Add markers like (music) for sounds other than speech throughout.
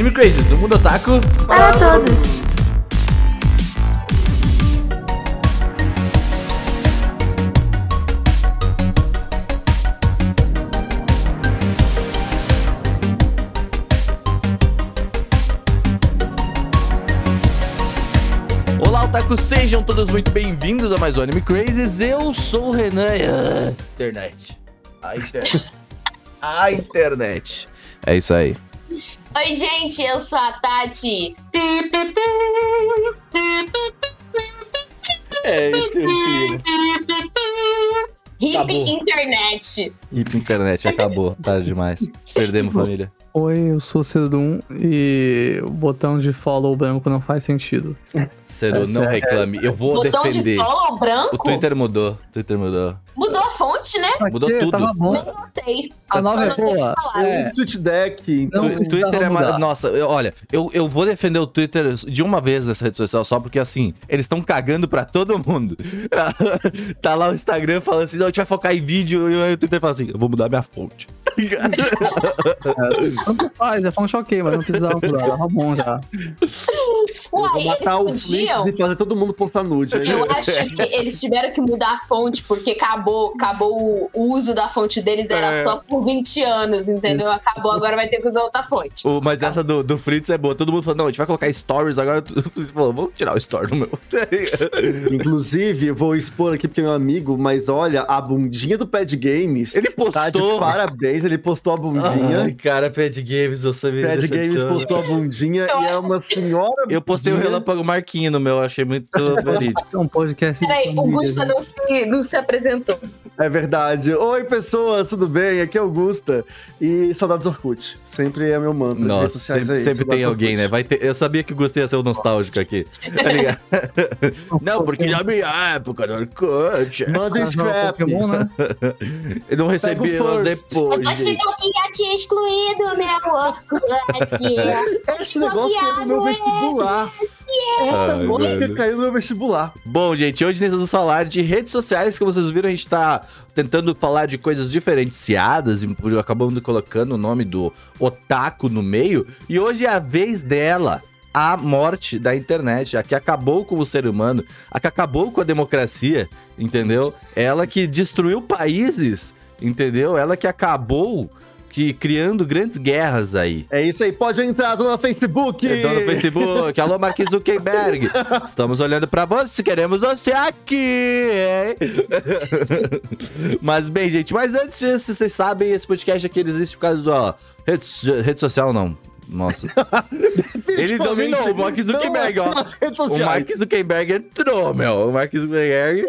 Anime Crazes, o mundo otaku Para todos. Olá, otaku, sejam todos muito bem-vindos a mais um Anime Crazes. Eu sou o Renan. Internet. A internet. (laughs) A internet. É isso aí. Oi, gente, eu sou a Tati. É esse o clima. Hip Acabou. Internet. Hip internet, acabou. Tarde demais. Perdemos família. Oi, eu sou o Cedum e o botão de follow branco não faz sentido. Cedo, não reclame. Eu vou Botão defender. de follow O branco? Twitter mudou. O Twitter mudou. Mudou a fonte, né? Mudou Aqui, tudo. Tava bom. Nem notei. A nova Só é boa. É. Tweet deck, então. Tu- Twitter é uma. mudar. Nossa, eu- olha, eu, eu vou defender o Twitter de uma vez nessa rede social só porque assim, eles estão cagando pra todo mundo. (laughs) tá lá o Instagram falando assim, não, a gente vai focar em vídeo, e aí o Twitter fala assim, eu vou mudar minha fonte. Tanto faz, é fonte ok, mas não precisava mudar. Tava bom já. Eu Uai, vou matar o podiam. Flix e fazer todo mundo postar nude. Aí, Eu (laughs) acho que eles tiveram que mudar a fonte porque acabou, acabou o uso da fonte deles, era É. só por 20 anos, entendeu? Acabou, agora vai ter que usar outra fonte. O- mas essa do, do Fritz é boa. Todo mundo falou, não, a gente vai colocar stories agora. (laughs) Tu, tu falou, vamos tirar o story do meu. (laughs) Inclusive, eu vou expor aqui porque é meu amigo, mas olha, a bundinha do Pad Games. Ele Tá de postou. parabéns, ele postou a bundinha. Ai, cara, Pad Games, você me Pad Games postou a bundinha e é uma senhora. Eu postei o. Relâmpago Marquinho no meu, achei muito. É um podcast. de Peraí, o Gusta né? não se, não se apresentou. É verdade. Oi, pessoas, tudo bem? Aqui é o Gusta. E saudades Orkut. Sempre é meu mantra. Nossa, sempre, é sempre tem alguém, né? Vai ter, eu sabia que o Gustavo ia ser o nostálgico aqui. Tá ligado? (laughs) Não, porque na minha época no Orkut. Manda um jogar scrap. Pokémon, né? (laughs) Eu não recebi o elas depois. Eu que já tinha excluído meu Orkut. (laughs) Esse negócio caiu no meu vestibular. Ai, Música mano. caiu no meu vestibular. Bom, gente, hoje nós vamos falar de redes sociais, como vocês viram, a gente tá tentando falar de coisas diferenciadas e acabando colocando o nome do Otaku no meio. E hoje é a vez dela. A morte da internet, a que acabou com o ser humano, a que acabou com a democracia, entendeu? Ela que destruiu países, entendeu? Ela que acabou que criando grandes guerras aí. É isso aí, pode entrar, tô no Facebook. Eu tô no Facebook. Alô, Mark Zuckerberg. Estamos olhando pra você. Queremos você aqui, hein? (laughs) Mas bem, gente, mas antes disso, vocês sabem, esse podcast aqui existe por causa do rede, rede social, não. Nossa. (laughs) Ele dominou o Mark Zuckerberg, ó. O. Mark Zuckerberg entrou, meu. O Mark Zuckerberg.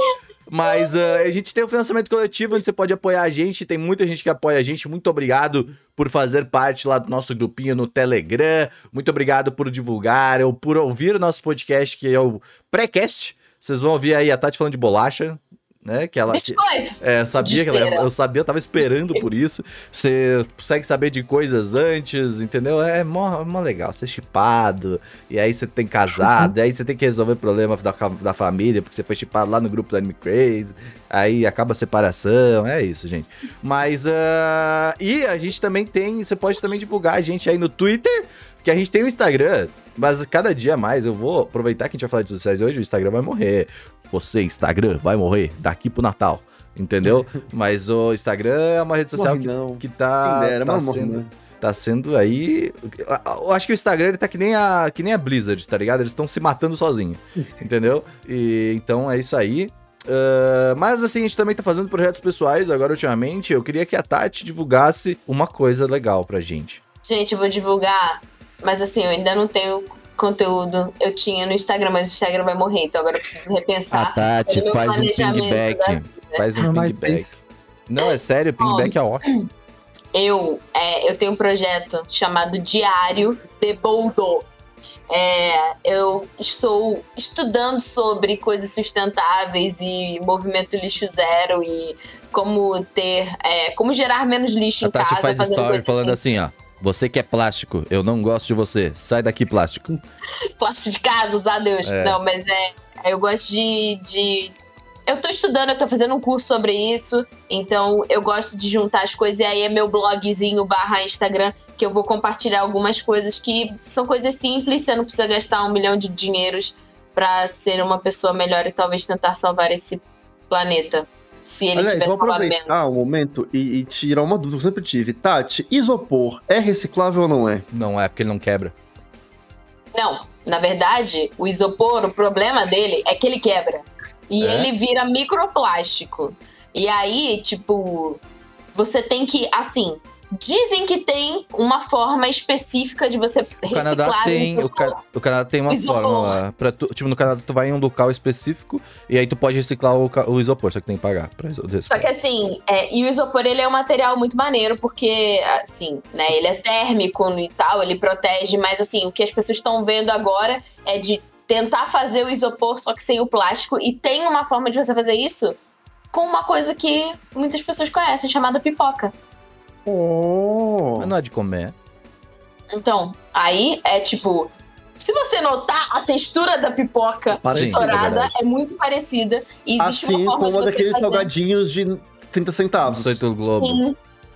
Mas ah, a gente tem o financiamento coletivo, onde você pode apoiar a gente. Tem muita gente que apoia a gente. Muito obrigado por fazer parte lá do nosso grupinho no Telegram. Muito obrigado por divulgar ou por ouvir o nosso podcast, que é o pré-cast. Vocês vão ouvir aí a Tati falando de bolacha, né? Que ela. que- é, eu sabia que ela, eu sabia, eu tava esperando por isso. Você consegue saber de coisas antes, entendeu? É mó, mó legal, ser chipado, e aí você tem casado, (laughs) e aí você tem que resolver problema da, da família, porque você foi chipado lá no grupo do Anime Crazy, aí acaba a separação, é isso, gente. Mas, ah, e a gente também tem, você pode também divulgar a gente aí no Twitter, que a gente tem o Instagram, mas cada dia mais eu vou aproveitar que a gente vai falar de sociais hoje, o Instagram vai morrer. Você, Instagram, vai morrer daqui pro Natal. Entendeu? (laughs) Mas o Instagram é uma rede social Morre que, não. que tá, dera, tá, morre sendo, não. tá sendo aí. Eu acho que o Instagram ele tá que nem a, que nem a Blizzard, tá ligado? Eles estão se matando sozinho. (laughs) entendeu? E então é isso aí. Ah, mas assim, a gente também tá fazendo projetos pessoais agora ultimamente. Eu queria que a Tati divulgasse uma coisa legal pra gente. Gente, eu vou divulgar, mas assim, eu ainda não tenho conteúdo. Eu tinha no Instagram, mas o Instagram vai morrer, então agora eu preciso repensar. Tati pelo meu faz um da vida. Faz um pingback. isso. Não, é sério, pingback é ótimo. Eu, é, eu tenho um projeto chamado Diário de Boldo. É, eu estou estudando sobre coisas sustentáveis e movimento lixo zero e como ter, é, como gerar menos lixo A em Tati casa, faz fazendo story falando assim, ó. Você que é plástico, eu não gosto de você. Sai daqui, plástico. (laughs) plastificados, adeus. É. Não, mas é, eu gosto de, de eu tô estudando, eu tô fazendo um curso sobre isso, então eu gosto de juntar as coisas, e aí é meu blogzinho barra Instagram, que eu vou compartilhar algumas coisas que são coisas simples, você não precisa gastar um milhão de dinheiros pra ser uma pessoa melhor e talvez tentar salvar esse planeta. Se ele Aliás, tiver vou aproveitar o momento e, e tirar uma dúvida que eu sempre tive. Tati, isopor é reciclável ou não é? Não é, porque ele não quebra. Não, na verdade, o isopor, o problema dele é que ele quebra. E É? ele vira microplástico. E aí, tipo, você tem que, assim, dizem que tem uma forma específica de você O Canadá reciclar tem. O. Ca- o Canadá tem uma Isopor. forma lá. Pra tu- tipo, no Canadá tu vai em um local específico e aí tu pode reciclar o, o isopor, só que tem que pagar pra iso- Só que assim, é, e o isopor ele é um material muito maneiro, porque, assim, né, ele é térmico e tal, ele protege, mas assim, o que as pessoas estão vendo agora é de tentar fazer o isopor, só que sem o plástico, e tem uma forma de você fazer isso com uma coisa que muitas pessoas conhecem, chamada pipoca. Oh. Mas não é de comer. Então, aí é tipo. Se você notar, a textura da pipoca Parecido, é estourada é muito parecida. E existe Assim uma forma como de você daqueles fazer. salgadinhos de 30 centavos. Sei do Globo. Sim.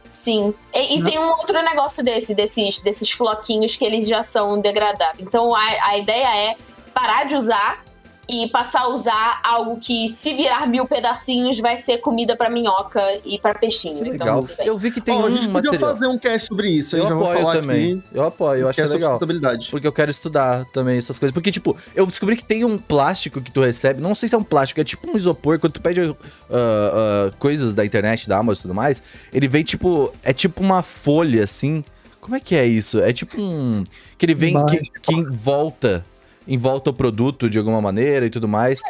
Sim. E, e tem um outro negócio desse, desses, desses floquinhos que eles já são degradáveis. Então a, a ideia é parar de usar e passar a usar algo que, se virar mil pedacinhos, vai ser comida pra minhoca e pra peixinho. Que Então, legal. tudo bem. Eu vi que tem Ó, um a gente podia material. fazer um cast sobre isso, Eu já vou apoio falar também. aqui. Eu apoio, eu acho que é legal. sustentabilidade. Porque eu quero estudar também essas coisas. Porque, tipo, eu descobri que tem um plástico que tu recebe. Não sei se é um plástico, é tipo um isopor. Quando tu pede ah, ah, coisas da internet, da Amazon e tudo mais, ele vem tipo. É tipo uma folha assim. Como é que é isso? É tipo um. Que ele vem. Que, que em volta. Em volta o produto de alguma maneira e tudo mais.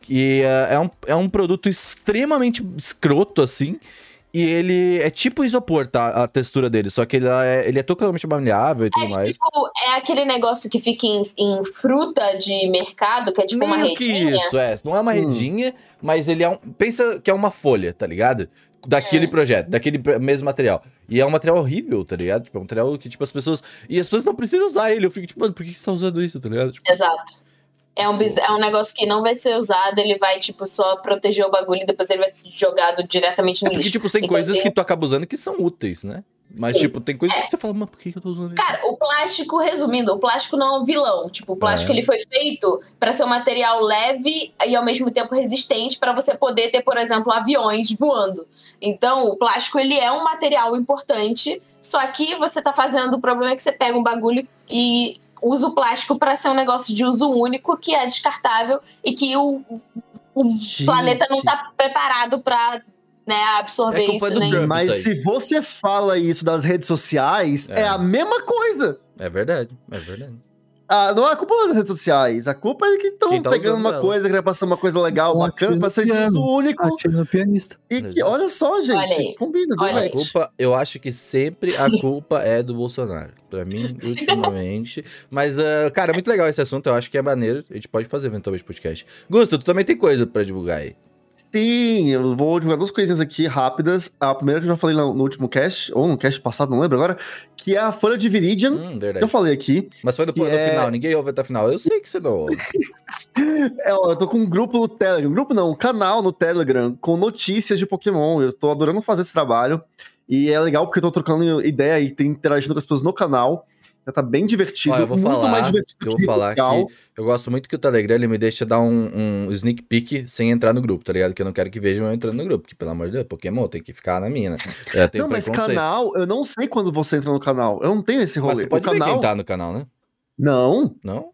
Que ah, é, um, é um produto extremamente escroto, assim. E ele é tipo isopor, tá? A textura dele. Só que ele é, ele é totalmente maleável e tudo É mais. tipo, é aquele negócio que fica em, em fruta de mercado, que é tipo uma Meio que redinha. isso, é. Não é uma Hum. redinha, mas ele é um. Pensa que é uma folha, tá ligado? Daquele projeto, daquele mesmo material. E é um material horrível, tá ligado? Tipo, é um material que, tipo, as pessoas. E as pessoas não precisam usar ele. Eu fico, tipo, mano, por que você tá usando isso, tá ligado? Tipo, Exato. É um, biz- é um negócio que não vai ser usado, ele vai, tipo, só proteger o bagulho e depois ele vai ser jogado diretamente no é porque, lixo. tipo, tem Então, coisas que tu acaba usando que são úteis, né? Mas, Sim. tipo, tem coisas que você fala, mano, por que eu tô usando isso? Cara, o plástico, resumindo, o plástico não é um vilão. Tipo, o plástico É. ele foi feito para ser um material leve e ao mesmo tempo resistente para você poder ter, por exemplo, aviões voando. Então, o plástico ele é um material importante, só que você tá fazendo o problema é que você pega um bagulho e usa o plástico para ser um negócio de uso único que é descartável e que o, o planeta não tá preparado para né, absorver É culpa isso, do né? Trump. Mas isso aí. se você fala isso das redes sociais, é, É. a mesma coisa. É verdade, é verdade. Ah, não é a culpa das redes sociais. A culpa é que estão Quem tá pegando uma ela. coisa, querendo passar uma coisa legal, bacana, pra ser piano. uso único. No pianista. E que, olha só, gente, Olha aí. combina, Olha A aí. doente. culpa, eu acho que sempre a (laughs) culpa é do Bolsonaro. Pra mim, ultimamente. Mas, ah, cara, é muito legal esse assunto. Eu acho que é maneiro. A gente pode fazer eventualmente podcast. Gusto, tu também tem coisa pra divulgar aí. Sim, eu vou divulgar duas coisinhas aqui rápidas. A primeira que eu já falei no, último cast, ou no cast passado, não lembro agora, que é a folha de Viridian, Hum, que verdade. eu falei aqui. Mas foi que no é- final. Ninguém ouve até o final. Eu sei que você não ouve. (laughs) É, ó, eu tô com um grupo no Telegram. Grupo não, um canal no Telegram com notícias de Pokémon. Eu tô adorando fazer esse trabalho. E é legal porque eu tô trocando ideia e interagindo com as pessoas no canal. Já tá bem divertido. Ó, eu vou muito falar, mais divertido eu vou que falar legal. que eu gosto muito que o Telegram ele me deixa dar um, um sneak peek sem entrar no grupo, tá ligado? Que eu não quero que vejam eu entrando no grupo. Porque, pelo amor de Deus, Pokémon tem que ficar na minha, né? É, Não, mas canal, eu não sei quando você entra no canal. Eu não tenho esse rolê. Mas tu pode o canal. quem tá no canal, né? Não, Não?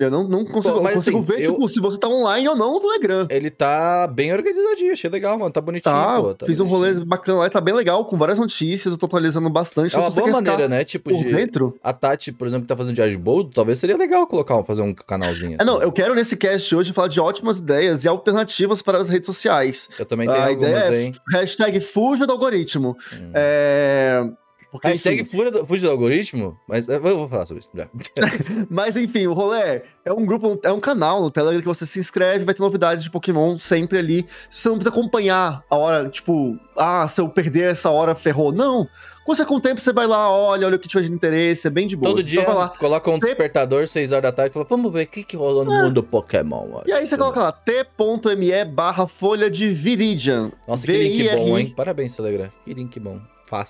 Eu não, não consigo, Pô, mas consigo assim, ver, eu- tipo, se você tá online ou não no Telegram. Ele tá bem organizadinho, achei legal, mano. Tá bonitinho, Tá, pô. tá fiz um rolê bonitinho. bacana lá e tá bem legal, com várias notícias, eu tô atualizando bastante. É uma boa maneira, né? Tipo, de. dentro. A Tati, por exemplo, que tá fazendo diário de boldo, talvez seria legal colocar, fazer um canalzinho. É, não, assim. eu quero nesse cast hoje falar de ótimas ideias e alternativas para as redes sociais. Eu também tenho a ideia algumas, é hein? hashtag fuja do algoritmo. Hum. É... Porque, Hashtag enfim, fuja do, fuja do algoritmo? Mas eu vou falar sobre isso já. (laughs) mas enfim, o rolê é, É um grupo, é um canal no Telegram que você se inscreve, vai ter novidades de Pokémon sempre ali. Você não precisa acompanhar a hora, tipo, ah, se eu perder essa hora, ferrou. Não. Quando você com o tempo, você vai lá, olha, olha o que tiver de interesse, é bem de boa. Todo Então dia lá. coloca um despertador, 6 horas da tarde, e fala, vamos ver o que, que rolou no É. mundo Pokémon. hoje." E aí você coloca lá, t.me barra folha de Viridian. Nossa, que link bom, hein? Parabéns, Telegram. Que link bom.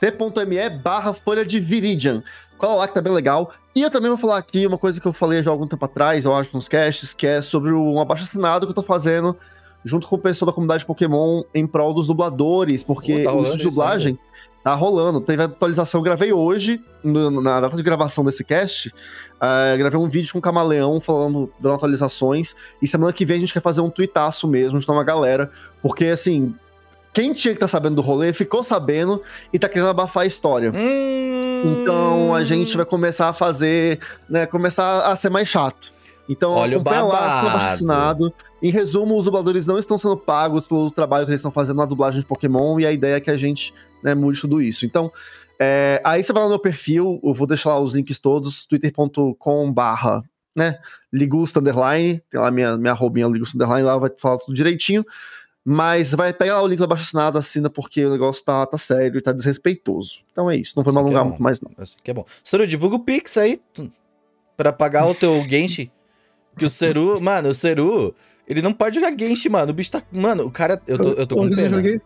T.me barra folha de Viridian. Cola lá que tá bem legal. E eu também vou falar aqui uma coisa que eu falei já há algum tempo atrás, eu acho, nos casts, que é sobre um abaixo assinado que eu tô fazendo junto com o pessoal da comunidade Pokémon em prol dos dubladores, porque Pô, tá o de dublagem tá rolando. Teve atualização, eu gravei hoje, no- na data de gravação desse cast, eh, gravei um vídeo com o Camaleão falando, dando atualizações, e semana que vem a gente quer fazer um tweetaço mesmo, juntar uma galera, porque assim, quem tinha que estar sabendo do rolê ficou sabendo e tá querendo abafar a história. Hum... Então a gente vai começar a fazer, né, começar a ser mais chato. Então Olha o acompanha lá, babado. abaixo assinado. Em resumo, os dubladores não estão sendo pagos pelo trabalho que eles estão fazendo na dublagem de Pokémon e a ideia é que a gente né, mude tudo isso. Então, é, aí você vai lá no meu perfil, eu vou deixar lá os links todos, twitter.com barra, né, ligusta underline, tem lá minha, minha arrobinha ligusta underline, lá vai falar tudo direitinho. Mas vai pegar lá o link do abaixo assinado, assina porque o negócio tá, tá sério e tá desrespeitoso. Então é isso, não vou me é alongar bom. muito mais não. Aqui é bom. Seru, divulga o Pix aí pra pagar o teu Genshin. Que o Seru, mano, o Seru, ele não pode jogar Genshin, mano. O bicho tá. Mano, o cara. Eu tô, eu tô com Hoje eu pena. joguei.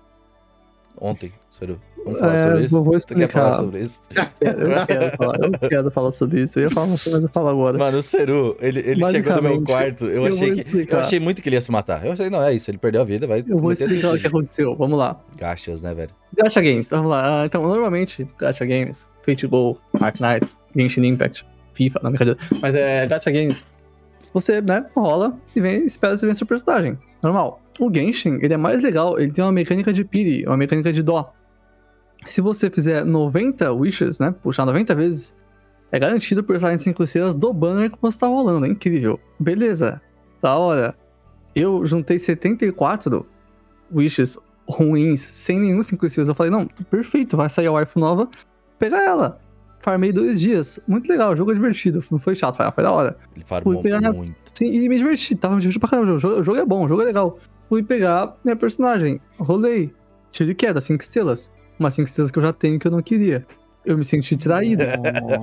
Ontem, Seru. Vamos falar É, sobre isso? vou Tu quer falar sobre isso? Eu quero falar, eu quero falar sobre isso. Eu ia falar, mas eu falo agora. Mano, o Seru, ele, ele chegou no meu quarto. Eu, eu achei que. Eu achei muito que ele ia se matar. Eu achei, não, é isso. Ele perdeu a vida, vai Eu vou explicar o que aconteceu. Vamos lá. Gachas, né, velho? Gacha Games, vamos lá. Ah, então, normalmente, Gacha Games, Fate Go, Ark Knight, Genshin Impact, FIFA, não, brincadeira. Mas é Gacha Games. Você, né, rola e vem, espera você vencer o personagem. Normal. O Genshin, ele é mais legal, ele tem uma mecânica de Piri, uma mecânica de dó. Se você fizer 90 wishes, né, puxar 90 vezes, é garantido o personagem 5 estrelas do banner que você tá rolando. É incrível. Beleza. Da hora. Eu juntei 74 wishes ruins, sem nenhum 5 estrelas. Eu falei, não, perfeito, vai sair a wife nova, pegar ela. Farmei dois dias. Muito legal, o jogo é divertido. Não foi chato, foi, da hora. Ele farmou Fui pegar muito. Sim, e me diverti, tava me divertindo pra caramba. O jogo, o jogo é bom, o jogo é legal. Fui pegar minha personagem, rolei, tiro de queda, 5 estrelas. Umas 5 estrelas que eu já tenho que eu não queria. Eu me senti traído.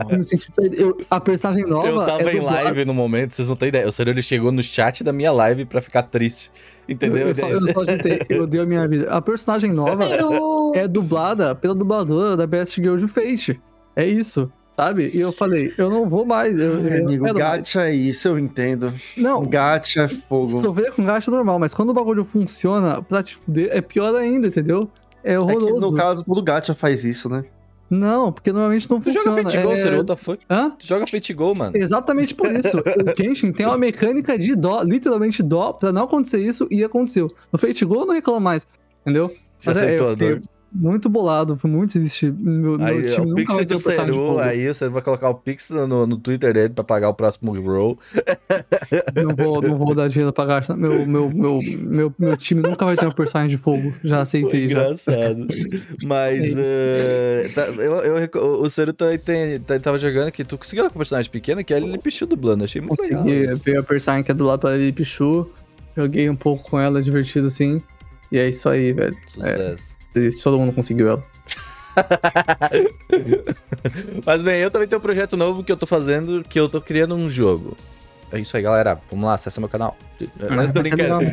Eu me senti traído. Eu- a personagem nova. Eu tava é em live no momento, vocês não têm ideia. O Seru, ele chegou no chat da minha live pra ficar triste. Entendeu? Eu, eu só, eu só eu dei a minha vida. A personagem nova é dublada pela dubladora da Best Girl de Fate. É isso, sabe? E eu falei, eu não vou mais. Eu, eu Ai, amigo, quero mais. gacha é isso, eu entendo. Não, Gacha é fogo. sofrer com gacha é normal, mas quando o bagulho funciona pra te fuder, é pior ainda, entendeu? É É que horroroso. no caso, todo gacha faz isso, né? Não, porque normalmente não Tu funciona. joga Fate Go, é... Seru, what the fuck? Hã? Tu joga Go, mano. Exatamente por isso. o Genshin tem uma mecânica de dó, literalmente dó, pra não acontecer isso, e aconteceu. No Fate Go eu não reclamo mais, entendeu? Você Mas é, aceitou eu a dor. Muito bolado, foi muito triste. Meu, meu Aí, time o nunca Pix Seru, fogo. aí você vai colocar o Pix no, no Twitter dele pra pagar o próximo roll. (laughs) Não vou, não vou dar dinheiro pra gastar. Meu, meu, meu, meu, meu time nunca vai ter um personagem de fogo. Já aceitei, já. Engraçado. Mas eh, tá, eu, eu o Seru também tem, tá- tava jogando que tu conseguiu com um personagem pequeno, que é ele Pichu dublando. Achei muito legal. Consegui ver a personagem que é do lado da Lili Pichu. Joguei um pouco com ela, divertido sim. E é isso aí, velho. Sucesso. Triste, Todo mundo conseguiu ela. (laughs) Mas bem, eu também tenho um projeto novo que eu tô fazendo, que eu tô criando um jogo. É isso aí, galera. Vamos lá, acessa meu canal. (laughs) Mas tô brincando.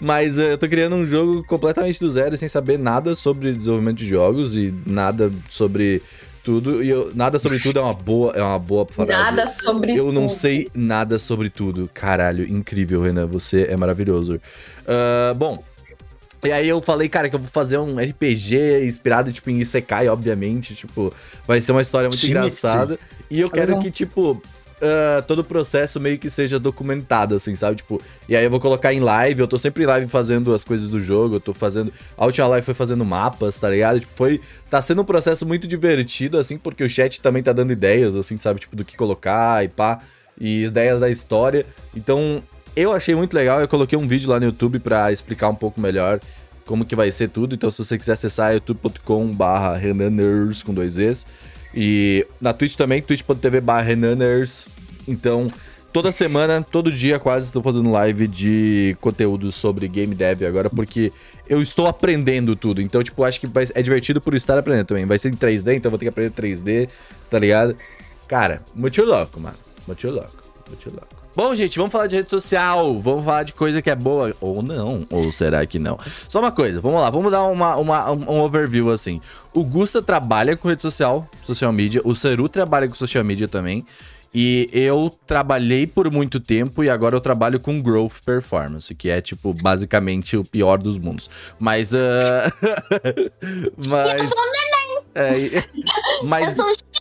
Mas eu tô criando um jogo completamente do zero, sem saber nada sobre desenvolvimento de jogos e nada sobre tudo. E eu- nada sobre tudo é uma boa, é uma boa frase. Nada sobre Eu não tudo. sei nada sobre tudo. Caralho, incrível, Renan. Você é maravilhoso. Ah, bom. E aí eu falei, cara, que eu vou fazer um RPG inspirado, tipo, em Isekai, obviamente. Tipo, vai ser uma história muito engraçada. E eu quero legal. que, tipo, ah, todo o processo meio que seja documentado, assim, sabe? Tipo, e aí eu vou colocar em live. Eu tô sempre em live fazendo as coisas do jogo. Eu tô fazendo. A última live foi fazendo mapas, tá ligado? Tipo, foi. Tá sendo um processo muito divertido, assim, porque o chat também tá dando ideias, assim, sabe? Tipo, do que colocar e pá. E ideias da história. Então, eu achei muito legal. Eu coloquei um vídeo lá no YouTube pra explicar um pouco melhor como que vai ser tudo. Então, se você quiser acessar, é youtube.com/barra Renaners com dois Vs. E na Twitch também, twitch.tv barra Renaners. Então, toda semana, todo dia quase estou fazendo live de conteúdo sobre game dev agora, porque eu estou aprendendo tudo. Então, tipo, acho que vai, é divertido por estar aprendendo também. Vai ser em 3D, então vou ter que aprender 3D, tá ligado? Cara, muito louco, mano. Muito louco, muito louco. Bom, gente, vamos falar de rede social. Vamos falar de coisa que é boa. Ou não. Ou será que não? Só uma coisa, vamos lá. Vamos dar uma, uma, um overview assim. O Gusta trabalha com rede social, social media. O Seru trabalha com social media também. E eu trabalhei por muito tempo e agora eu trabalho com Growth Performance, que é, tipo, basicamente o pior dos mundos. Mas. Uh... (laughs) mas. Eu sou um neném! É, (laughs) mas. Eu sou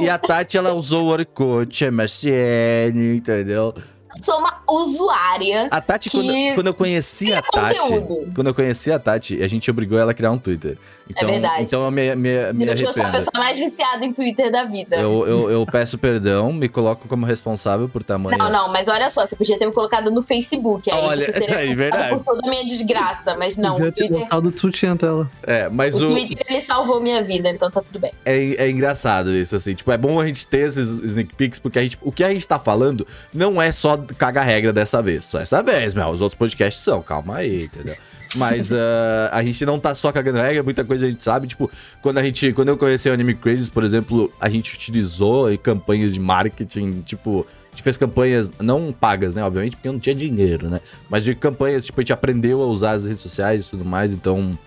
E a Tati, ela usou o Orkut, MSN, entendeu? Eu sou uma usuária. A Tati, Que quando, quando eu conheci a Tati. conteúdo. Quando eu conheci a Tati, a gente obrigou ela a criar um Twitter. Então, verdade. Então eu me, me, me eu sou a pessoa mais viciada em Twitter da vida. Eu, eu, eu peço perdão, me coloco como responsável por tamanho. Não, não, mas olha só, você podia ter me colocado no Facebook. Aí Olha, você seria (laughs) é verdade. por toda a minha desgraça. Mas não, ter Twitter, gostado do sutiã dela. É, mas o o, Twitter ele salvou minha vida, então tá tudo bem. é, é engraçado isso, assim. Tipo, é bom a gente ter esses sneak peeks, porque a gente, o que a gente tá falando não é só cagar regra dessa vez. Só essa vez, meu. Os outros podcasts são, calma aí, entendeu? Mas (laughs) ah, a gente não tá só cagando regra, muita coisa a gente sabe. Tipo, quando a gente. Quando eu conheci o Anime Crazes, por exemplo, a gente utilizou campanhas de marketing, tipo. A gente fez campanhas não pagas, né? Obviamente, porque não tinha dinheiro, né? Mas de campanhas, tipo, a gente aprendeu a usar as redes sociais e tudo mais, então.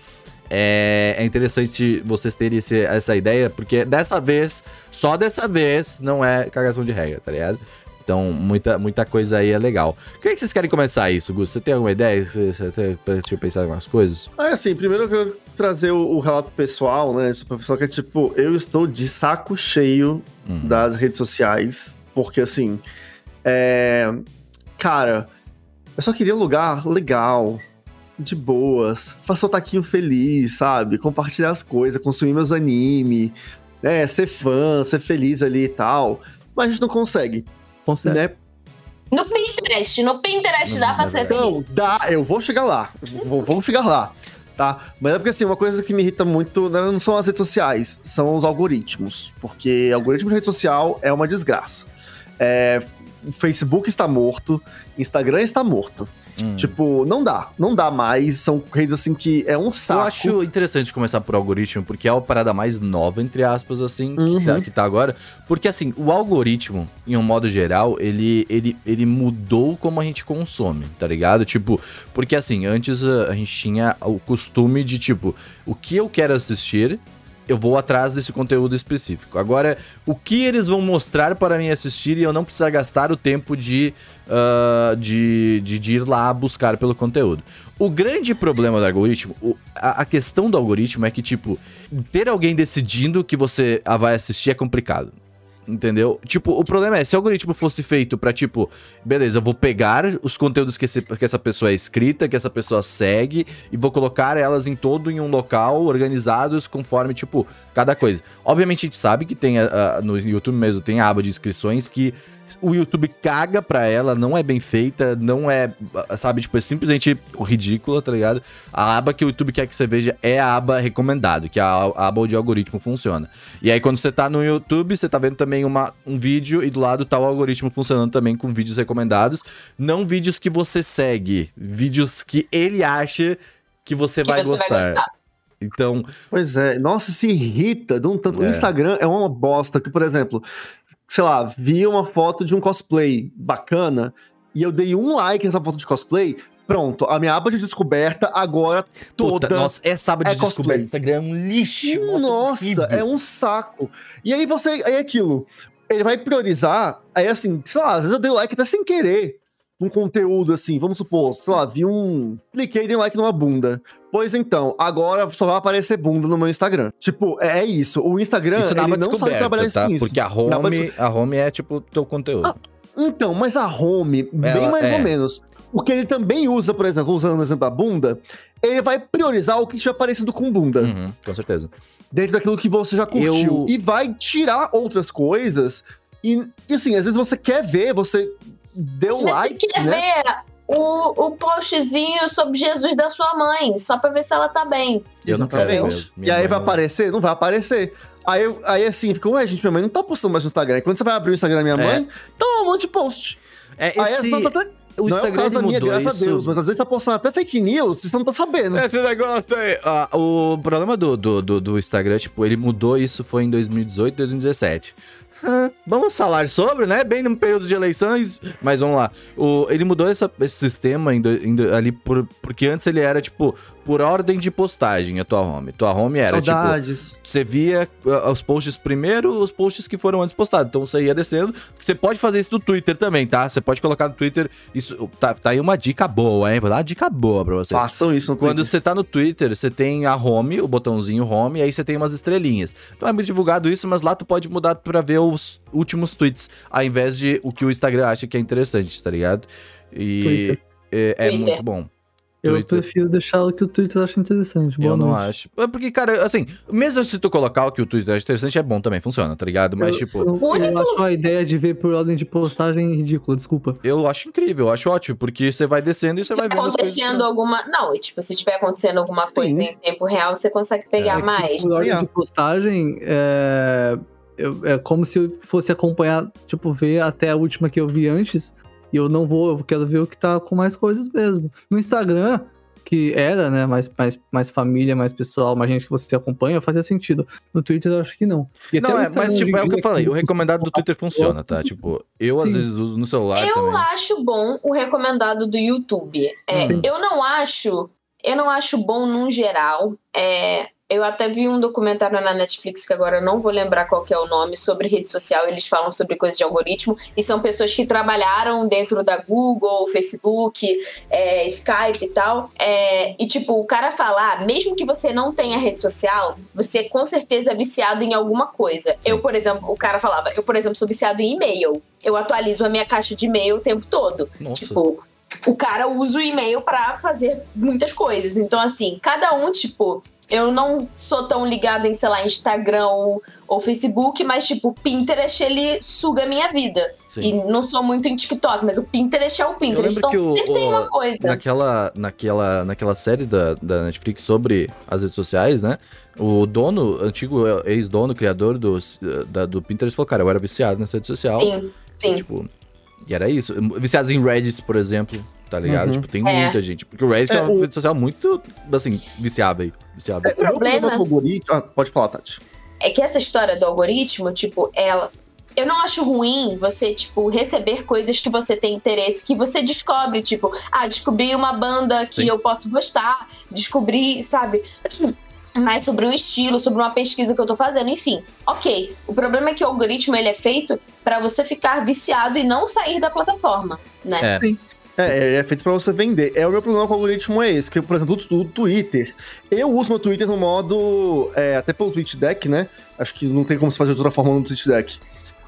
É, é interessante vocês terem esse- essa ideia, porque dessa vez, só dessa vez, não é cagação de regra, tá ligado? Então, muita, muita coisa aí é legal. O que, é que vocês querem começar isso, Gus? Você tem alguma ideia? Você, você tem, deixa eu pensar em algumas coisas? Ah, assim, primeiro eu quero trazer o, o relato pessoal, né? Isso pessoal que é tipo, eu estou de saco cheio Hum. das redes sociais, porque assim, é. Cara, eu só queria um lugar legal, de boas, fazer o taquinho feliz, sabe? Compartilhar as coisas, consumir meus anime, né? Ser fã, ser feliz ali e tal. Mas a gente não consegue, Consegue. né? No Pinterest, no Pinterest Não, dá pra ser não. Não, feliz. dá, eu vou chegar lá. Vou- Vamos chegar lá, tá? Mas é porque assim, uma coisa que me irrita muito né, não são as redes sociais, são os algoritmos. Porque algoritmo de rede social é uma desgraça. É, o Facebook está morto, Instagram está morto. Hum. Tipo, não dá, não dá mais. São redes assim que é um saco. Eu acho interessante começar por algoritmo, porque é a parada mais nova, entre aspas, assim, que, Uhum. tá, que tá agora. Porque, assim, o algoritmo, em um modo geral, ele, ele, ele mudou como a gente consome, tá ligado? Tipo, porque, assim, antes a, a gente tinha o costume de, tipo, o que eu quero assistir, eu vou atrás desse conteúdo específico. Agora, o que eles vão mostrar para mim assistir e eu não precisar gastar o tempo de, ah, de, de, de ir lá buscar pelo conteúdo. O grande problema do algoritmo, o- a, a questão do algoritmo é que, tipo, ter alguém decidindo que você ah, vai assistir é complicado. Entendeu? Tipo, o problema é, se o algoritmo fosse feito pra, tipo, beleza, eu vou pegar os conteúdos que, esse- que essa pessoa é escrita, que essa pessoa segue, e vou colocar elas em todo em um local, organizados conforme, tipo, cada coisa. Obviamente a gente sabe que tem a- no YouTube mesmo, tem a aba de inscrições que o YouTube caga pra ela, não é bem feita, não é, sabe, tipo, é simplesmente ridícula, tá ligado? A aba que o YouTube quer que você veja é a aba recomendado, que é a, aba onde o algoritmo funciona. E aí quando você tá no YouTube, você tá vendo também uma, um vídeo e do lado tá o algoritmo funcionando também com vídeos recomendados, não vídeos que você segue, vídeos que ele acha que você, Que vai, você gostar. vai gostar. Então, Pois é, nossa, se irrita de um tanto. O É. Instagram é uma bosta. Que, por exemplo, sei lá, vi uma foto de um cosplay bacana e eu dei um like nessa foto de cosplay. Pronto, a minha aba de descoberta agora toda, toda. nossa, essa aba de é descoberta do Instagram é um lixo. Nossa, horrível. é um saco. E aí você. Aí é aquilo. Ele vai priorizar. Aí assim, sei lá, às vezes eu dei like até sem querer. Um conteúdo assim, vamos supor, sei lá, vi um. Cliquei e dei like numa bunda. Pois então, agora só vai aparecer bunda no meu Instagram. Tipo, é, é isso. O Instagram, Isso ele não sabe trabalhar isso tá? com isso. Porque a home, a home é tipo teu conteúdo. Ah, Então, mas a home, bem Ela- mais é. ou menos. Porque ele também usa, por exemplo, usando o exemplo da bunda, ele vai priorizar o que estiver parecido com bunda. Uhum, com certeza. dentro daquilo que você já curtiu. Eu- E vai tirar outras coisas. E, e assim, às vezes você quer ver, você deu Se você like, quer né? ver o, o postzinho sobre Jesus da sua mãe, só pra ver se ela tá bem. Eu não quero Exatamente. mesmo. E aí vai não- aparecer? Não vai aparecer. Aí, aí assim, fica, ué, gente, minha mãe não tá postando mais no Instagram. E quando você vai abrir o Instagram da minha É. mãe, tá lá um monte de post. É, Aí esse, tá até. o não é o Instagram caso da minha, mudou graças isso. a Deus, mas às vezes tá postando até fake news, você não tá sabendo. Esse negócio aí. ah, o problema do, do, do, do Instagram, tipo, ele mudou isso foi em 2018, 2017. Ah, vamos falar sobre, né? Bem no período de eleições. Mas vamos lá. O, ele mudou essa- esse sistema em ali por, porque antes ele era, tipo, por ordem de postagem, a tua home. Tua home era, tipo, Saudades. você via uh, os posts primeiro, os posts que foram antes postados. Então você ia descendo. Você pode fazer isso no Twitter também, tá? Você pode colocar no Twitter. Isso tá, tá aí uma dica boa, hein? Vou dar uma dica boa pra você. Façam isso no Quando Twitter. você tá no Twitter, você tem a home, o botãozinho home, e aí você tem umas estrelinhas. Então é muito divulgado isso, mas lá tu pode mudar pra ver os últimos tweets, ao invés de o que o Instagram acha que é interessante, tá ligado? E Twitter. é, é Twitter. muito bom. Eu Twitter. prefiro deixar o que o Twitter acha interessante. Boa Eu não noite. acho. É porque, cara, assim, mesmo se tu colocar o que o Twitter acha interessante, é bom também, funciona, tá ligado? Mas, eu, tipo, eu, O único- eu acho a ideia de ver por ordem de postagem ridícula, desculpa. eu acho incrível, eu acho ótimo, porque você vai descendo e você vai vendo acontecendo alguma. Não, tipo, se tiver acontecendo alguma coisa Sim. em tempo real, você consegue pegar É, mais. Por ordem de postagem, é, eu- é como se eu fosse acompanhar, tipo, ver até a última que eu vi antes. E eu não vou, eu quero ver o que tá com mais coisas mesmo. No Instagram, que era, né, mais, mais, mais família, mais pessoal, mais gente que você acompanha, fazia sentido. No Twitter eu acho que não. E Não, é, mas tipo, é o que eu falei, o recomendado do Twitter funciona, tá? Tipo, eu às Sim. vezes uso no celular Eu também. acho bom o recomendado do YouTube. É, eu não acho. Eu não acho bom num geral. É, eu até vi um documentário na Netflix que agora eu não vou lembrar qual que é o nome sobre rede social. Eles falam sobre coisas de algoritmo e são pessoas que trabalharam dentro da Google, Facebook, é, Skype e tal. É, e tipo, o cara falar, mesmo que você não tenha rede social, você com certeza é viciado em alguma coisa. Eu, por exemplo, o cara falava, eu, por exemplo, sou viciado em e-mail. Eu atualizo a minha caixa de e-mail o tempo todo. Nossa. Tipo, o cara usa o e-mail pra fazer muitas coisas. Então, assim, cada um, tipo, eu não sou tão ligada em, sei lá, Instagram ou, ou Facebook, mas, tipo, Pinterest, ele suga a minha vida. Sim. E não sou muito em TikTok, mas o Pinterest é o Pinterest. Então, que o- sempre tem o- uma coisa. Naquela, naquela, naquela série da, da Netflix sobre as redes sociais, né? O dono, antigo ex-dono, criador do, da- do Pinterest, falou, cara, eu era viciado nessa rede social. Sim, sim. Tipo, e era isso. Viciados em Reddit, por exemplo, tá ligado? Uhum. Tipo, tem É. muita gente. Porque o Reddit é, É, uma o- rede social muito, assim, viciável. viciável. É, o problema- com o algoritmo. Ah, pode falar, Tati. é que essa história do algoritmo, tipo, ela. Eu não acho ruim você, tipo, receber coisas que você tem interesse, que você descobre, tipo, ah, descobri uma banda que Sim. eu posso gostar, descobri, sabe, mais sobre um estilo, sobre uma pesquisa que eu tô fazendo, enfim. Ok. O problema é que o algoritmo ele é feito pra você ficar viciado e não sair da plataforma, né? É. É, é feito pra você vender. É o meu problema com o algoritmo é esse, que, por exemplo, o, Twitter. Eu uso meu Twitter no modo. é, até pelo TweetDeck, né? Acho que não tem como se fazer de outra forma no TweetDeck.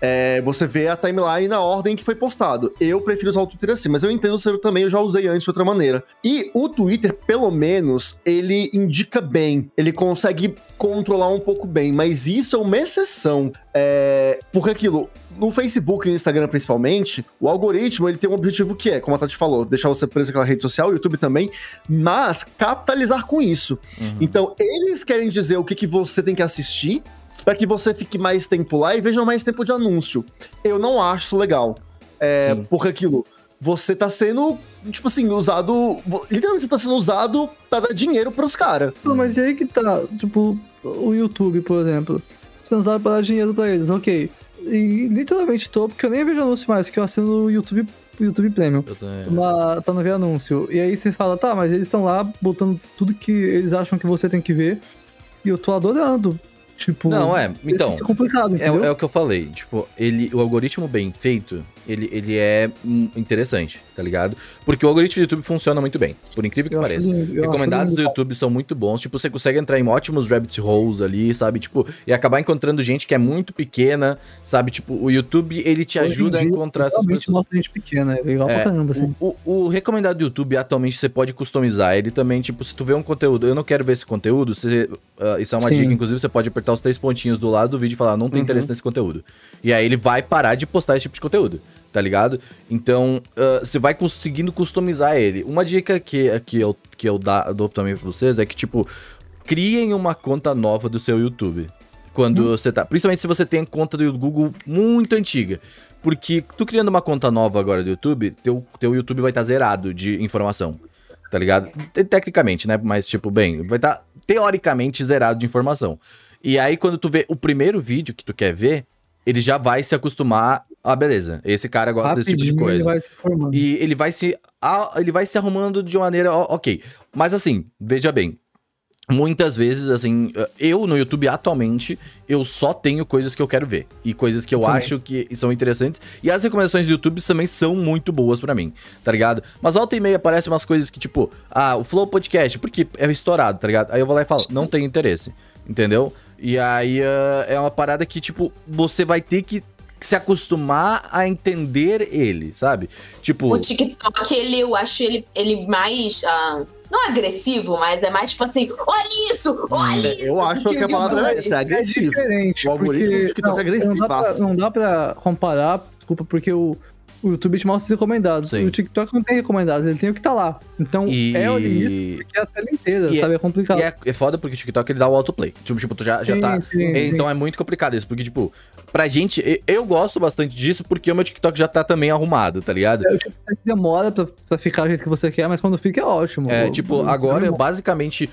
É, você vê a timeline na ordem que foi postado. Eu prefiro usar o Twitter assim, mas eu entendo o seu também, eu já usei antes de outra maneira. E o Twitter, pelo menos, ele indica bem. Ele consegue controlar um pouco bem, mas isso é uma exceção. É, porque aquilo, no Facebook e no Instagram principalmente, o algoritmo ele tem um objetivo que é, como a Tati falou, deixar você preso naquela rede social, o YouTube também, mas capitalizar com isso. Uhum. Então, eles querem dizer o que, que você tem que assistir para que você fique mais tempo lá e veja mais tempo de anúncio. Eu não acho legal. É, porque aquilo, você tá sendo, tipo assim, usado. Literalmente você tá sendo usado pra dar dinheiro pros caras. Não, mas e aí que tá, tipo, o YouTube, por exemplo. Você usar pra dar dinheiro pra eles, ok. E literalmente tô, porque eu nem vejo anúncio mais, que eu assino o YouTube, o YouTube Premium. Eu pra não ver anúncio. E aí você fala, tá, mas eles estão lá botando tudo que eles acham que você tem que ver. E eu tô adorando. Tipo. Não, é. Então, é complicado, É, é o que eu falei, tipo, ele, o algoritmo bem feito, ele, ele é hum, interessante, tá ligado? Porque o algoritmo do YouTube funciona muito bem, por incrível que Eu pareça. lindo, Recomendados do. YouTube são muito bons, tipo, você consegue entrar em ótimos rabbit holes ali, sabe? Tipo, e acabar encontrando gente que é muito pequena, sabe? Tipo, o YouTube, ele te ajuda a dia, encontrar essas pessoas. mostra gente pequena, é legal É, pra caramba, assim. O, o- o recomendado do YouTube, atualmente, você pode customizar ele também, tipo, se tu vê um conteúdo, eu não quero ver esse conteúdo, você, ah, isso é uma Sim. dica, inclusive, você pode apertar os três pontinhos do lado do vídeo e falar, não tem Uhum. interesse nesse conteúdo. E aí ele vai parar de postar esse tipo de conteúdo. Tá ligado? Então, ah, você vai conseguindo customizar ele. Uma dica que, que eu, que eu dá- dou também pra vocês é que, tipo, criem uma conta nova do seu YouTube. Quando você tá. Principalmente se você tem conta do Google muito antiga. Porque tu criando uma conta nova agora do YouTube, teu, teu YouTube vai estar zerado de informação. Tá ligado? Te- Tecnicamente, né? Mas, tipo, bem, vai estar teoricamente zerado de informação. E aí, quando tu vê o primeiro vídeo que tu quer ver, ele já vai se acostumar. Ah, beleza. Esse cara gosta desse tipo de Rapidinho ele coisa. vai se formando. E ele vai se. ah, ele vai se arrumando de maneira. ok. Mas assim, veja bem. Muitas vezes, assim, eu no YouTube atualmente, eu só tenho coisas que eu quero ver. E coisas que eu Também. acho que são interessantes. E as recomendações do YouTube também são muito boas pra mim, tá ligado? Mas volta e meia aparecem umas coisas que, tipo, ah, o Flow Podcast, porque é estourado, tá ligado? Aí eu vou lá e falo, não tem interesse, entendeu? E aí ah, é uma parada que, tipo, você vai ter que se acostumar a entender ele, sabe? Tipo. O TikTok, ele, eu acho ele, ele mais. ah, não agressivo, mas é mais tipo assim: olha isso! Olha isso! Eu acho que a palavra é essa, é É agressivo. diferente. O algoritmo do porque, TikTok não, é agressivo, Não dá, pra, não dá pra comparar, desculpa, porque o, o YouTube te mostra os recomendados. Sim. O TikTok não tem recomendados, ele tem o que tá lá. Então E... é isso, porque é a tela inteira, E é- sabe? É complicado. E é, é foda porque o TikTok ele dá o autoplay. Tipo, tipo, tu já, já Sim, tá. sim, É, sim. então é muito complicado isso, porque, tipo, pra gente, eu gosto bastante disso porque o meu TikTok já tá também arrumado, tá ligado? É, o TikTok demora pra, pra ficar do jeito que você quer, mas quando fica é ótimo. É, O- tipo, o- agora eu o- basicamente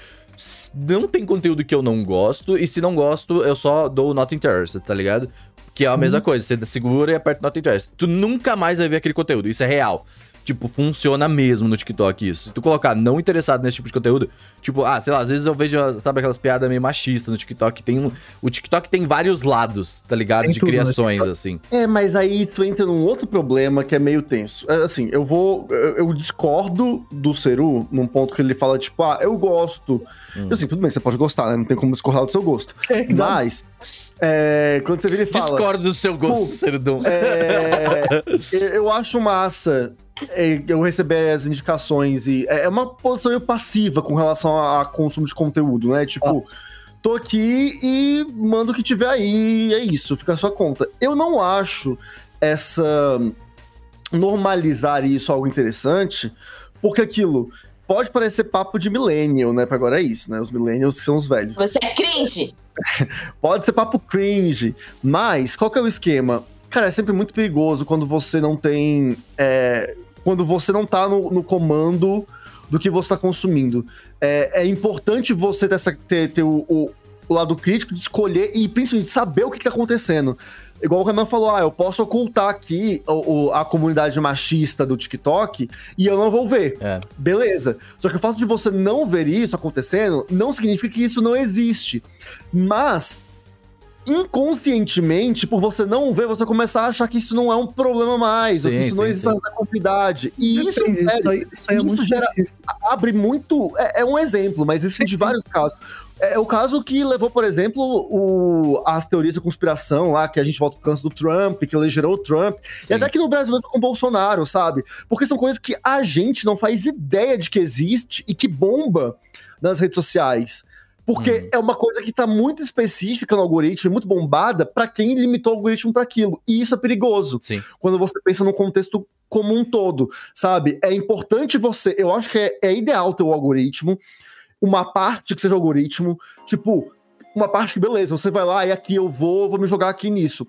não tem conteúdo que eu não gosto, e se não gosto, eu só dou o not interested, tá ligado? Que é a Uhum. mesma coisa, você segura e aperta not interested. Tu nunca mais vai ver aquele conteúdo, isso é real. Tipo, funciona mesmo no TikTok isso. Se tu colocar não interessado nesse tipo de conteúdo, tipo, ah, sei lá, às vezes eu vejo, sabe, aquelas piadas meio machistas no TikTok. Tem um, o TikTok tem vários lados, tá ligado? Tem de no criações, assim. É, mas aí tu entra num outro problema que é meio tenso. É, Assim, eu vou. Eu eu discordo do Seru num ponto que ele fala, tipo, ah, eu gosto. Hum. Assim, tudo bem, você pode gostar, né? Não tem como discordar do seu gosto. (laughs) É, Mas, é, quando você vira e fala. Discordo do seu gosto, Serudum. É, (laughs) eu- eu acho massa eu receber as indicações e é é uma posição meio passiva com relação a, a consumo de conteúdo, né? Tipo, tô aqui e mando o que tiver aí, e é isso, fica a sua conta. Eu não acho essa normalizar isso algo interessante, porque aquilo pode parecer papo de millennial, né? Pra agora é isso, né? Os millennials são os velhos. Você é cringe? (laughs) Pode ser papo cringe, mas qual que é o esquema? Cara, é sempre muito perigoso quando você não tem. é, quando você não tá no, no comando do que você tá consumindo. É, é importante você ter, essa- ter- ter o, o- o lado crítico de escolher e principalmente saber o que, que tá acontecendo. Igual o Renan falou, ah, eu posso ocultar aqui o- o- a comunidade machista do TikTok e eu não vou ver. É. Beleza. Só que o fato de você não ver isso acontecendo não significa que isso não existe. Mas, inconscientemente, por você não ver, você começa a achar que isso não é um problema mais, ou que Sim, isso não sim, existe sim. na comunidade. E isso, velho, isso aí, isso aí é isso gera- abre muito. É, é um exemplo, mas isso de vários casos. É o caso que levou, por exemplo, o, as teorias da conspiração lá, que a gente volta pro canso do Trump, que ele gerou o Trump. Sim. E até aqui no Brasil mesmo com o Bolsonaro, sabe? Porque são coisas que a gente não faz ideia de que existe e que bomba nas redes sociais. Porque Uhum. é uma coisa que tá muito específica no algoritmo, muito bombada pra quem limitou o algoritmo para aquilo. E isso é perigoso Sim. quando você pensa no contexto como um todo, sabe? É importante você. Eu acho que é, é ideal ter o algoritmo, uma parte que seja algoritmo, tipo, uma parte que, beleza, você vai lá e aqui eu vou, vou me jogar aqui nisso.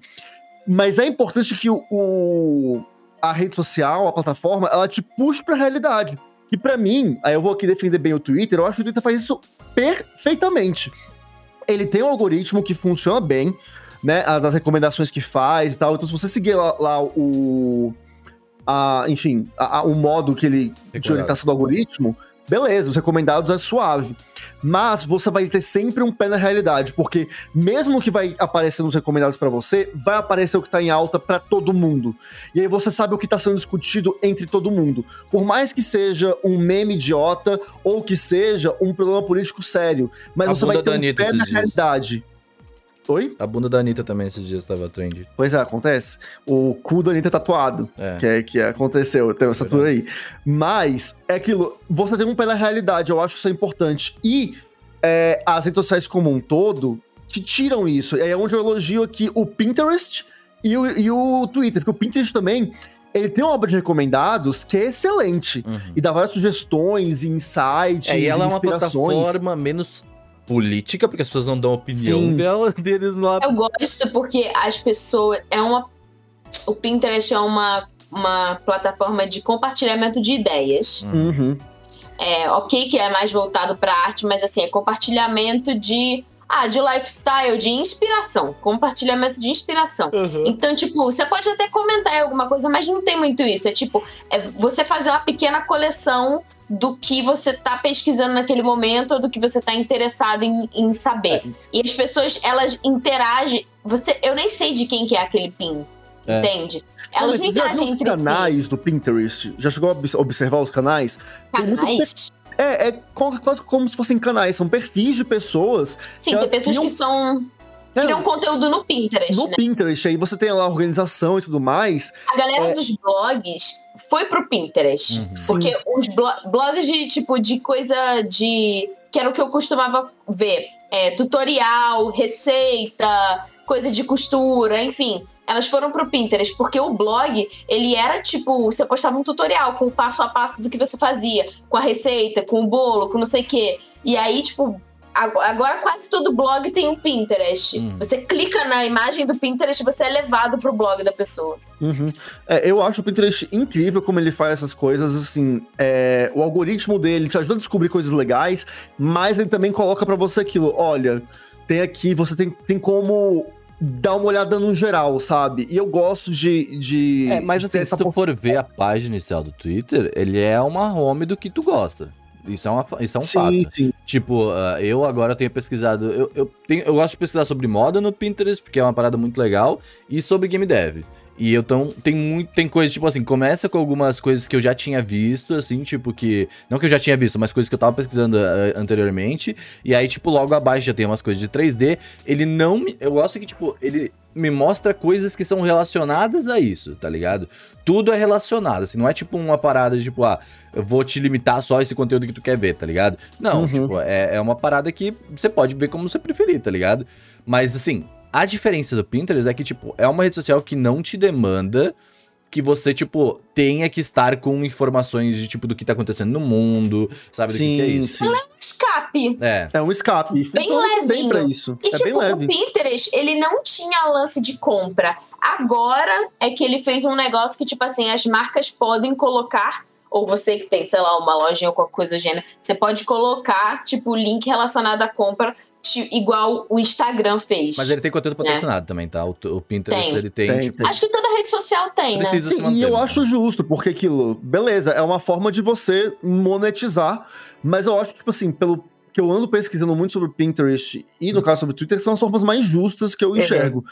Mas é importante que o, o- a rede social, a plataforma, ela te puxe pra realidade. E pra mim, aí eu vou aqui defender bem o Twitter, eu acho que o Twitter faz isso perfeitamente. Ele tem um algoritmo que funciona bem, né? As, as recomendações que faz e tal. Então, se você seguir lá, lá o. A, enfim, a- a- o modo que ele de Recomendado. orientação do algoritmo, beleza, os recomendados é suave. Mas você vai ter sempre um pé na realidade, porque mesmo que vai aparecer nos recomendados pra você, vai aparecer o que tá em alta pra todo mundo. E aí você sabe o que tá sendo discutido entre todo mundo. Por mais que seja um meme idiota ou que seja um problema político sério, mas A você vai ter um pé na dias. realidade. Oi? A bunda da Anitta também esses dias tava trend. Pois é, acontece. O cu da Anitta é tatuado, É. que, é, que aconteceu, tem essa tour aí. Mas, é aquilo, você tem um pé na realidade, eu acho isso é importante. E é, as redes sociais como um todo te tiram isso. É onde eu elogio aqui o Pinterest e o, e o Twitter, porque o Pinterest também, ele tem uma aba de recomendados que é excelente. Uhum. E dá várias sugestões, insights, É, e ela é uma inspirações. plataforma menos política, porque as pessoas não dão opinião dela, (laughs) deles lá. Eu gosto porque as pessoas. É uma. O Pinterest é uma, uma plataforma de compartilhamento de ideias. Uhum. É, ok que é mais voltado para arte, mas assim, é compartilhamento de. Ah, de lifestyle, de inspiração. Compartilhamento de inspiração. Então, tipo, você pode até comentar em alguma coisa, mas não tem muito isso. É tipo, é você fazer uma pequena coleção do que você tá pesquisando naquele momento ou do que você tá interessado em, em saber. E as pessoas, elas interagem. Você, eu nem sei de quem que é aquele pin. É. Entende? Elas não você já viu interagem os entre canais do Pinterest? Já chegou a obs- observar os canais? si. Canais. É, é quase como se fossem canais, são perfis de pessoas Sim, tem pessoas criam- que são. É, Criam conteúdo no Pinterest, no né? Pinterest. Aí você tem lá a organização e tudo mais. A galera É. dos blogs foi pro Pinterest. Uhum. Porque os blo- blogs de tipo de coisa de. Que era o que eu costumava ver. É, tutorial, receita, coisa de costura, enfim. Elas foram pro Pinterest, porque o blog, ele era tipo, você postava um tutorial com o passo a passo do que você fazia, com a receita, com o bolo, com não sei o quê. E aí, tipo, ag- agora quase todo blog tem um Pinterest. Uhum. Você clica na imagem do Pinterest, você é levado pro blog da pessoa. Uhum. É, eu acho o Pinterest incrível como ele faz essas coisas, assim, é, o algoritmo dele te ajuda a descobrir coisas legais, mas ele também coloca pra você aquilo, olha, tem aqui, você tem, tem como dar uma olhada no geral, sabe? E eu gosto de... de É, mas de assim, se tu for ver a página inicial do Twitter, ele é uma home do que tu gosta. Isso é, uma, isso é um fato. Sim, sim. Tipo, ah, eu agora tenho pesquisado. Eu, eu, tenho, eu gosto de pesquisar sobre moda no Pinterest, porque é uma parada muito legal, e sobre game dev. E eu então tem muito. Tem coisas, tipo assim, começa com algumas coisas que eu já tinha visto, assim, tipo, que. Não que eu já tinha visto, mas coisas que eu tava pesquisando ah, anteriormente. E aí, tipo, logo abaixo já tem umas coisas de 3D. Ele não me. Eu gosto que, tipo, ele me mostra coisas que são relacionadas a isso, tá ligado? Tudo é relacionado, assim, não é tipo uma parada de, tipo, ah, eu vou te limitar só esse conteúdo que tu quer ver, tá ligado? Não, Uhum. tipo, é, é uma parada que você pode ver como você preferir, tá ligado? Mas, assim, a diferença do Pinterest é que, tipo, é uma rede social que não te demanda que você, tipo, tenha que estar com informações de, tipo, do que tá acontecendo no mundo, sabe? do que, que é isso. Escape. É. É um escape. Bem Funciona bem levinho. pra isso. E é tipo, bem o leve. Pinterest, ele não tinha lance de compra. Agora é que ele fez um negócio que, tipo assim, as marcas podem colocar, ou você que tem, sei lá, uma lojinha ou qualquer coisa do gênero, você pode colocar, tipo, link relacionado à compra, ti- igual o Instagram fez. Mas ele tem conteúdo patrocinado também, tá? O, o Pinterest, Tem. ele tem, Tem, tipo... tem. Acho que toda rede social tem, né? Precisa se Sim, manter. e eu né? acho justo, porque aquilo, beleza, é uma forma de você monetizar, mas eu acho, tipo assim, pelo que eu ando pesquisando muito sobre o Pinterest e no caso sobre o Twitter, são as formas mais justas que eu enxergo.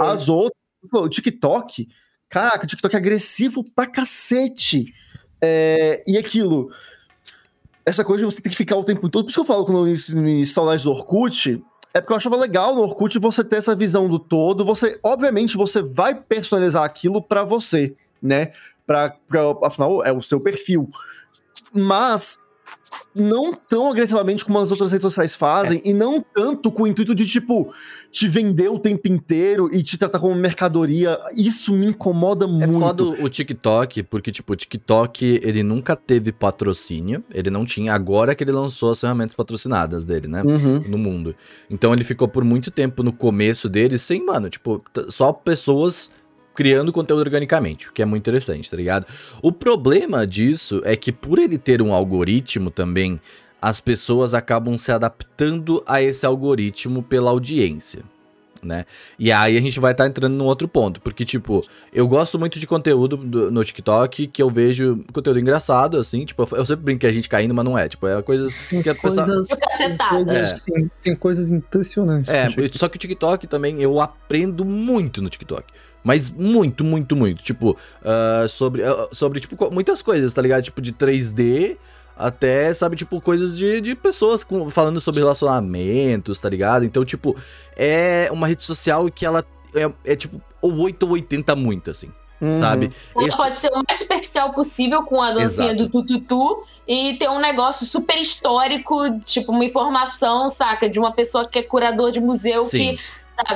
As (laughs) outras, o TikTok, caraca, o TikTok é agressivo pra cacete. É, e aquilo, essa coisa de você ter que ficar o tempo todo, por isso que eu falo quando eu me saudades do Orkut, é porque eu achava legal no Orkut você ter essa visão do todo, você, obviamente, você vai personalizar aquilo pra você, né? Pra, pra, afinal, é o seu perfil. Mas não tão agressivamente como as outras redes sociais fazem, e não tanto com o intuito de, tipo, te vender o tempo inteiro e te tratar como mercadoria. Isso me incomoda É muito. foda o TikTok, porque, tipo, o TikTok, ele nunca teve patrocínio, ele não tinha, agora que ele lançou as ferramentas patrocinadas dele, né? Uhum. No mundo. Então ele ficou por muito tempo no começo dele sem, mano, tipo, só pessoas criando conteúdo organicamente, o que é muito interessante, tá ligado? O problema disso é que por ele ter um algoritmo também, as pessoas acabam se adaptando a esse algoritmo pela audiência. Né? E aí a gente vai estar entrando num outro ponto, porque tipo, eu gosto muito de conteúdo do- no TikTok que eu vejo conteúdo engraçado assim, tipo, eu sempre brinco que a gente caindo, mas não é, tipo, é coisas que a pessoa Coisas, tem coisas, É. tem coisas impressionantes. É, só que o TikTok também, eu aprendo muito no TikTok. Mas muito, muito, muito. Tipo, ah, sobre, ah, sobre, tipo, muitas coisas, tá ligado? Tipo, de 3D até, sabe, tipo, coisas de, de pessoas com- falando sobre relacionamentos, tá ligado? Então, tipo, é uma rede social que ela é, é tipo, ou 8 ou 80 muito, assim, Uhum. sabe? Ela Esse- pode ser o mais superficial possível com a dancinha Exato. do tututu e ter um negócio super histórico, tipo uma informação, saca? De uma pessoa que é curador de museu Sim. que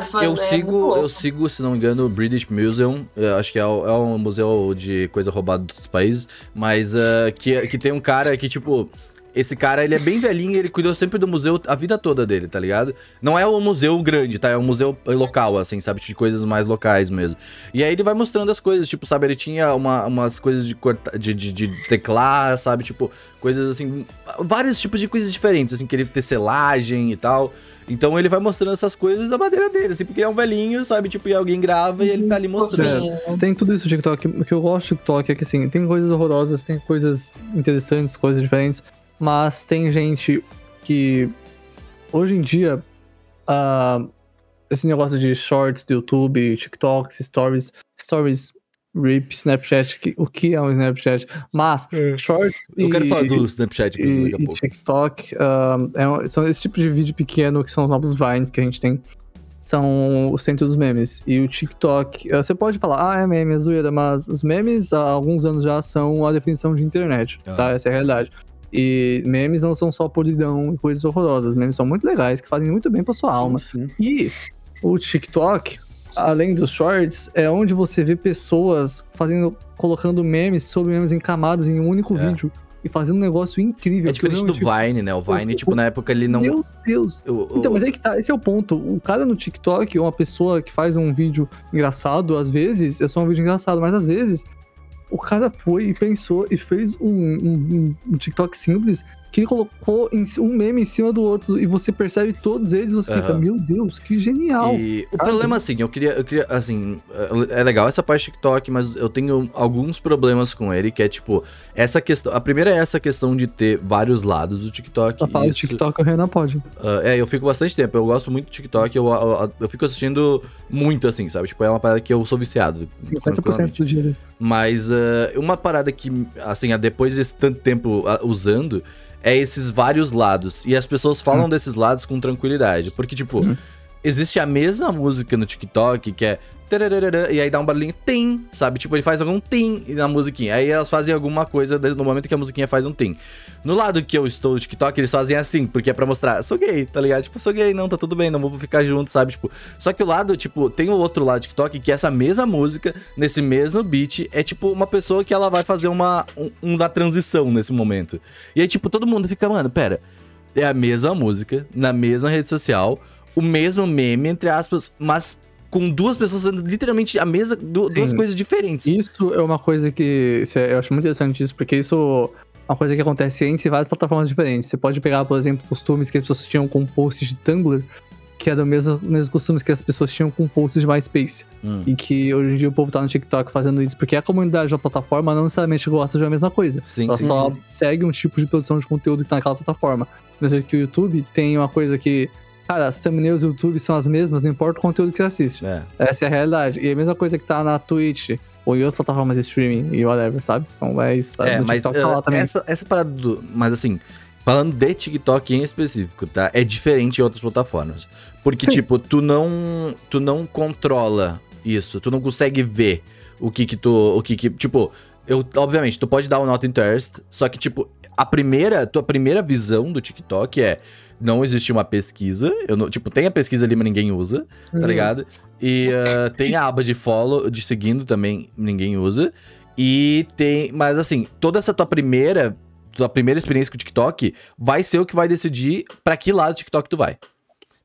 sabe? Eu é sigo, eu sigo, se não me engano, o British Museum. eu acho que é, o- é um museu de coisa roubada dos países. Mas ah, que, que tem um cara que, tipo. Esse cara, ele é bem velhinho, ele cuidou sempre do museu a vida toda dele, tá ligado? Não é um museu grande, tá? É um museu local, assim, sabe? De coisas mais locais mesmo. E aí ele vai mostrando as coisas, tipo, sabe? Ele tinha uma- umas coisas de, corta, de, de, de teclar, sabe? Tipo, coisas assim. Vários tipos de coisas diferentes, assim, que ele tecelagem e tal. Então ele vai mostrando essas coisas da maneira dele, assim, porque é um velhinho, sabe? Tipo, e alguém grava e ele tá ali mostrando. Sim. Tem tudo isso no TikTok. O que eu gosto do TikTok é que, assim, tem coisas horrorosas, tem coisas interessantes, coisas diferentes, mas tem gente que, hoje em dia, ah, esse negócio de shorts do YouTube, TikToks, stories, stories, RIP, Snapchat, que- o que é um Snapchat? Mas, shorts Eu quero e- falar do Snapchat e, daqui a e pouco. TikTok ah, é um- são esse tipo de vídeo pequeno que são os novos Vines que a gente tem. São o centro dos memes. E o TikTok, ah, você pode falar, ah, é meme, é zoeira, mas os memes há alguns anos já são a definição de internet, Ah. tá? Essa é a realidade. E memes não são só polidão e coisas horrorosas. Memes são muito legais, que fazem muito bem pra sua alma. Sim, sim. E o TikTok, além dos shorts, é onde você vê pessoas fazendo, colocando memes sobre memes em camadas em um único É. vídeo e fazendo um negócio incrível. É diferente do que realmente- Vine, né? O Vine, o- tipo, na época ele não. Meu Deus. o- o- Então, mas aí que tá, esse é o ponto. O cara no TikTok, uma pessoa que faz um vídeo engraçado, às vezes, é só um vídeo engraçado, mas às vezes o cara foi e pensou e fez um, um- um TikTok simples que ele colocou em- um meme em cima do outro e você percebe todos eles e você fica, Aham. meu Deus, que genial. E o sabe? problema, assim, eu queria, eu queria, assim, é é legal essa parte do TikTok, mas eu tenho alguns problemas com ele, que é tipo, essa questão. A primeira é essa questão de ter vários lados do TikTok. Pra falar do TikTok, o Renan pode. ah, é, eu fico bastante tempo, eu gosto muito do TikTok, eu, eu, eu fico assistindo muito, assim, sabe? Tipo, é uma parada que eu sou viciado. 50% tranquilamente. do dia. Mas ah, uma parada que, assim, depois desse tanto tempo ah, usando, é esses vários lados. E as pessoas falam desses lados com tranquilidade. Porque, tipo, Hum. existe a mesma música no TikTok que é. E aí dá um barulhinho, tem, sabe? Tipo, ele faz algum tem na musiquinha. Aí elas fazem alguma coisa no momento que a musiquinha faz um tem. No lado que eu estou no TikTok, eles fazem assim, porque é pra mostrar, sou gay, tá ligado? Tipo, sou gay, não, tá tudo bem, não vou ficar junto, sabe? Tipo, só que o lado, tipo, tem o outro lado do TikTok que essa mesma música, nesse mesmo beat, é tipo uma pessoa que ela vai fazer uma, um, uma transição nesse momento. E aí, tipo, todo mundo fica, mano, pera. É a mesma música, na mesma rede social, o mesmo meme, entre aspas, mas com duas pessoas literalmente a mesma, du- Sim. duas coisas diferentes. Isso é uma coisa que é- eu acho muito interessante isso, porque isso é uma coisa que acontece entre várias plataformas diferentes. Você pode pegar, por exemplo, costumes que as pessoas tinham com posts de Tumblr, que eram os mesmos, mesmos costumes que as pessoas tinham com posts de MySpace. Hum. E que hoje em dia o povo tá no TikTok fazendo isso, porque a comunidade da plataforma não necessariamente gosta de uma mesma coisa. Sim, Ela sim. só segue um tipo de produção de conteúdo que tá naquela plataforma. Mesmo que o YouTube tem uma coisa que. Cara, as thumbnails do YouTube são as mesmas, não importa o conteúdo que você assiste. É. Essa é a realidade. E a mesma coisa que tá na Twitch, ou em outras plataformas de streaming e whatever, sabe? Então é isso. É, mas TikTok tá lá uh, também. essa, essa parada do. Mas assim, falando de TikTok em específico, tá? É diferente em outras plataformas. Porque, Sim. tipo, tu não. Tu não controla isso. Tu não consegue ver o que que tu. O que que. Tipo, eu, obviamente, tu pode dar o not interest, só que, tipo, a primeira. Tua primeira visão do TikTok é. Não existe uma pesquisa. Eu não, tipo, tem a pesquisa ali, mas ninguém usa tá Uhum. ligado? E (laughs) ah, tem a aba de follow, de seguindo também, ninguém usa. E tem. Mas assim, toda essa tua primeira. Tua primeira experiência com o TikTok vai ser o que vai decidir pra que lado do TikTok tu vai.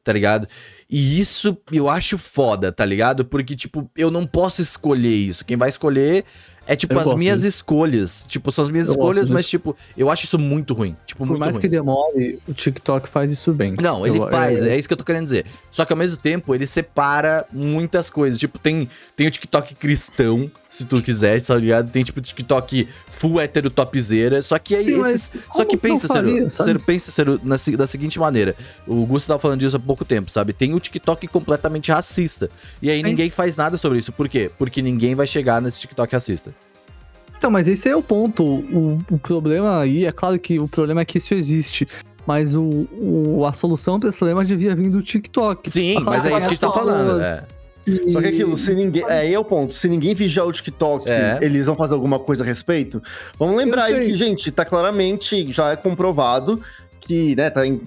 Tá ligado? E isso eu acho foda, tá ligado? Porque, tipo, eu não posso escolher isso. Quem vai escolher é, tipo, Eu as minhas disso. escolhas. Tipo, são as minhas Eu escolhas, mas, tipo, eu acho isso muito ruim. Tipo, Por muito mais ruim. que demore, o TikTok faz isso bem. Não, ele Eu- faz, é- é isso que eu tô querendo dizer. Só que ao mesmo tempo, ele separa muitas coisas. Tipo, tem, tem o TikTok cristão, se tu quiser, tá ligado? Tem tipo TikTok full hétero topzera. Só que aí Sim, mas esses. Só que pensa, Ciro? Ciro, pensa, Ciro, na, da seguinte maneira. O Gusto tava falando disso há pouco tempo, sabe? Tem o TikTok completamente racista. E aí Sim. ninguém faz nada sobre isso. Por quê? Porque ninguém vai chegar nesse TikTok racista. Então, mas esse é o ponto. O, o problema aí, é claro que o problema é que isso existe. Mas o, o- a solução pra esse problema devia vir do TikTok. Sim, mas é isso que a gente tá falando. É. E- Só que aquilo, se ninguém. É, aí é o ponto. Se ninguém vigiar o TikTok, É. eles vão fazer alguma coisa a respeito. Vamos lembrar aí que, gente, tá claramente, já é comprovado que, né, tá em.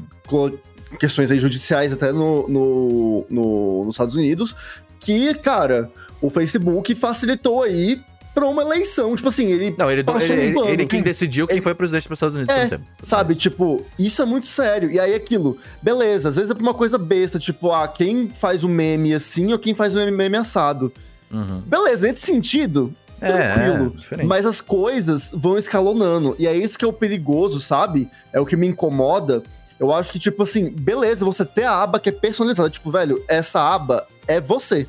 questões aí judiciais até no, no, no- nos Estados Unidos, que, cara, o Facebook facilitou aí pra uma eleição. Tipo assim, ele Não, ele, Passou ele, um ele, pano. ele quem decidiu quem Ele- foi presidente dos Estados Unidos É, um tempo. Sabe, tipo, isso é muito sério. E aí aquilo, beleza, às vezes é pra uma coisa besta, tipo, ah, quem faz o meme assim ou quem faz o meme assado. Uhum. Beleza, nesse sentido, É, tranquilo. é, diferente. mas as coisas vão escalonando. E é isso que é o perigoso, sabe? É o que me incomoda. Eu acho que, tipo assim, beleza, você ter a aba que é personalizada. Tipo, velho, essa aba é você.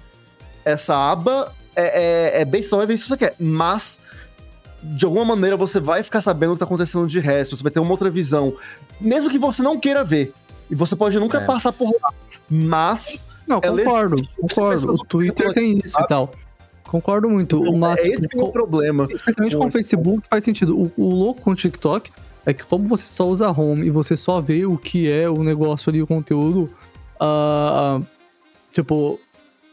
Essa aba é, é, é bem só, é bem isso que você quer. Mas, de alguma maneira, você vai ficar sabendo o que tá acontecendo de resto. Você vai ter uma outra visão. Mesmo que você não queira ver. E você pode nunca É. passar por lá. Mas, Não, Ela concordo, existe, concordo. O Twitter tem isso e tal. Concordo muito. Mas, é esse que é o problema. especialmente com o. Facebook, faz sentido. O, o louco com o TikTok é que como você só usa home e você só vê o que é o negócio ali, o conteúdo, ah, tipo,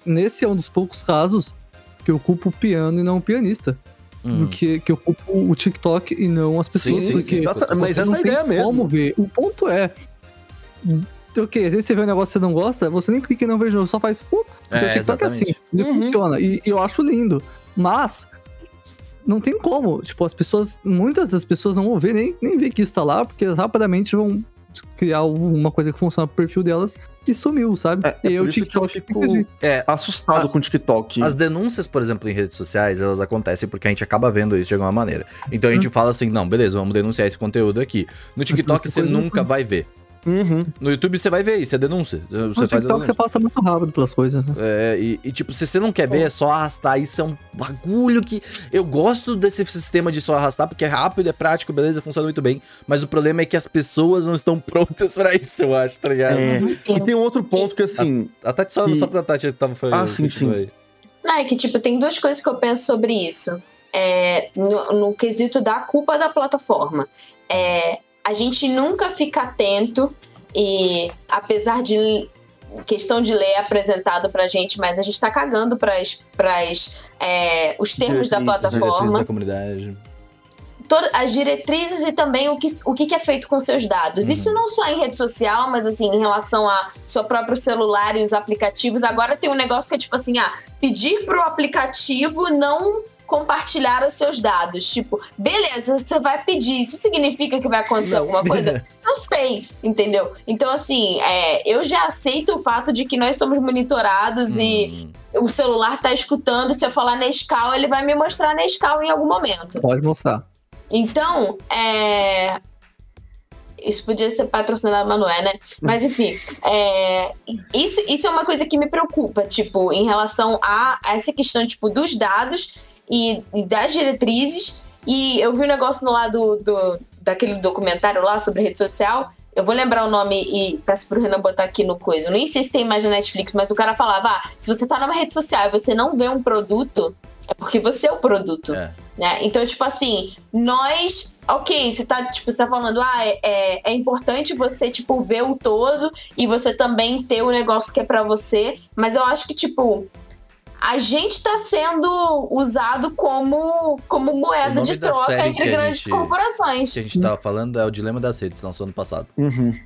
nesse é um dos poucos casos que eu culpo o piano e não o pianista. Hum. Do que, que eu culpo o TikTok e não as pessoas. sim, porque Exata- mas você essa é a ideia mesmo. Como ver? O ponto é. Ok, às vezes você vê um negócio que você não gosta, você nem clica e não vejo, só faz. Uh, É, o TikTok é assim, ele Uhum. funciona. E, e eu acho lindo. Mas. Não tem como. Tipo, as pessoas. Muitas das pessoas não vão ver, nem, nem ver que isso tá lá, porque rapidamente vão criar uma coisa que funciona pro perfil delas e sumiu, sabe? É, é e o isso que eu TikTok fico-. É, Assustado Ah, com o TikTok. As denúncias, por exemplo, em redes sociais, elas acontecem porque a gente acaba vendo isso de alguma maneira. Então a Hum. gente fala assim, não, beleza, vamos denunciar esse conteúdo aqui. No TikTok que você nunca vai ver. Uhum. No YouTube você vai ver isso, é denúncia. Você No faz a TikTok você passa muito rápido pelas coisas, né? É, e, e, tipo, se você não quer ver, é só arrastar. Isso é um bagulho que. Eu gosto desse sistema de só arrastar, porque é rápido, é prático, beleza, funciona muito bem. Mas o problema é que as pessoas não estão prontas pra isso, eu acho, tá ligado? É. E tem um outro ponto que, assim, A Tati só, E- só pra Tati que tava falando. Ah, sim, sim. aí. Não, é que, tipo, tem duas coisas que eu penso sobre isso. É, no, no quesito da culpa da plataforma. É, a gente nunca fica atento e, apesar de questão de lei apresentado pra gente, mas a gente tá cagando pras, pras, é, os termos da Diretrizes, plataforma. da comunidade. todas as diretrizes e também o que, o que é feito com seus dados. Uhum. Isso não só em rede social, mas assim, em relação a seu próprio celular e os aplicativos. Agora tem um negócio que é tipo assim, ah, pedir pro aplicativo não compartilhar os seus dados. Tipo, beleza, você vai pedir. Isso significa que vai acontecer Não. alguma (laughs) coisa? Não sei, entendeu? Então, assim, é, eu já aceito o fato de que nós somos monitorados e Hum. o celular tá escutando. Se eu falar Nescau, ele vai me mostrar Nescau em algum momento. Pode mostrar. Então, é. Isso podia ser patrocinado, mas não é, né? Mas (laughs) enfim, é, isso, isso é uma coisa que me preocupa, tipo, em relação a, a essa questão, tipo, dos dados e, e das diretrizes. E eu vi um negócio no lado do, daquele documentário lá sobre rede social. Eu vou lembrar o nome e peço pro Renan botar aqui no coisa. Eu nem sei se tem mais na Netflix, mas o cara falava: ah, se você tá numa rede social e você não vê um produto, é porque você é o produto. É. Né? Então, tipo assim, nós, ok, você tá, tipo, você tá falando, ah, é, é, é importante você, tipo, ver o todo e você também ter o negócio que é pra você, mas eu acho que, tipo, a gente tá sendo usado como, como moeda de troca entre que a grandes gente- corporações. que a gente tava falando é o dilema das redes, lançou ano passado. Uhum.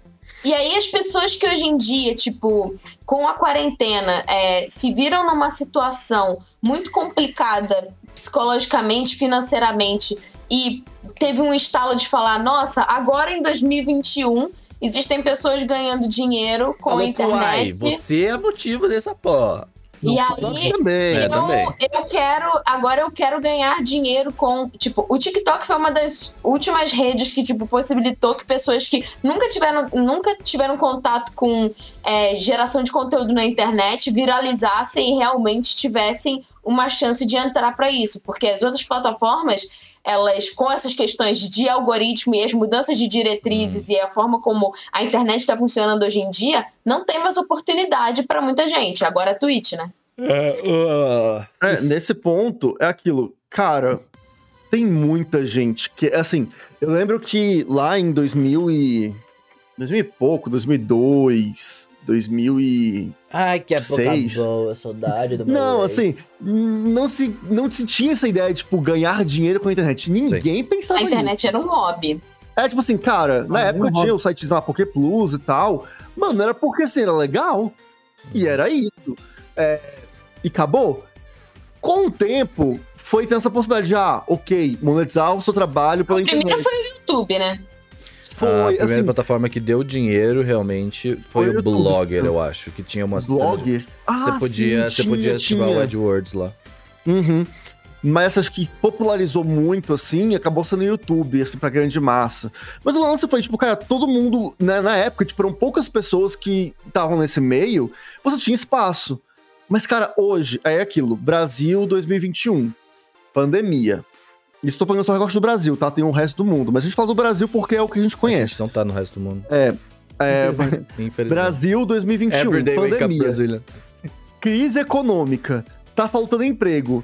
E aí as pessoas que hoje em dia, tipo, com a quarentena, é, se viram numa situação muito complicada psicologicamente, financeiramente, e teve um estalo de falar, nossa, agora em 2021 existem pessoas ganhando dinheiro com a Alô, internet. Kuai, você é motivo dessa porra. E Não, aí, também. É, então, também. eu quero. Agora eu quero ganhar dinheiro com. Tipo, o TikTok foi uma das últimas redes que, tipo, possibilitou que pessoas que nunca tiveram, nunca tiveram contato com é, geração de conteúdo na internet viralizassem e realmente tivessem uma chance de entrar para isso. Porque as outras plataformas, elas, com essas questões de algoritmo e as mudanças de diretrizes e a forma como a internet está funcionando hoje em dia, não tem mais oportunidade para muita gente. Agora a Twitch, né? É, nesse ponto, é aquilo. Cara, tem muita gente que, assim, eu lembro que lá em 2000 e... 2000 e pouco, 2002, 2000 e... Ai, que época Seis. boa, saudade do Não, assim, não se, não se tinha essa ideia de, tipo, ganhar dinheiro com a internet. Ninguém pensava A nisso. internet era um hobby. É tipo assim, cara, na Ah, época um tinha os sites lá, Poké Plus e tal, Mano, era porque assim, era legal. E era isso. É, e acabou. Com o tempo, foi tendo essa possibilidade de, ah, ok, monetizar o seu trabalho pela A primeira internet. foi o YouTube, né? A primeira assim, plataforma que deu dinheiro realmente foi, Foi o o Blogger, eu acho, que tinha umas blog. Ah, Você podia, sim, você podia tinha, ativar o tinha. AdWords lá. Uhum. Mas acho que popularizou muito, assim, e acabou sendo YouTube, assim, pra grande massa. Mas o lance foi, tipo, cara, todo mundo, né, na época, tipo, eram poucas pessoas que estavam nesse meio, você tinha espaço. Mas, cara, hoje, é aquilo, Brasil 2021, pandemia. Isso tô falando só negócio do Brasil, tá? Tem o resto do mundo. Mas a gente fala do Brasil porque é o que a gente A conhece. gente não tá no resto do mundo. É, (laughs) Infelizmente. Brasil 2021, Everyday pandemia. Crise econômica, tá faltando emprego,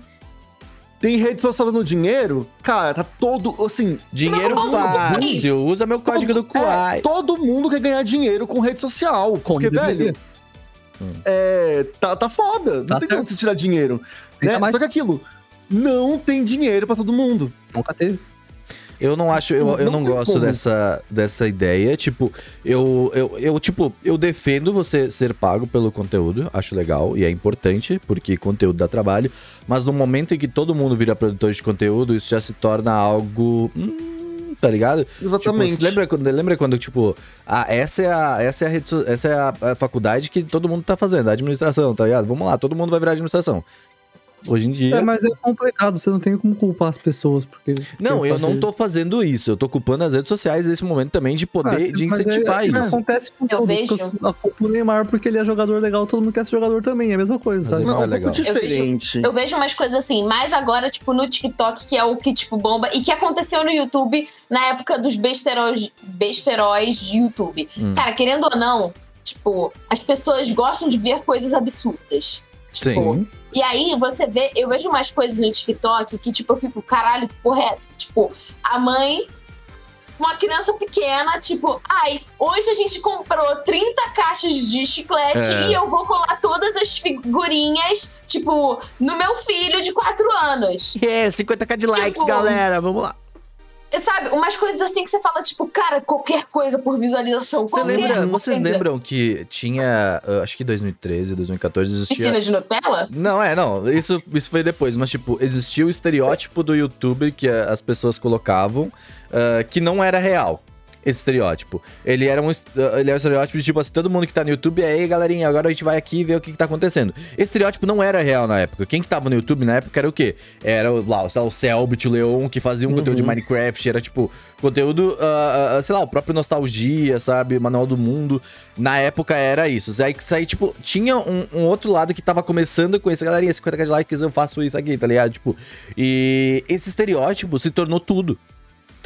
tem rede social dando dinheiro, cara, tá todo, assim... Dinheiro Não, fácil, usa meu código do é, Kuai. todo mundo quer ganhar dinheiro com rede social, Como porque, velho, é, tá, tá foda, não Tá tem certo. como você tirar dinheiro, né? mais- Só que aquilo, não tem dinheiro pra todo mundo. Nunca teve. Eu não acho, eu, eu Não gosto como. dessa, dessa ideia. Tipo, eu, eu, eu, tipo, eu defendo você ser pago pelo conteúdo, acho legal e é importante, porque conteúdo dá trabalho. Mas no momento em que todo mundo vira produtor de conteúdo, isso já se torna algo. hum, tá ligado? Exatamente. Tipo, lembra, quando- lembra quando, tipo, ah, essa é a, essa é a, rede essa é a, a faculdade que todo mundo tá fazendo, a administração, tá ligado? Vamos lá, todo mundo vai virar administração. Hoje em dia. É, mas é complicado, você não tem como culpar as pessoas, porque... Não, eu não tô fazendo isso. Eu tô culpando as redes sociais nesse momento também de poder, Ah, de mas é- incentivar isso. isso. acontece com Eu todo, vejo. porque A culpa do Neymar, porque ele é jogador legal, todo mundo quer ser jogador também, é a mesma coisa, Mas sabe? Não, é é um legal. pouco Eu vejo- diferente. Eu vejo umas coisas assim, mais agora, tipo, no TikTok, que é o que, tipo, bomba, e que aconteceu no YouTube na época dos besteróis, besteróis de YouTube. Hum. Cara, querendo ou não, tipo, as pessoas gostam de ver coisas absurdas. Tipo, Sim. E aí você vê, eu vejo umas coisas no TikTok que, tipo, eu fico, caralho, que porra é essa? Tipo, a mãe, uma criança pequena, tipo, ai, hoje a gente comprou 30 caixas de chiclete É. e eu vou colar todas as figurinhas, tipo, no meu filho de 4 anos. É, 50k de likes, Tipo- galera. Vamos lá. Sabe, umas coisas assim que você fala, tipo, cara, qualquer coisa por visualização. Você lembra, vocês coisa. lembram que tinha, acho que 2013, 2014, existia... Piscina de Nutella? Não, é, não, isso, isso foi depois, mas tipo, existia o estereótipo do youtuber que as pessoas colocavam, uh, que não era real. Esse estereótipo. Ele era um, uh, ele era um estereótipo de tipo assim, todo mundo que tá no YouTube, aí galerinha, agora a gente vai aqui ver o que, que tá acontecendo. Esse estereótipo não era real na época. Quem que tava no YouTube na época era o quê? Era o- lá, lá, o Selbit, o Leon, que fazia um Uhum. conteúdo de Minecraft, era tipo, conteúdo, uh, uh, sei lá, o próprio Nostalgia, sabe? Manual do Mundo. Na época era isso. Aí, aí tipo, tinha um, um outro lado que tava começando com esse, galerinha, 50k de likes, eu faço isso aqui, tá ligado? Tipo, e esse estereótipo se tornou tudo.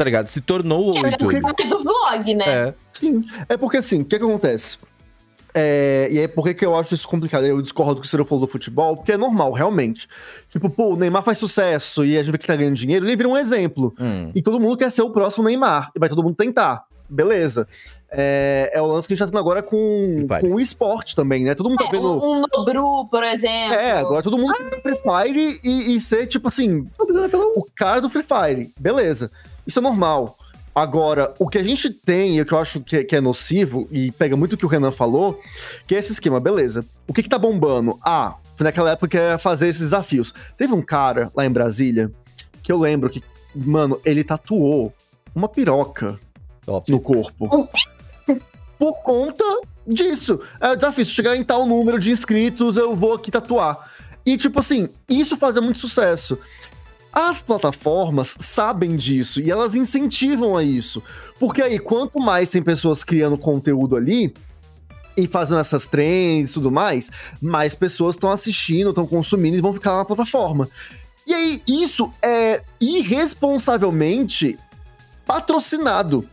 Tá ligado? Se tornou o é YouTube. mais do vlog, né? É. Sim, é porque assim, o que, que acontece? É, e aí, por que, que eu acho isso complicado? Eu discordo do que o Ciro falou do futebol, porque é normal, realmente. Tipo, pô, o Neymar faz sucesso e a gente vê que tá ganhando dinheiro, ele vira um exemplo. Hum. E todo mundo quer ser o próximo Neymar. E vai todo mundo tentar. Beleza. É, é o lance que a gente tá tendo agora com, Vai. com o esporte também, né? Todo mundo tá É, vendo. um, um Nobru, por exemplo. É, agora todo mundo quer Free Fire e, e ser, tipo assim, o cara do Free Fire. Beleza. Isso é normal. Agora, o que a gente tem, e o que eu acho que, que é nocivo, e pega muito o que o Renan falou, que é esse esquema, beleza. O que que tá bombando? Ah, foi naquela época que era fazer esses desafios. Teve um cara lá em Brasília, que eu lembro que, mano, ele tatuou uma piroca Top. no corpo. Por conta disso. É o desafio, se chegar em tal número de inscritos, eu vou aqui tatuar. E, tipo assim, isso fazia muito sucesso. As plataformas sabem disso e elas incentivam a isso. Porque aí, quanto mais tem pessoas criando conteúdo ali e fazendo essas trends e tudo mais, mais pessoas estão assistindo, estão consumindo e vão ficar lá na plataforma. E aí, isso é irresponsavelmente patrocinado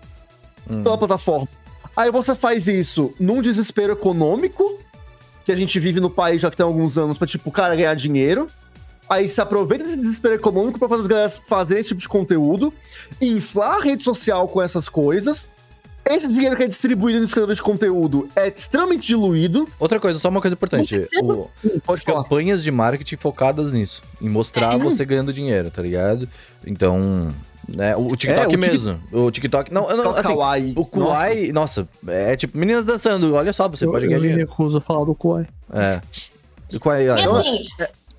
Hum. pela plataforma. Aí você faz isso num desespero econômico, que a gente vive no país já que tem alguns anos, pra, tipo, o cara ganhar dinheiro. Aí se aproveita desse desespero econômico pra fazer as galera fazerem esse tipo de conteúdo, inflar a rede social com essas coisas. Esse dinheiro que é distribuído nos criadores de conteúdo é extremamente diluído. Outra coisa, só uma coisa importante. O, Pode as falar. campanhas de marketing focadas nisso. Em mostrar É. você ganhando dinheiro, tá ligado? Então, Né? O, TikTok É, o mesmo. O TikTok. Não, não assim, Kawaii. o Kuai, nossa. é tipo meninas dançando. Olha só, você eu, pode eu ganhar dinheiro. recuso a falar do Kuai. É. O Kuai, E olha, assim,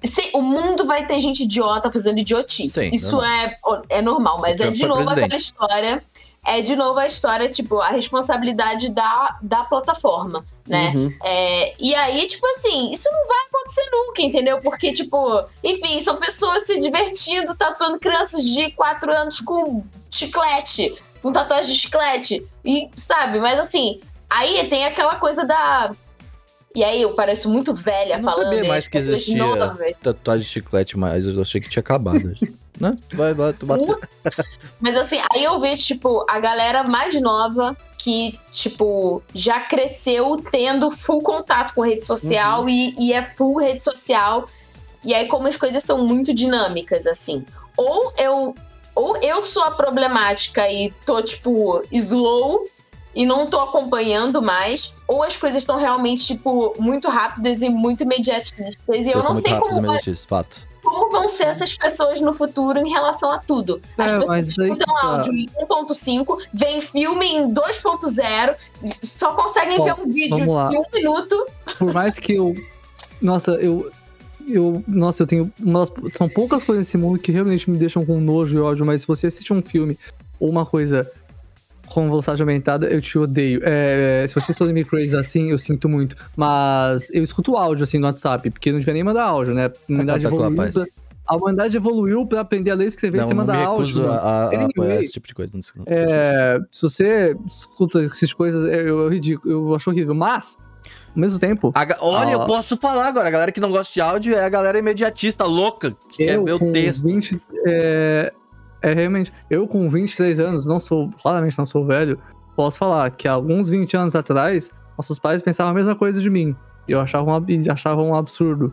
se- o mundo vai ter gente idiota fazendo idiotice. Sim, Isso é, é normal, mas é de novo presidente. aquela história. É de novo a história, tipo, a responsabilidade da, da plataforma, né? Uhum. É, e aí, tipo assim, isso não vai acontecer nunca, entendeu? Porque, tipo, enfim, são pessoas se divertindo, tatuando crianças de 4 anos com chiclete, com tatuagem de chiclete. E, sabe, mas assim, aí tem aquela coisa da. E aí, eu pareço muito velha Eu não falando sabia mais que existia. novas. tatuagem de chiclete, mas eu achei que tinha acabado. (laughs) né? Tu vai, vai, tu bateu. Mas assim, aí eu vejo, tipo, a galera mais nova que, tipo, já cresceu tendo full contato com rede social e, e é full rede social. E aí, como as coisas são muito dinâmicas, assim. Ou eu, ou eu sou a problemática e tô, tipo, slow e não tô acompanhando mais, ou as coisas estão realmente, tipo, muito rápidas e muito imediatistas. E eu não sei como, vai- fato. como vão ser essas pessoas no futuro em relação a tudo. As É, pessoas escutam que tá. áudio em 1.5, veem filme em 2.0, só conseguem Ó, ver um vídeo de um minuto. Por mais que eu. Nossa, eu. Eu, nossa, eu tenho. Umas, são poucas coisas nesse mundo que realmente me deixam com nojo e ódio, mas se você assiste um filme ou uma coisa com velocidade aumentada, eu te odeio. É, se vocês forem me crazy assim, eu sinto muito. Mas eu escuto áudio assim no WhatsApp, porque não devia nem mandar áudio, né? A humanidade Tá evoluiu. Pra, a humanidade evoluiu pra aprender a ler e escrever Não, sem mandar áudio. a, a, Anyway, esse tipo de coisa. Não sei. É, se você escuta essas coisas, é, eu, eu, ridículo, eu acho horrível. Mas, ao mesmo tempo, A olha, Ah. eu posso falar agora. A galera que não gosta de áudio é a galera imediatista, louca, que quer eu ver com o texto. 20, é, é realmente, eu com 23 anos, não sou, claramente não sou velho, posso falar que há alguns 20 anos atrás, nossos pais pensavam a mesma coisa de mim. E eu achava um, e achava um absurdo.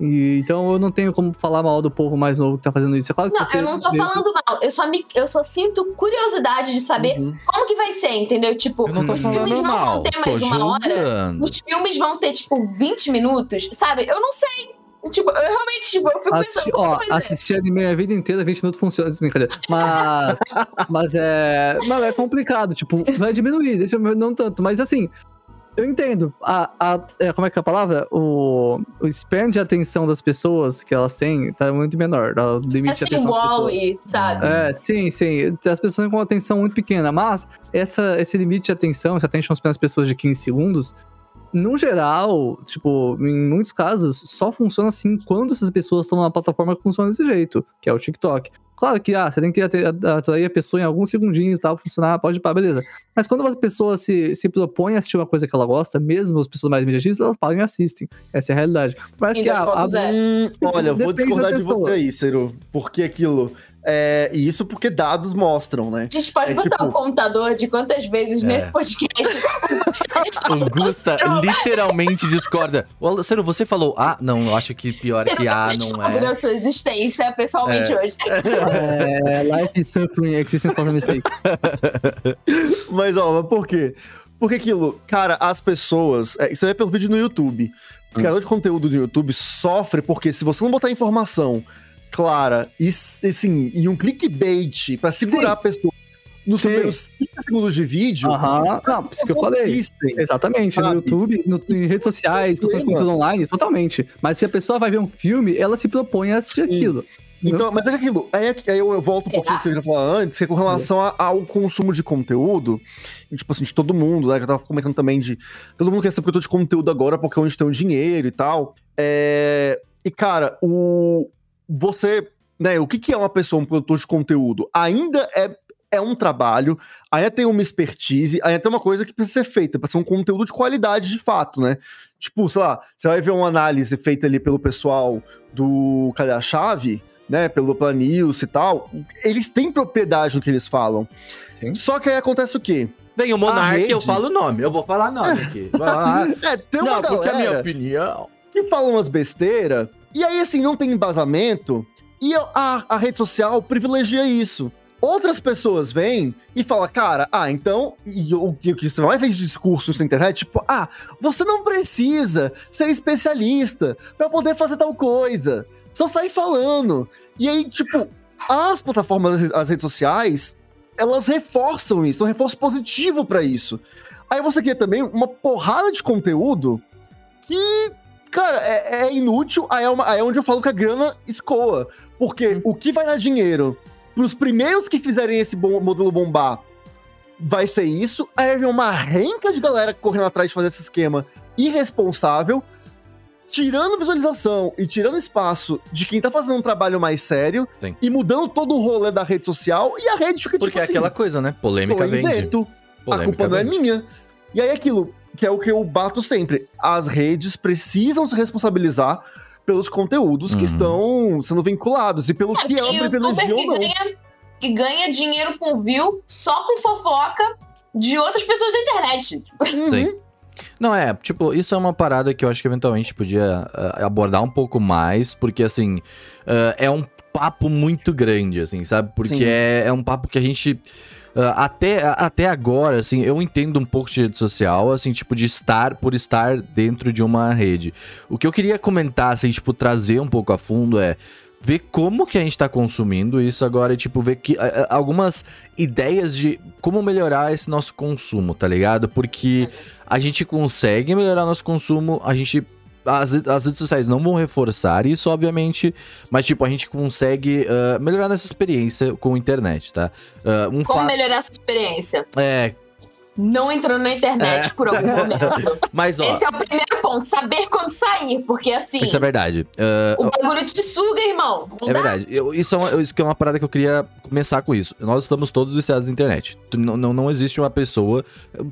E, então eu não tenho como falar mal do povo mais novo que tá fazendo isso. É claro que Não, eu não tô vê- falando mal, eu só, me, eu só sinto curiosidade de saber Uhum. como que vai ser, entendeu? Tipo, tô os filmes não mal. vão ter Tô mais uma hora. julgando. Os filmes vão ter, tipo, 20 minutos, sabe? Eu não sei. Tipo, eu realmente, tipo, eu fico pensando, ó, ser? assistir anime a vida inteira, 20 minutos funciona, brincadeira. Mas, (laughs) mas é, mas é complicado, tipo, vai diminuir, deixa não tanto, mas assim, eu entendo. A, a, é, como é que é a palavra? O, o span de atenção das pessoas que elas têm tá muito menor, o limite de Assim, atenção. Wall-E, sabe? É, sim, sim. As pessoas têm uma atenção muito pequena, mas essa, esse limite de atenção, esse attention span das pessoas de 15 segundos, no geral, tipo, em muitos casos, só funciona assim quando essas pessoas estão numa plataforma que funciona desse jeito, que é o TikTok. Claro que, ah, você tem que atrair a pessoa em alguns segundinhos e tal, funcionar, pode ir pra, beleza. Mas quando a pessoa se, se propõe a assistir uma coisa que ela gosta, mesmo as pessoas mais imediatistas, elas pagam e assistem. Essa é a realidade. Parece que a, a, 2.0. Hum, olha, eu vou discordar da de você aí, Ciro. Porque aquilo. É, e isso porque dados mostram, né? A gente pode É botar tipo- um contador de quantas vezes É. nesse podcast O Gusta literalmente discorda. Ciro, você falou A? Não, eu acho que pior é que A não sobre é. a sua existência pessoalmente hoje. é, Life is Suffering Existence Cause a Mistake. (laughs) Mas, ó, mas por quê? Porque aquilo, cara, as pessoas. É, isso aí é pelo vídeo no YouTube. O criador de conteúdo do YouTube sofre porque se você não botar informação clara e, assim, e um clickbait pra segurar Sim. a pessoa nos Sim. primeiros 30 segundos de vídeo. Aham, não, isso que eu falei. assistem. Exatamente, no Sabe? YouTube, no- em redes sociais, pessoas conteúdo online, totalmente. Mas se a pessoa vai ver um filme, ela se propõe a assistir Sim. aquilo. Então, mas é que aquilo, aí, é que- aí eu, volto um pouquinho do que eu ia falar antes, que é com relação a- ao consumo de conteúdo, tipo assim, de todo mundo, né, que eu tava comentando também de, todo mundo quer ser produtor de conteúdo agora porque é onde tem o dinheiro e tal, é, e cara, o, você, né, o que que é uma pessoa, um produtor de conteúdo? Ainda é é um trabalho, ainda tem uma expertise, ainda tem uma coisa que precisa ser feita, pra ser um conteúdo de qualidade de fato, né? Tipo, sei lá, você vai ver uma análise feita ali pelo pessoal do Cadê a Chave, né, pelo Planils e tal, eles têm propriedade no que eles falam. Sim. Só que aí acontece o quê? Vem o Monark, rede- eu falo o nome. Eu vou falar nome aqui. Vai lá. (laughs) É, tem uma Não, porque a minha galera opinião. que fala umas besteira, e aí assim, não tem embasamento, e a, a rede social privilegia isso. Outras pessoas vêm e falam, cara, ah, então, e o que você vai ver de discurso na internet, tipo, ah, você não precisa ser especialista pra poder fazer tal coisa. Só sai falando. E aí, tipo, as plataformas, as redes sociais, elas reforçam isso, um reforço positivo pra isso. Aí você quer também uma porrada de conteúdo que, cara, é, é inútil, aí é, uma- aí é onde eu falo que a grana escoa. Porque o que vai dar dinheiro pros primeiros que fizerem esse bom- modelo bombar vai ser isso. Aí vem uma renca de galera correndo atrás de fazer esse esquema irresponsável, tirando visualização e tirando espaço de quem tá fazendo um trabalho mais sério Sim. e mudando todo o rolê da rede social e a rede fica Porque tipo é assim, aquela coisa, né? Polêmica tô vende. isento, a Polêmica culpa não é vende. minha. E aí aquilo, que é o que eu bato sempre, as redes precisam se responsabilizar pelos conteúdos Uhum. que estão sendo vinculados e pelo É, que é youtuber privilegia ou que não. ganha, que ganha dinheiro com view só com fofoca de outras pessoas da internet. Uhum. Sim. Não, é, tipo, isso é uma parada que eu acho que eventualmente podia ah, abordar um pouco mais, porque, assim, ah, é um papo muito grande, assim, sabe? Porque Sim. é, é um papo que a gente. Ah, até, até agora, assim, eu entendo um pouco de rede social, assim, tipo, de estar por estar dentro de uma rede. O que eu queria comentar, assim, tipo, trazer um pouco a fundo é ver como que a gente tá consumindo isso agora e, tipo, ver que algumas ideias de como melhorar esse nosso consumo, tá ligado? Porque a gente consegue melhorar nosso consumo, a gente. As, as redes sociais não vão reforçar isso, obviamente, mas, tipo, a gente consegue ah, melhorar nossa experiência com a internet, tá? Ah, um Como fa- melhorar essa experiência? É, Não entrando na internet É. por algum (laughs) momento. mas, ó, Esse é o primeiro ponto. Saber quando sair. Porque assim, isso é verdade. Ah, o bagulho te suga, irmão. Não É dá? verdade. Eu- isso, é uma, isso que é uma parada que eu queria começar com isso. Nós estamos todos viciados na internet. Tu- Não, não, não existe uma pessoa.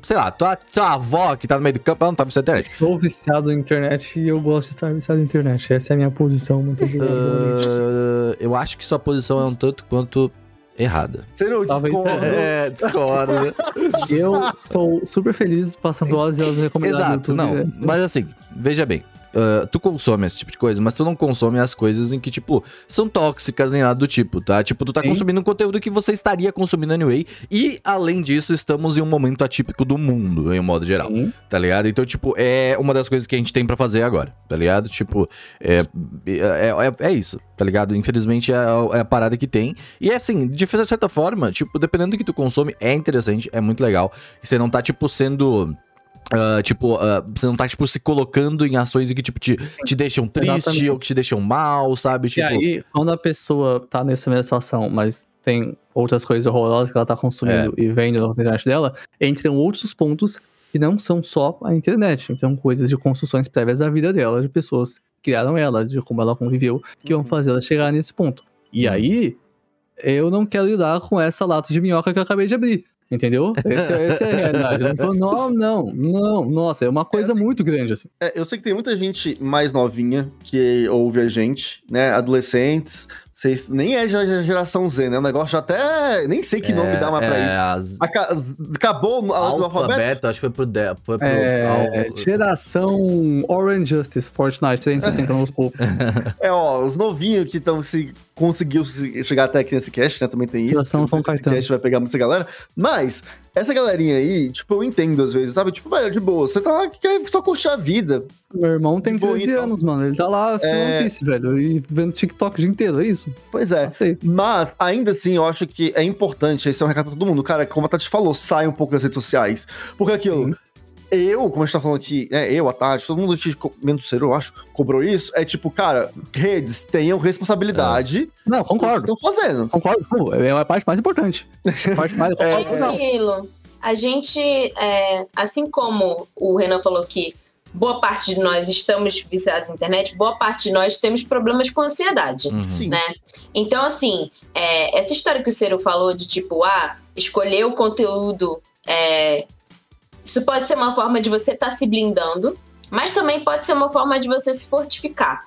Sei lá, tua, tua avó que tá no meio do campo, ela não tá viciada na internet. Estou viciado na internet e eu gosto de estar viciado na internet. Essa é a minha posição. Muito obrigado. Ah, eu acho que sua posição é um tanto quanto errada. Será Talvez- discordo. É, discordo. Eu estou super feliz passando horas e horas recomendadas no Exato, YouTube, não. né? Mas assim, veja bem. Ah, tu consome esse tipo de coisa, mas tu não consome as coisas em que, tipo, são tóxicas nem nada do tipo, tá? Tipo, tu tá Sim. consumindo um conteúdo que você estaria consumindo anyway. E, além disso, estamos em um momento atípico do mundo, em um modo geral. Sim. tá ligado? Então, tipo, é uma das coisas que a gente tem pra fazer agora, tá ligado? Tipo, é, é, é, é isso, tá ligado? Infelizmente é a, é a parada que tem. E assim, de certa forma, tipo, dependendo do que tu consome, é interessante, é muito legal. E você não tá, tipo, sendo. Ah, tipo, ah, você não tá, tipo, se colocando em ações que, tipo, te, te deixam triste Exatamente. ou que te deixam mal, sabe? E Tipo, aí, quando a pessoa tá nessa mesma situação, mas tem outras coisas horrorosas que ela tá consumindo e vendo na internet dela, entram outros pontos que não são só a internet. Então, coisas de construções prévias da vida dela, de pessoas que criaram ela, de como ela conviveu, que vão fazer ela chegar nesse ponto. E Uhum. aí, eu não quero lidar com essa lata de minhoca que eu acabei de abrir. Entendeu? Essa é a (laughs) realidade. Não, tô- não, não, não. Nossa, é uma coisa muito grande, assim. É, eu sei que tem muita gente mais novinha que ouve a gente, né? Adolescentes. Vocês nem é geração Z, né? O negócio até. Nem sei que nome dá mais pra é, isso. as- Aca- Acabou a alfabeto? alfabeto, acho que foi pro. De, foi pro É, al- geração Orange Justice, Fortnite 360 no escopo. É, ó, os novinhos que estão se conseguiu se- chegar até aqui nesse cast, né? Também tem isso. Geração Não sei São se esse Caetano. cast vai pegar muita galera. Mas, essa galerinha aí, tipo, eu entendo às vezes, sabe? Tipo, velho, de boa. Você tá lá que quer só curtir a vida. Meu irmão tem De boa, 13 então. anos, mano. Ele tá lá assistindo É. One Piece, velho. E vendo TikTok o dia inteiro, é isso? Pois é. Mas, ainda assim, eu acho que é importante, esse é um recado pra todo mundo. Cara, como a Tati falou, sai um pouco das redes sociais. Porque aquilo, Sim. Eu, como a gente tá falando aqui, né, eu, a Tati, todo mundo aqui, menos o Ciro, eu acho, cobrou isso. É tipo, cara, redes tenham responsabilidade Não, do que concordo. estão fazendo. Concordo. Pô, é a parte mais importante. A parte mais. (laughs) É. não. Aquilo. A gente, é, assim como o Renan falou que boa parte de nós estamos viciados na internet, boa parte de nós temos problemas com ansiedade. Uhum. Sim. né? Então, assim, é, essa história que o Ciro falou de tipo, ah, escolher o conteúdo, é, isso pode ser uma forma de você estar se blindando, mas também pode ser uma forma de você se fortificar.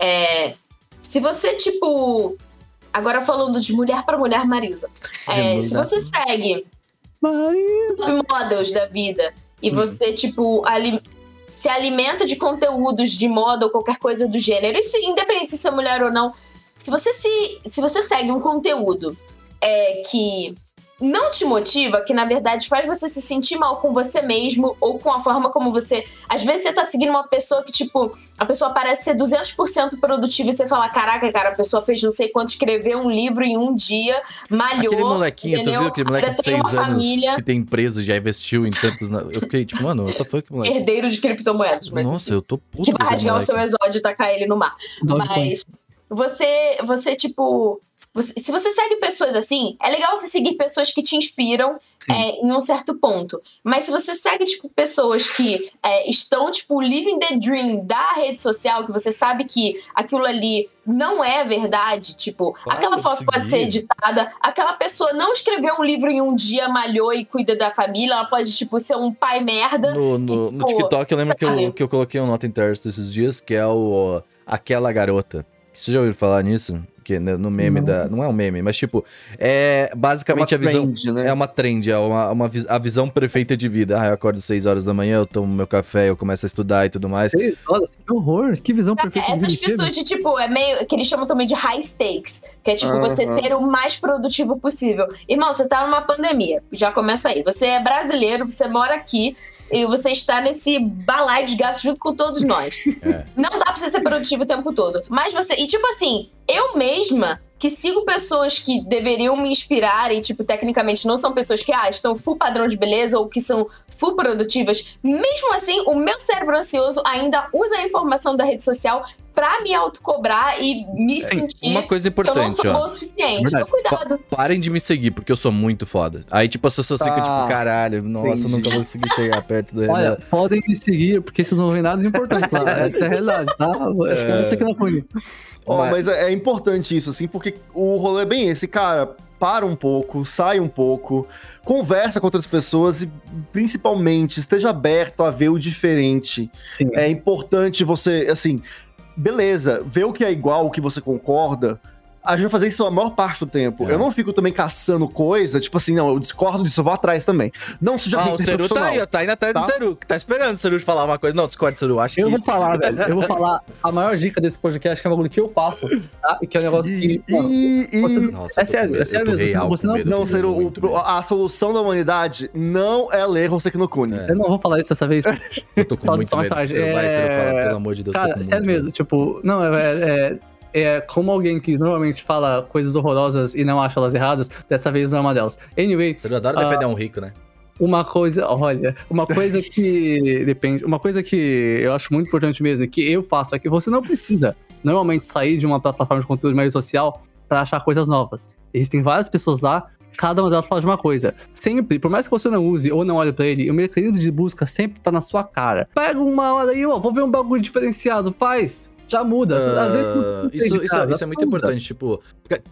É, se você, tipo. Agora falando de mulher para mulher, Marisa. É, se você segue Mas- models da vida e Uhum. você, tipo, ali- se alimenta de conteúdos de moda ou qualquer coisa do gênero, isso independente se você é mulher ou não, se você se, se você segue um conteúdo é, que não te motiva, que na verdade faz você se sentir mal com você mesmo ou com a forma como você. Às vezes você tá seguindo uma pessoa que, tipo, a pessoa parece ser 200% produtiva e você fala: caraca, cara, a pessoa fez não sei quanto, escreveu um livro em um dia, malhou. Aquele molequinho, entendeu? tu viu aquele moleque Ainda de tem 6 uma anos família. que tem empresa, já investiu em tantos. na- Eu fiquei tipo, mano, what the fuck, moleque? Herdeiro de criptomoedas, mas Nossa, enfim, eu tô puto. que vai rasgar o seu exódio e tacar ele no mar. Dogecoin. Mas você, você tipo. Você- se você segue pessoas assim, é legal você seguir pessoas que te inspiram é, em um certo ponto. Mas se você segue, tipo, pessoas que é, estão, tipo, living the dream da rede social, que você sabe que aquilo ali não é verdade, tipo, Claro, aquela foto seguir. pode ser editada, aquela pessoa não escreveu um livro em um dia, malhou e cuida da família, ela pode, tipo, ser um pai merda. No, no, no Tipo, TikTok eu lembro que eu, que eu coloquei um nota terça esses dias, que é o Aquela Garota. Você já ouviu falar nisso? Que né, no meme Não. da. Não é um meme, mas tipo, é basicamente É uma a visão. trend, né? É uma trend, é uma, uma a visão perfeita de vida. Ah, eu acordo às 6 horas da manhã, eu tomo meu café, eu começo a estudar e tudo mais. Seis horas? Que horror. Que visão perfeita. de Essas vida inteira. pessoas de tipo, é meio. que eles chamam também de high stakes, que é tipo você ser o mais produtivo possível. Irmão, você tá numa pandemia, já começa aí. Você é brasileiro, você mora aqui. E você está nesse balaio de gato junto com todos nós. É. Não dá pra você ser produtivo o tempo todo. Mas você. E tipo assim, eu mesma, que sigo pessoas que deveriam me inspirar e, tipo, tecnicamente não são pessoas que ah, estão full padrão de beleza ou que são full produtivas, mesmo assim, o meu cérebro ansioso ainda usa a informação da rede social pra me autocobrar e me sentir Uma coisa que eu não importante, sou boa ó. o suficiente. Então, cuidado. Parem de me seguir, porque eu sou muito foda. Aí, tipo, as pessoas ficam, Tá. tipo, caralho, nossa, eu Entendi. nunca vou conseguir chegar perto do (laughs) Olha, Renan. podem me seguir, porque vocês não veem nada de importante lá. (laughs) Essa é a realidade, tá? Essa aqui não foi. Ó, Mas- mas é, é importante isso, assim, porque o rolê é bem esse, cara. Para um pouco, sai um pouco, conversa com outras pessoas e, principalmente, esteja aberto a ver o diferente. Sim. É importante você, assim, beleza, ver o que é igual, o que você concorda. A gente vai fazer isso a maior parte do tempo. É. Eu não fico também caçando coisa, tipo assim, não, eu discordo disso, eu vou atrás também. Não seja Ah, o Ceru tá aí, ó, tá indo atrás do Tá? Ceru, que tá esperando o Ceru falar uma coisa. Não, discorda, Ceru, acho Eu que... vou falar, (laughs) velho. Eu vou falar. A maior dica desse podcast que é um bagulho que eu faço, tá? E que é um negócio que. mano, E- e- você- Nossa, É eu sério, é sério eu mesmo, você não- eu Não, medo. a solução da humanidade não é ler Hoseki no Kuni. É. Eu não vou falar isso dessa vez. Eu tô com Só- muito só medo. tarde. Ceru, vai, É, pelo amor de Deus. Cara, sério mesmo, tipo, não, é, é, como alguém que normalmente fala coisas horrorosas e não acha elas erradas, dessa vez não é uma delas. Anyway. Ceru adora Ah, defender um rico, né? uma coisa, olha, uma coisa que (laughs) depende, uma coisa que eu acho muito importante mesmo, que eu faço é que você não precisa normalmente sair de uma plataforma de conteúdo de meio social pra achar coisas novas. Existem várias pessoas lá, cada uma delas fala de uma coisa. Sempre, por mais que você não use ou não olhe pra ele, o mecanismo de busca sempre tá na sua cara. Pega uma hora aí, ó, vou ver um bagulho diferenciado, faz. Já muda. Às vezes, Ah, isso, isso- casa, isso é muito usa. importante, tipo,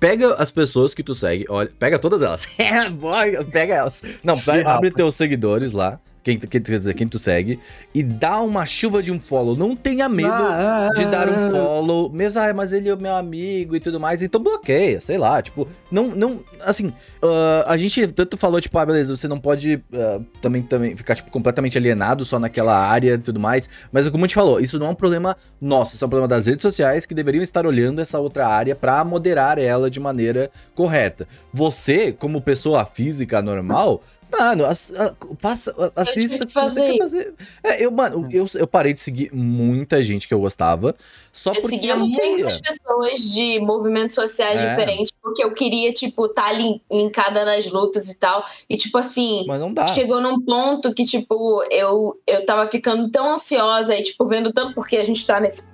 pega as pessoas que tu segue, olha, pega todas elas. (laughs) Pega elas. Não, abre teus seguidores lá, quem, tu- quem, quer dizer, quem tu segue, e dá uma chuva de um follow. Não tenha medo Ah, de dar um ah, follow, mesmo, ah, mas ele é o meu amigo e tudo mais, então bloqueia, sei lá, tipo, não, não, assim, ah, a gente tanto falou, tipo, ah, beleza, você não pode ah, também, também ficar, tipo, completamente alienado só naquela área e tudo mais, mas como a gente falou, isso não é um problema nosso, isso é um problema das redes sociais que deveriam estar olhando essa outra área pra moderar ela de maneira correta. Você, como pessoa física normal, Mano, ass- a- faça, a- assista o que que você fazer quer fazer. É, eu, mano, eu, eu parei de seguir muita gente que eu gostava. Só Eu porque seguia eu muitas pessoas de movimentos sociais É. diferentes, porque eu queria, tipo, estar tá lin- linkada nas lutas e tal. E, tipo assim, Mas não dá. chegou num ponto que, tipo, eu, eu tava ficando tão ansiosa e, tipo, vendo tanto porque a gente tá nesse,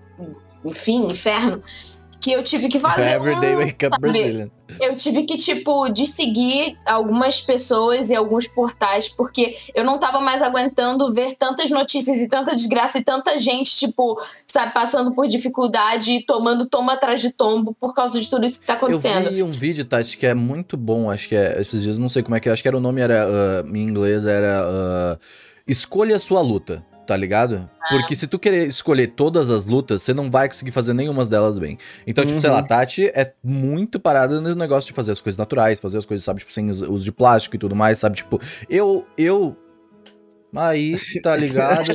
enfim, inferno, que eu tive que fazer. Everyday um, wake up sabe? Brazilian. Eu tive que, tipo, de seguir algumas pessoas e alguns portais, porque eu não tava mais aguentando ver tantas notícias e tanta desgraça e tanta gente, tipo, sabe, passando por dificuldade e tomando tombo atrás de tombo por causa de tudo isso que tá acontecendo. Eu vi um vídeo, Tati, que é muito bom. Acho que é esses dias, não sei como é que é. Acho que era o nome, era ah, em inglês, era ah, Escolha a sua luta. Tá ligado? Porque se tu querer escolher todas as lutas, você não vai conseguir fazer nenhuma delas bem. Então, tipo, sei lá, Uhum. Tati é muito parada no negócio de fazer as coisas naturais, fazer as coisas, sabe, tipo, sem us- uso de plástico e tudo mais, sabe? Tipo, eu, eu Aí, tá ligado?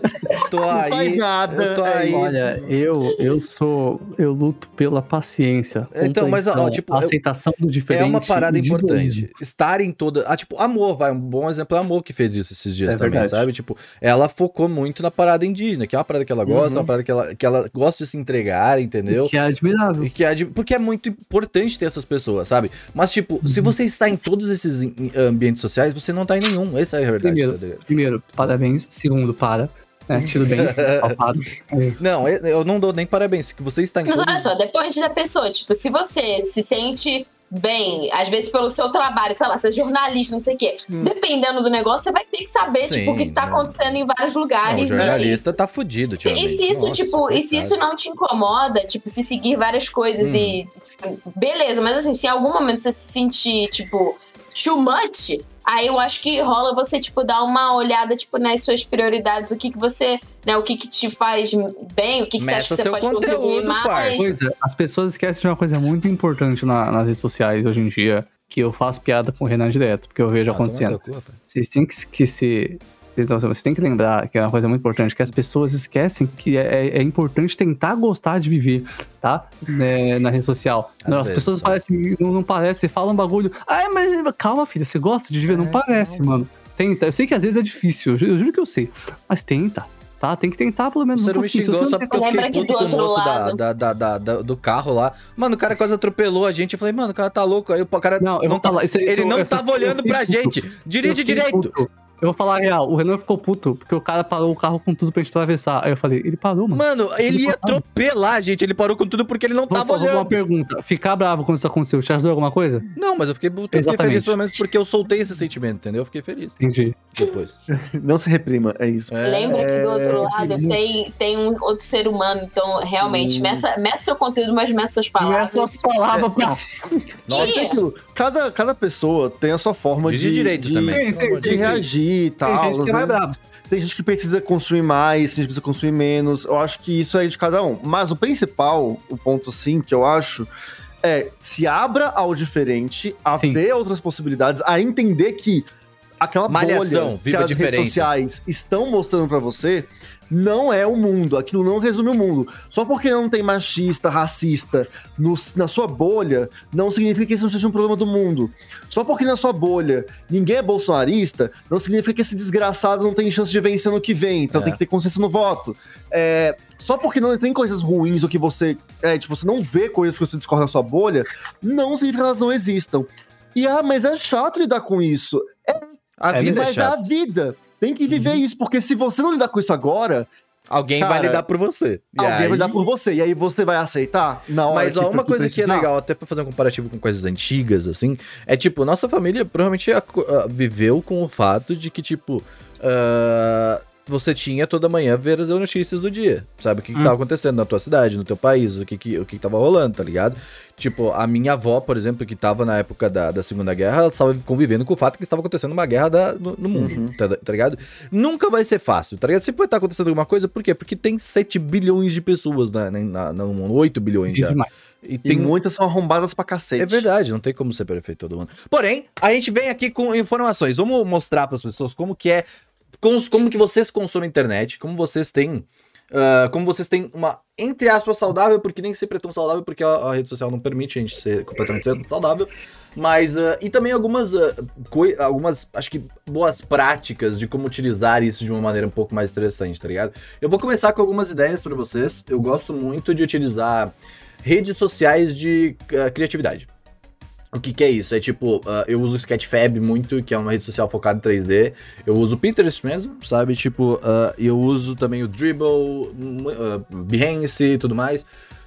Tô Não aí. faz nada. eu tô é aí. Olha, eu, eu sou. Eu luto pela paciência. Então, mas, ó, tipo, eu- aceitação do diferente. É uma parada importante. Estar em toda. Ah, tipo, amor, vai. Um bom exemplo é amor que fez isso esses dias É também, verdade. sabe? Tipo, ela focou muito na parada indígena, que é uma parada que ela gosta, Uhum. uma parada que ela, que ela gosta de se entregar, entendeu? Que é admirável. E que é de- porque é muito importante ter essas pessoas, sabe? Mas, tipo, se Uhum. você está em todos esses ambientes sociais, você não tá em nenhum. Essa é a verdade. Primeiro. tá ligado? Primeiro, parabéns. Segundo, para. Né? Tiro bem, (laughs) palpado. É. Não, eu eu não dou nem parabéns. Que você está em Mas olha só, depende da pessoa. Tipo, se você se sente bem, às vezes pelo seu trabalho, sei lá, você é jornalista, não sei o quê. Dependendo do negócio, você vai ter que saber, Sim, tipo, o que, tá né? acontecendo em vários Não, lugares. o e- jornalista tá fudido, E ultimamente. se isso, Nossa, tipo, e se isso não te incomoda, tipo, se seguir várias coisas Hum. e. tipo, beleza, mas assim, se em algum momento você se sentir, tipo, too much, aí eu acho que rola você, tipo, dar uma olhada, tipo, nas suas prioridades, o que que você, né, o que que te faz bem, o que, que você Meça acha que você pode contribuir conteúdo, mais. parça. Coisa, as pessoas esquecem de uma coisa muito importante na- nas redes sociais hoje em dia, que eu faço piada com o Renan direto, porque eu vejo Ah, acontecendo. Vocês têm que esquecer. Então, você tem que lembrar que é uma coisa muito importante, que as pessoas esquecem que é, é importante tentar gostar de viver, tá? Né, na rede social. Não, as pessoas parecem, não, não parecem, falam um bagulho. Ah, mas calma, filha, você gosta de viver? não É, parece, mano. Tenta. Eu sei que às vezes é difícil, eu ju- eu juro que eu sei. Mas tenta, tá? Tem que tentar pelo menos Você um não me pouquinho. Se xingou você só não porque eu fiquei que puto do com o moço da, da, da, da- da- do carro lá. Mano, o cara quase atropelou a gente. Eu falei, mano, o cara tá louco. Aí o cara Não, eu tá- falar. isso- isso ele eu- não eu tava olhando eu pra gente. Dirige direito. puto. Eu vou falar a real, o Renan ficou puto, porque o cara parou o carro com tudo pra gente atravessar. Aí eu falei, ele parou, mano. Mano, ele ia passava. atropelar a gente. Ele parou com tudo porque ele não Vou, tava vou uma olhando. pergunta. Ficar bravo quando isso aconteceu, te ajudou alguma coisa? Não, mas eu fiquei, eu fiquei feliz pelo menos porque eu soltei esse sentimento, entendeu? Eu fiquei feliz Entendi. depois. (laughs) Não se reprima, é isso. É. Lembra que do outro É, lado tem, tem um outro ser humano, então realmente, Sim. meça, meça seu conteúdo, mas meça suas palavras. É só palavras é aquilo, (laughs) cada, cada pessoa tem a sua forma Dirige de, direito de, também. Sim, sim, de sim. reagir e Tem tal. gente que às é mais vezes-. Tem gente que precisa construir mais, tem gente que precisa construir menos. Eu acho que isso é de cada um. Mas o principal, o ponto sim, que eu acho, é se abra ao diferente, a Sim. ver outras possibilidades, a entender que aquela Malhação, bolha que viva as a diferença. redes sociais estão mostrando pra você não é o mundo. Aquilo não resume o mundo. Só porque não tem machista, racista no- na sua bolha, não significa que isso não seja um problema do mundo. Só porque na sua bolha ninguém é bolsonarista, não significa que esse desgraçado não tem chance de vencer no que vem. Então É. tem que ter consciência no voto. É, só porque não tem coisas ruins ou que você. É, tipo, você não vê coisas que você discorda na sua bolha, não significa que elas não existam. E ah, mas é chato lidar com isso. A É, vida é mas é a vida. Tem que viver isso, porque se você não lidar com isso agora, Alguém vai Cara, lidar por você. E alguém aí- vai lidar por você. E aí você vai aceitar na hora Mas ó, uma coisa que é precisar? legal, até pra fazer um comparativo com coisas antigas, assim, é tipo, nossa família provavelmente viveu com o fato de que, tipo, ah, você tinha toda manhã ver as notícias do dia, sabe? O que, que Hum. tava acontecendo na tua cidade, no teu país, o que, que, o que, que tava rolando, tá ligado? Tipo, a minha avó, por exemplo, que tava na época da, da Segunda Guerra, ela estava convivendo com o fato que estava acontecendo uma guerra da- no, no mundo, Uhum. tá, tá ligado? Nunca vai ser fácil, tá ligado? Sempre vai estar acontecendo alguma coisa, por quê? Porque tem 7 bilhões de pessoas na, na, no mundo, 8 bilhões já. Demais. E E tem muitas são arrombadas pra cacete. É verdade, não tem como ser perfeito todo mundo. Porém, a gente vem aqui com informações. Vamos mostrar para as pessoas como que é, como que vocês consomem internet, como vocês têm, ah, como vocês têm uma entre aspas saudável, porque nem sempre é tão saudável, porque a, a rede social não permite a gente ser completamente saudável. Mas ah, e também algumas coi- algumas acho que boas práticas de como utilizar isso de uma maneira um pouco mais interessante, tá ligado? Eu vou começar com algumas ideias para vocês. Eu gosto muito de utilizar redes sociais de criatividade. O que, que é isso? É tipo, ah, eu uso o Sketchfab muito, que é uma rede social focada em 3D. Eu uso o Pinterest mesmo, sabe? Tipo, ah, eu uso também o Dribble, ah, Behance e tudo mais.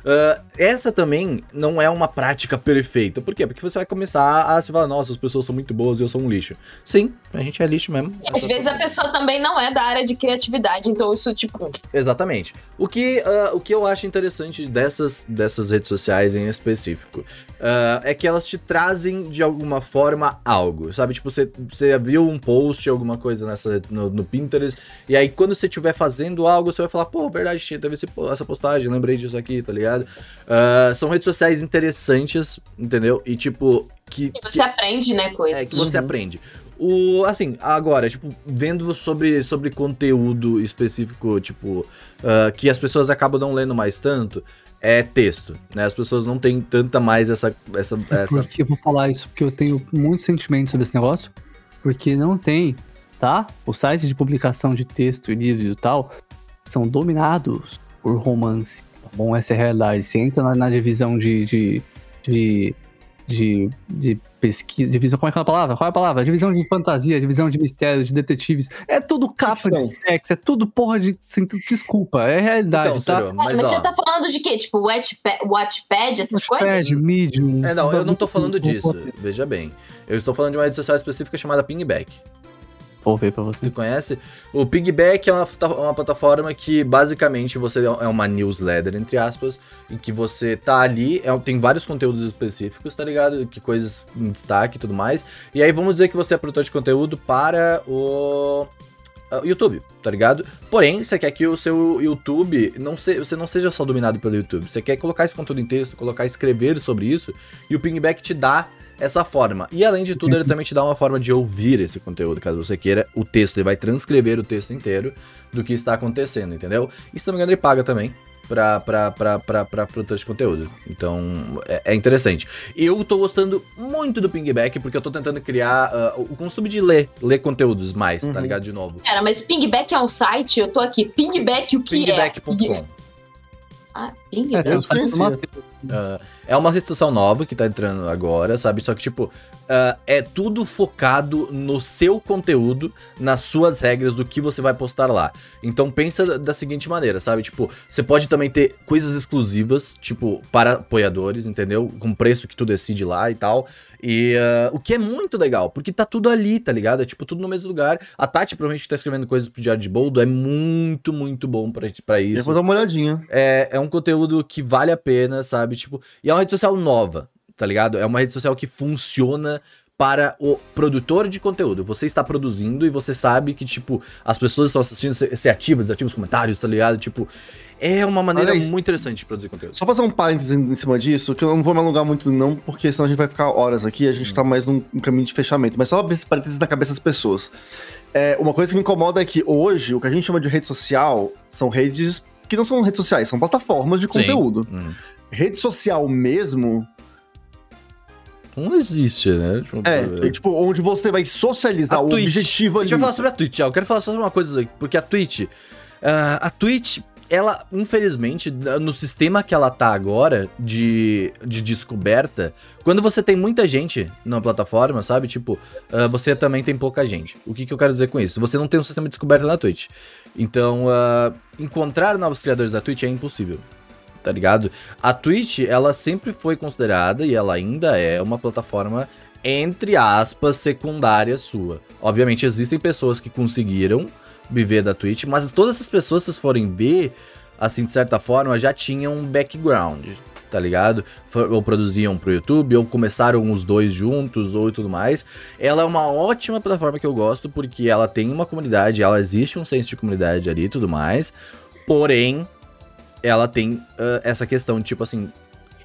Ah, essa também não é uma prática perfeita. Por quê? Porque você vai começar a se falar, nossa, as pessoas são muito boas e eu sou um lixo. Sim, a gente é lixo mesmo. Às vezes a pessoa também não é da área de criatividade, então isso, tipo, Exatamente. O que, ah, o que eu acho interessante dessas, dessas redes sociais em específico ah, é que elas te trazem de alguma forma algo, sabe? Tipo, você, você viu um post, alguma coisa nessa, no, no Pinterest, e aí quando você estiver fazendo algo, você vai falar, pô, verdade, teve esse, essa postagem, lembrei disso aqui, tá ligado? Ah, são redes sociais interessantes, entendeu? E tipo, que, você aprende, né, é, coisas. que você Uhum. aprende. O, assim, agora, tipo, vendo sobre, sobre conteúdo específico, tipo, uh, que as pessoas acabam não lendo mais tanto, é texto, né? As pessoas não têm tanta mais essa... essa, É essa... Porque eu vou falar isso porque eu tenho muitos sentimentos sobre esse negócio. Porque não tem, tá? Os sites de publicação de texto e livro e tal são dominados por romance. Tá bom? Essa é a realidade. Você entra na, na divisão de. de, de de, de pesquisa, divisão, como é aquela palavra? Qual é a palavra? Divisão de fantasia, divisão de mistério, de detetives. É tudo capa Ficção. de sexo, é tudo porra de. sem- Desculpa, é realidade, Então, tá? Mas, mas, ó, você tá falando de quê? Tipo, Wattpad, Wattpad essas coisas? Wattpad, Medium. É, não, eu não tô falando disso, veja bem. Eu estou falando de uma rede social específica chamada Pingback. Vou ver pra você. Você conhece? O Pigback é uma, uma plataforma que basicamente você é uma newsletter, entre aspas, em que você tá ali, é- tem vários conteúdos específicos, tá ligado? Que coisas em destaque e tudo mais. E aí vamos dizer que você é produtor de conteúdo para o ah, YouTube, tá ligado? Porém, você quer que o seu YouTube não se, você não seja só dominado pelo YouTube. Você quer colocar esse conteúdo em texto, colocar escrever sobre isso, e o Pingback te dá essa forma. E além de tudo, ele também te dá uma forma de ouvir esse conteúdo, caso você queira. O texto, ele vai transcrever o texto inteiro do que está acontecendo, entendeu? E se não me engano, ele paga também. Pra, pra, pra, pra, pra produtor de conteúdo. Então, é, é interessante. Eu tô gostando muito do Pingback, porque eu tô tentando criar ah, o costume de ler, ler conteúdos mais, tá Uhum. ligado? De novo. Pera, mas Pingback é um site? Eu tô aqui. Pingback o que é? Pingback.com. Ah, É, Pingback. Eu um chamado- É uma restrição nova que tá entrando agora, sabe? Só que, tipo, ah, é tudo focado no seu conteúdo, nas suas regras do que você vai postar lá. Então pensa da seguinte maneira, sabe? Tipo, você pode também ter coisas exclusivas, tipo, para apoiadores, entendeu? Com preço que tu decide lá e tal. E ah, o que é muito legal, porque tá tudo ali, tá ligado? É tipo tudo no mesmo lugar. A Tati, provavelmente, que tá escrevendo coisas pro Diário de Boldo, é muito, muito bom pra, pra Eu isso. vou dar uma olhadinha. É, é um conteúdo que vale a pena, sabe? Tipo, e é uma rede social nova, tá ligado? É uma rede social que funciona para o produtor de conteúdo. Você está produzindo e você sabe que, tipo, as pessoas estão assistindo, ser ativas, desativas os comentários, tá ligado? Tipo, é uma maneira muito interessante de produzir conteúdo. Só fazer um parênteses em cima disso, que eu não vou me alongar muito, não, porque senão a gente vai ficar horas aqui e a gente tá mais num, num caminho de fechamento. Mas só abrir esse parênteses na cabeça das pessoas. É, uma coisa que me incomoda é que hoje o que a gente chama de rede social são redes que não são redes sociais, são plataformas de conteúdo. Hum. Rede social mesmo Não existe, né? Tipo, é, é, tipo, onde você vai socializar A o Twitch. objetivo A ali. gente vai falar sobre a Twitch, já. Eu quero falar sobre uma coisa aqui, porque a Twitch. ah, a Twitch, ela, infelizmente, no sistema que ela tá agora, de, de descoberta, quando você tem muita gente na plataforma, sabe? Tipo, ah, você também tem pouca gente. O que, que eu quero dizer com isso? Você não tem um sistema de descoberta na Twitch. Então, ah, encontrar novos criadores da Twitch é impossível. Tá ligado? A Twitch, ela sempre foi considerada, e ela ainda é, uma plataforma entre aspas, secundária sua. Obviamente, existem pessoas que conseguiram viver da Twitch, mas todas essas pessoas, se vocês forem ver, assim, de certa forma, já tinham um background, tá ligado? Ou produziam pro YouTube, ou começaram os dois juntos, ou e tudo mais. Ela é uma ótima plataforma que eu gosto, porque ela tem uma comunidade, ela existe um senso de comunidade ali e tudo mais. Porém, ela tem ah, essa questão, tipo assim,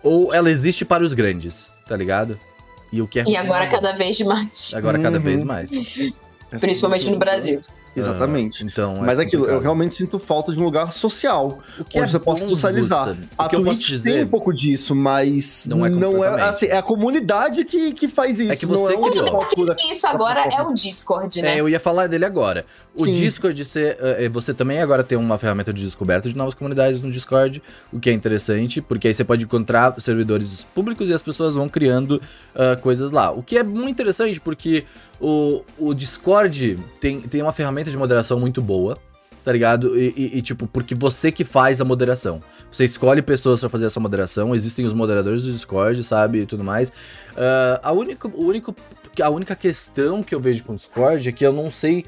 ou ela existe para os grandes, tá ligado? E o que é E agora cada vez mais. agora cada Uhum. vez mais. (laughs) Principalmente no Brasil. Exatamente. Então, Mas é aquilo, eu realmente sinto falta de um lugar social. o que onde você possa socializar. A que Twitch dizer tem um pouco disso, mas Não não é é, completamente. assim, é a comunidade que, que faz isso. que você não é criou. uma cultura. Isso agora é o Discord, né? É, eu ia falar dele agora. O Sim. Discord, você, eh, você também agora tem uma ferramenta de descoberta de novas comunidades no Discord, o que é interessante, porque aí você pode encontrar servidores públicos e as pessoas vão criando ah, coisas lá. O que é muito interessante, porque o, o Discord tem, tem uma ferramenta de moderação muito boa. Tá ligado? E, e- e, tipo, porque você que faz a moderação. Você escolhe pessoas pra fazer essa moderação. Existem os moderadores do Discord, sabe? E tudo mais. Ah, a, única, o único, a única questão que eu vejo com o Discord é que eu não sei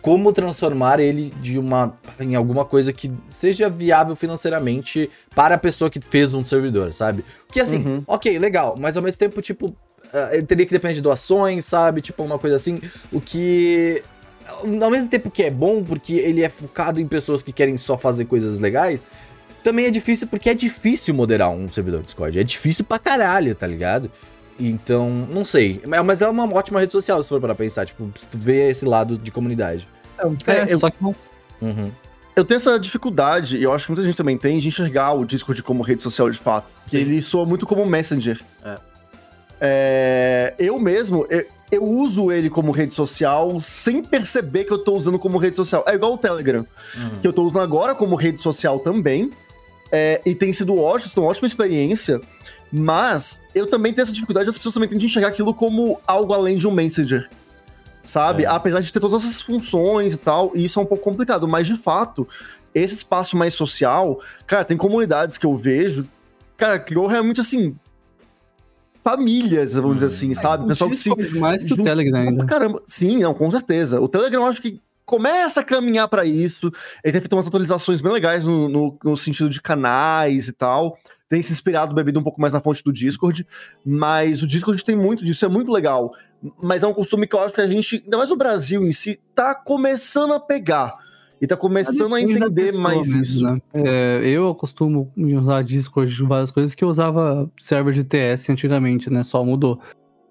como transformar ele de uma em alguma coisa que seja viável financeiramente para a pessoa que fez um servidor, sabe? Que assim, Uhum. ok, legal, mas ao mesmo tempo, tipo, ele teria que depender de doações, sabe? Tipo, uma coisa assim, o que. Ao mesmo tempo que é bom, porque ele é focado em pessoas que querem só fazer coisas legais, também é difícil porque é difícil moderar um servidor Discord. É difícil pra caralho, tá ligado? Então, não sei. Mas mas é uma ótima rede social, se for para pensar. Tipo, se tu vê esse lado de comunidade. É, É, eu- só que não. Uhum. Eu tenho essa dificuldade, e eu acho que muita gente também tem, de enxergar o Discord como rede social de fato. Que ele soa muito como um Messenger. É. É, eu mesmo, eu, eu uso ele como rede social sem perceber que eu tô usando como rede social. É igual o Telegram, Uhum. que eu tô usando agora como rede social também. é, e tem sido ótimo, uma ótima experiência. Mas eu também tenho essa dificuldade, as pessoas também têm de enxergar aquilo como algo além de um Messenger. Sabe? É. Apesar de ter todas essas funções e tal, e isso é um pouco complicado. Mas, de fato, esse espaço mais social, cara, tem comunidades que eu vejo, cara, criou realmente assim. Famílias, vamos dizer assim, sabe? Pessoal que se. Mais que o Telegram ainda. Caramba, sim, não, com certeza. O Telegram eu acho que começa a caminhar pra isso. Ele tem feito umas atualizações bem legais no, no, no sentido de canais e tal. Tem se inspirado, bebido um pouco mais na fonte do Discord. Mas o Discord tem muito disso, é muito legal. Mas é um costume que eu acho que a gente, ainda mais no Brasil em si, tá começando a pegar. E tá começando a entender mais mesmo, isso. né? É, eu costumo usar Discord de várias coisas que eu usava server de TS antigamente, né? Só mudou.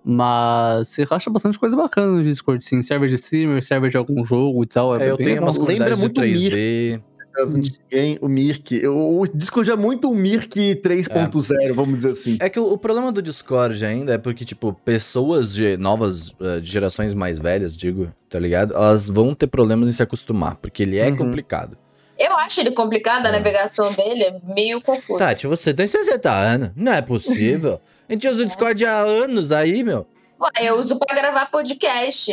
Mas você acha bastante coisa bacana no Discord, sim. Server de streamer, server de algum jogo e tal. É, É, eu tenho umas Lembra muito de 3D. Ninguém- O Mirk. O Discord é muito o Mirk 3.0, vamos dizer assim. É que o, o problema do Discord ainda é porque, tipo, pessoas de novas, eh, de gerações mais velhas, digo, tá ligado? Elas vão ter problemas em se acostumar, porque ele é Uhum. complicado. Eu acho ele complicado, a Ah. navegação dele é meio confusa. Tati, você tem 60 anos. Não é possível. A gente usa o (laughs) Discord há anos aí, meu. Ué, eu uso pra gravar podcast.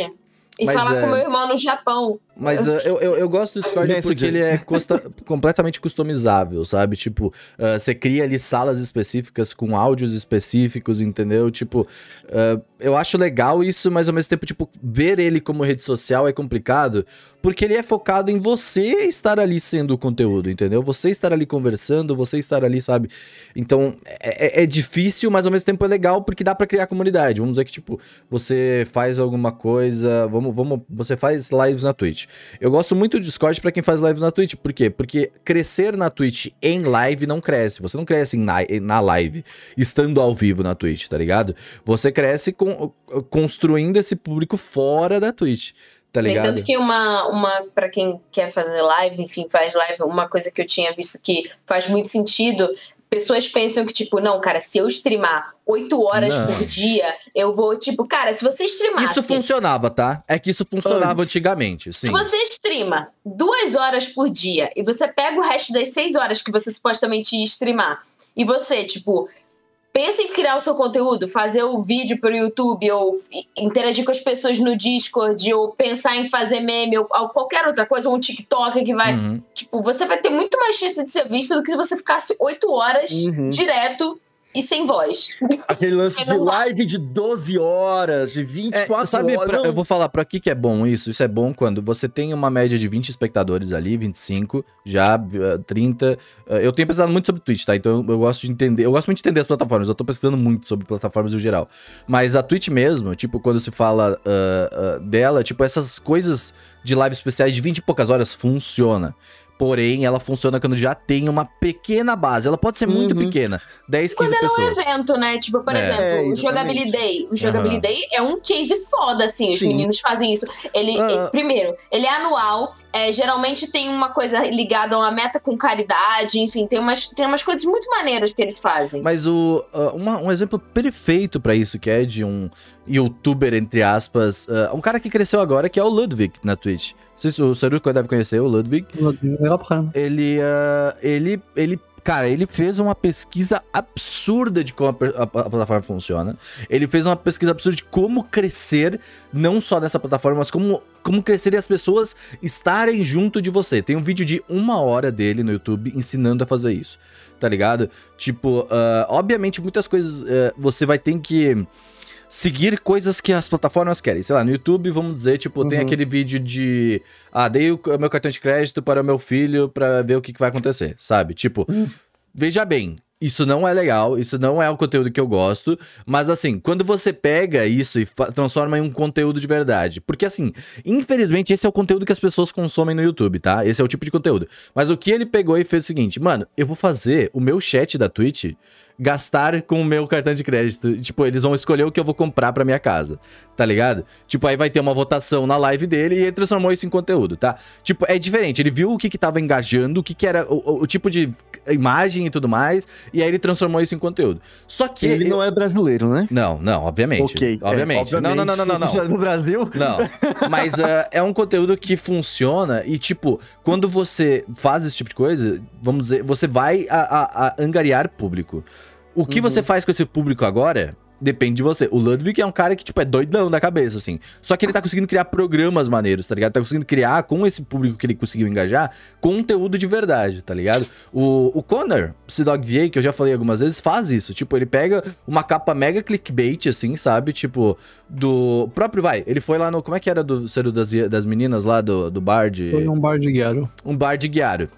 E Mas falar é- com meu irmão no Japão. Mas uh, eu, eu, eu gosto do Discord porque ele é custa- (laughs) completamente customizável, sabe? Tipo, uh, você cria ali salas específicas com áudios específicos, entendeu? Tipo, uh, eu acho legal isso, mas ao mesmo tempo, tipo, ver ele como rede social é complicado, porque ele é focado em você estar ali sendo o conteúdo, entendeu? Você estar ali conversando, você estar ali, sabe? Então, é, é- é difícil, mas ao mesmo tempo é legal porque dá pra criar comunidade. Vamos dizer que, tipo, você faz alguma coisa, vamos, vamos, você faz lives na Twitch. Eu gosto muito do Discord pra quem faz lives na Twitch. Por quê? Porque crescer na Twitch em live não cresce. Você não cresce na, na live, estando ao vivo na Twitch, tá ligado? Você cresce com, construindo esse público fora da Twitch, tá ligado? entanto que uma, uma para quem quer fazer live, enfim, faz live, uma coisa que eu tinha visto que faz muito sentido, pessoas pensam que, tipo, não, cara, se eu streamar oito horas Não. por dia, eu vou, tipo, cara, se você streamasse... Isso funcionava, tá? É que isso funcionava Antes. antigamente, sim. Se você streama duas horas por dia e você pega o resto das seis horas que você supostamente ia streamar e você, tipo, pensa em criar o seu conteúdo, fazer o vídeo pro YouTube ou interagir com as pessoas no Discord ou pensar em fazer meme ou, ou qualquer outra coisa, ou um TikTok que vai. Uhum. Tipo, você vai ter muito mais chance de ser visto do que se você ficasse oito horas Uhum. direto e sem voz. Aquele lance de live de 12 horas, de 24 É, sabe, horas. pra- eu vou falar pra que que é bom isso? Isso é bom quando você tem uma média de 20 espectadores ali, 25, já eh, 30. Eh, Eu tenho pesquisado muito sobre Twitch, tá? Então eu, eu gosto de entender. Eu gosto muito de entender as plataformas. Eu tô pesquisando muito sobre plataformas no geral. Mas a Twitch mesmo, tipo, quando se fala ah, ah, dela, tipo, essas coisas de live especiais de 20 e poucas horas funciona. Porém, ela funciona quando já tem uma pequena base. Ela pode ser muito Uhum. pequena. 10, 15 Quando ela é um pessoas. evento, né? Tipo, por É. exemplo, É, o. Jogability Day. O Jogability Day é um case foda, assim. Os Sim. meninos fazem isso. Ele, Ah. ele- primeiro, ele é anual. é, geralmente tem uma coisa ligada a uma meta com caridade. Enfim, tem umas, tem umas coisas muito maneiras que eles fazem. Mas o, ah, uma- um exemplo perfeito pra isso, que é de um youtuber, entre aspas, ah, um cara que cresceu agora, que é o Ludwig na Twitch. Se o Saruco deve conhecer o Ludwig. Pra caramba. Ele, ah, ele, ele, cara, ele fez uma pesquisa absurda de como a, a- a plataforma funciona. Ele fez uma pesquisa absurda de como crescer, não só nessa plataforma, mas como, como crescer e as pessoas estarem junto de você. Tem um vídeo de uma hora dele no YouTube ensinando a fazer isso, tá ligado? Tipo, ah, obviamente muitas coisas ah, você vai ter que seguir coisas que as plataformas querem. Sei lá, no YouTube, vamos dizer, tipo, tem Uhum. aquele vídeo de. Ah, dei o meu cartão de crédito para o meu filho pra ver o que, que vai acontecer, sabe? Tipo, veja bem. Isso não é legal, isso não é o conteúdo que eu gosto, mas assim, quando você pega isso e transforma em um conteúdo de verdade, porque assim, infelizmente esse é o conteúdo que as pessoas consomem no YouTube, tá? Esse é o tipo de conteúdo. Mas o que ele pegou e fez o seguinte, mano, eu vou fazer o meu chat da Twitch gastar com o meu cartão de crédito. Tipo, eles vão escolher o que eu vou comprar pra minha casa, tá ligado? Tipo, aí vai ter uma votação na live dele e ele transformou isso em conteúdo, tá? Tipo, é diferente. Ele viu o que que tava engajando, o que que era o, o- tipo de imagem e tudo mais, e aí ele transformou isso em conteúdo. Só que Ele não é brasileiro, né? não, não, obviamente. Ok. é, Obviamente. não, não, não, não, não, não. Se no Brasil. Não. Mas ah, (laughs) é um conteúdo que funciona e, tipo, quando você faz esse tipo de coisa, vamos dizer, você vai a, a- a angariar público. O que Uhum. você faz com esse público agora depende de você. O Ludwig é um cara que, tipo, é doidão da cabeça, assim. Só que ele tá conseguindo criar programas maneiros, tá ligado? Tá conseguindo criar, com esse público que ele conseguiu engajar, conteúdo de verdade, tá ligado? O, o Connor, Dog VA, que eu já falei algumas vezes, faz isso. Tipo, ele pega uma capa mega clickbait, assim, sabe? Tipo, do próprio, vai, ele foi lá no, como é que era do ser das, das meninas lá do, do bar de... Foi um bar de guiaro. Um bar de guiário.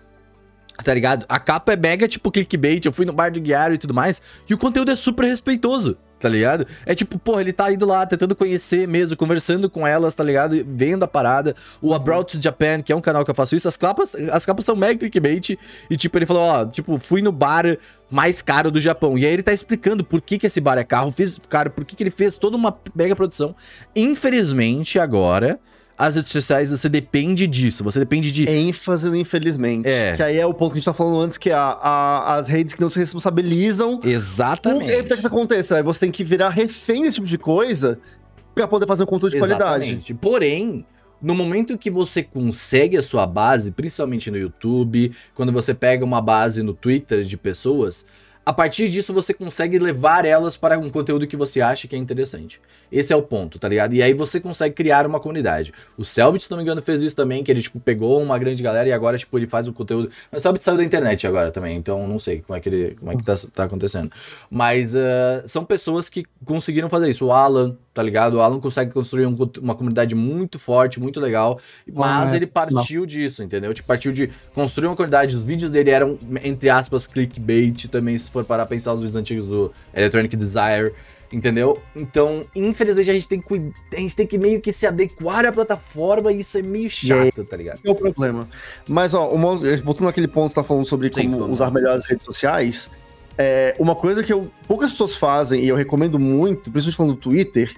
Tá ligado? A capa é mega tipo clickbait, eu fui no bar de guiário e tudo mais, e o conteúdo é super respeitoso, tá ligado? É tipo, pô, ele tá indo lá tentando conhecer mesmo, conversando com elas, tá ligado? Vendo a parada. O Abroad to Japan, que é um canal que eu faço isso, as capas, as capas são mega clickbait, e tipo, ele falou, ó, tipo, fui no bar mais caro do Japão. E aí ele tá explicando por que que esse bar é caro, fez, cara, por que que ele fez toda uma mega produção. Infelizmente, agora, as redes sociais, você depende disso, você depende de... ênfase infelizmente. É. Que aí é o ponto que a gente tá falando antes, que é a, a- as redes que não se responsabilizam Exatamente. evitar que isso aconteça. Aí você tem que virar refém desse tipo de coisa pra poder fazer um conteúdo de qualidade. Exatamente. Porém, no momento que você consegue a sua base, principalmente no YouTube, quando você pega uma base no Twitter de pessoas, a partir disso você consegue levar elas para um conteúdo que você acha que é interessante. Esse é o ponto, tá ligado? E aí você consegue criar uma comunidade. O Selbit, se não me engano, fez isso também, que ele, tipo, pegou uma grande galera e agora, tipo, ele faz o conteúdo. Mas o Selbit saiu da internet agora também, então não sei como é que, ele, como é que tá, tá acontecendo. Mas ah, são pessoas que conseguiram fazer isso. O Alan, tá ligado? O Alan consegue construir um uma comunidade muito forte, muito legal. Mas Ah, ele partiu disso, entendeu? Tipo, partiu de construir uma comunidade. Os vídeos dele eram, entre aspas, clickbait também, se for parar a pensar os vídeos antigos do Electronic Desire. Entendeu? Então, infelizmente, a gente tem que, a gente tem que meio que se adequar à plataforma e isso é meio chato, tá ligado? É o problema. Mas, ó, uma, voltando naquele ponto que você tá falando sobre Sim, como usar melhor as redes sociais, é, uma coisa que eu, poucas pessoas fazem e eu recomendo muito, principalmente falando do Twitter,